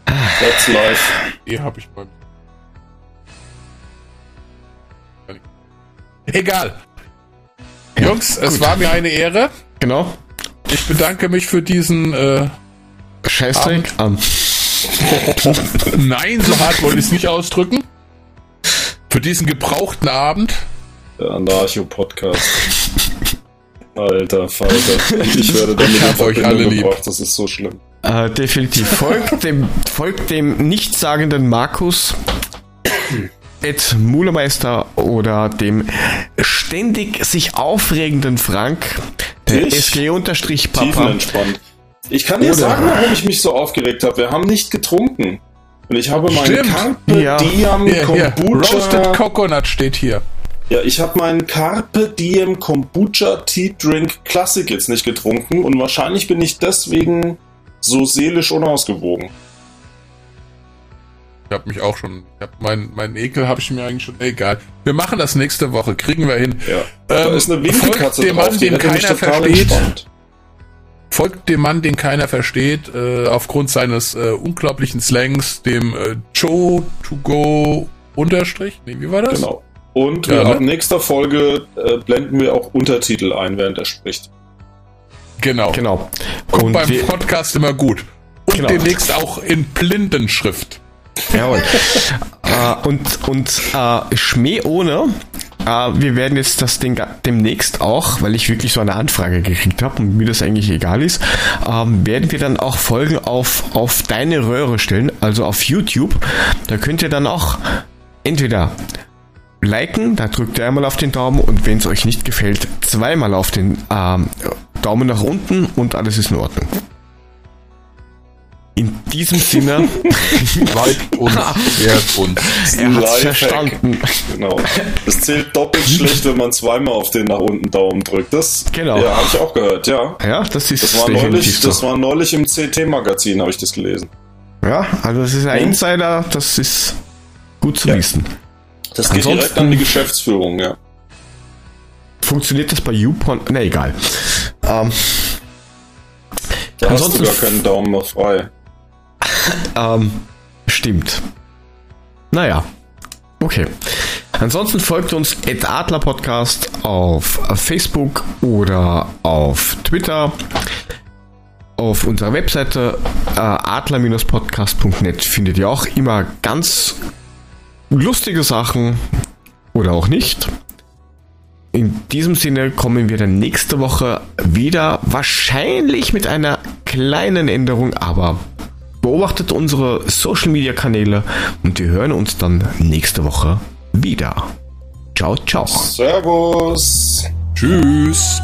That's life. Die habe ich beim. Egal. Ja, Jungs, es gut. war mir eine Ehre. Genau. Ich bedanke mich für diesen. Äh, Scheißdreck. Ähm, *laughs* nein, so hart wollte ich es nicht ausdrücken. Für diesen gebrauchten Abend. Der Anarcho-Podcast. Alter Falter. Ich werde damit Ich hab euch alle lieb. gebracht, das ist so schlimm. äh, definitiv. Folgt dem, folgt dem nichtssagenden Markus. Ed Mulemeister oder dem ständig sich aufregenden Frank. Der Ich? SG-Papa. Tiefenentspannt. Ich kann dir Oder- sagen, warum ich mich so aufgeregt habe. Wir haben nicht getrunken. Und ich habe meinen. Carpe Ja. Diem hier. Kombucha. Roasted Coconut steht hier. Ja, ich habe meinen Carpe Diem Kombucha Tea Drink Classic jetzt nicht getrunken und wahrscheinlich bin ich deswegen so seelisch unausgewogen. Ich habe mich auch schon. Ich hab mein, mein Ekel habe ich mir eigentlich schon. Egal. Wir machen das nächste Woche. Kriegen wir hin. Ja. da Ähm, ist eine folgt Winkelkatze dem Mann, den keiner versteht. entspannt. Folgt dem Mann, den keiner versteht, äh, aufgrund seines äh, unglaublichen Slangs, dem äh, Joe to go Unterstrich. Nee, wie war das? Genau. Und Ja, wir, ne? ab nächster Folge äh, blenden wir auch Untertitel ein, während er spricht. Genau. Genau. Kommt Und beim Podcast immer gut. Und Genau. demnächst auch in Blindenschrift. Jawohl. äh, und und äh, Schmäh ohne. Äh, wir werden jetzt das Ding demnächst auch, weil ich wirklich so eine Anfrage gekriegt habe und mir das eigentlich egal ist, ähm, werden wir dann auch Folgen auf, auf deine Röhre stellen, also auf YouTube. Da könnt ihr dann auch entweder liken, da drückt ihr einmal auf den Daumen und wenn es euch nicht gefällt, zweimal auf den ähm, Daumen nach unten und alles ist in Ordnung. In diesem Sinne, Bleibt uns, wert uns. er hat's verstanden. Genau. Es zählt doppelt schlecht, wenn man zweimal auf den nach unten Daumen drückt. Das Genau. ja, habe ich auch gehört, ja. Ja, das ist Das war neulich, so. das war neulich im CT-Magazin, habe ich das gelesen. ja, also das ist ein Mhm. Insider, das ist gut zu Ja. wissen. Das geht Ansonsten- direkt an die Geschäftsführung, ja. Funktioniert das bei YouPorn? Na egal. Ähm, Da hast du Ansonsten- gar keinen Daumen mehr frei. *laughs* ähm, stimmt. Naja, okay. Ansonsten folgt uns at Adler Podcast auf Facebook oder auf Twitter. Auf unserer Webseite äh, adler-podcast.net findet ihr auch immer ganz lustige Sachen oder auch nicht. In diesem Sinne kommen wir dann nächste Woche wieder, wahrscheinlich mit einer kleinen Änderung, aber beobachtet unsere Social Media Kanäle und wir hören uns dann nächste Woche wieder. Ciao, ciao. Servus! Tschüss.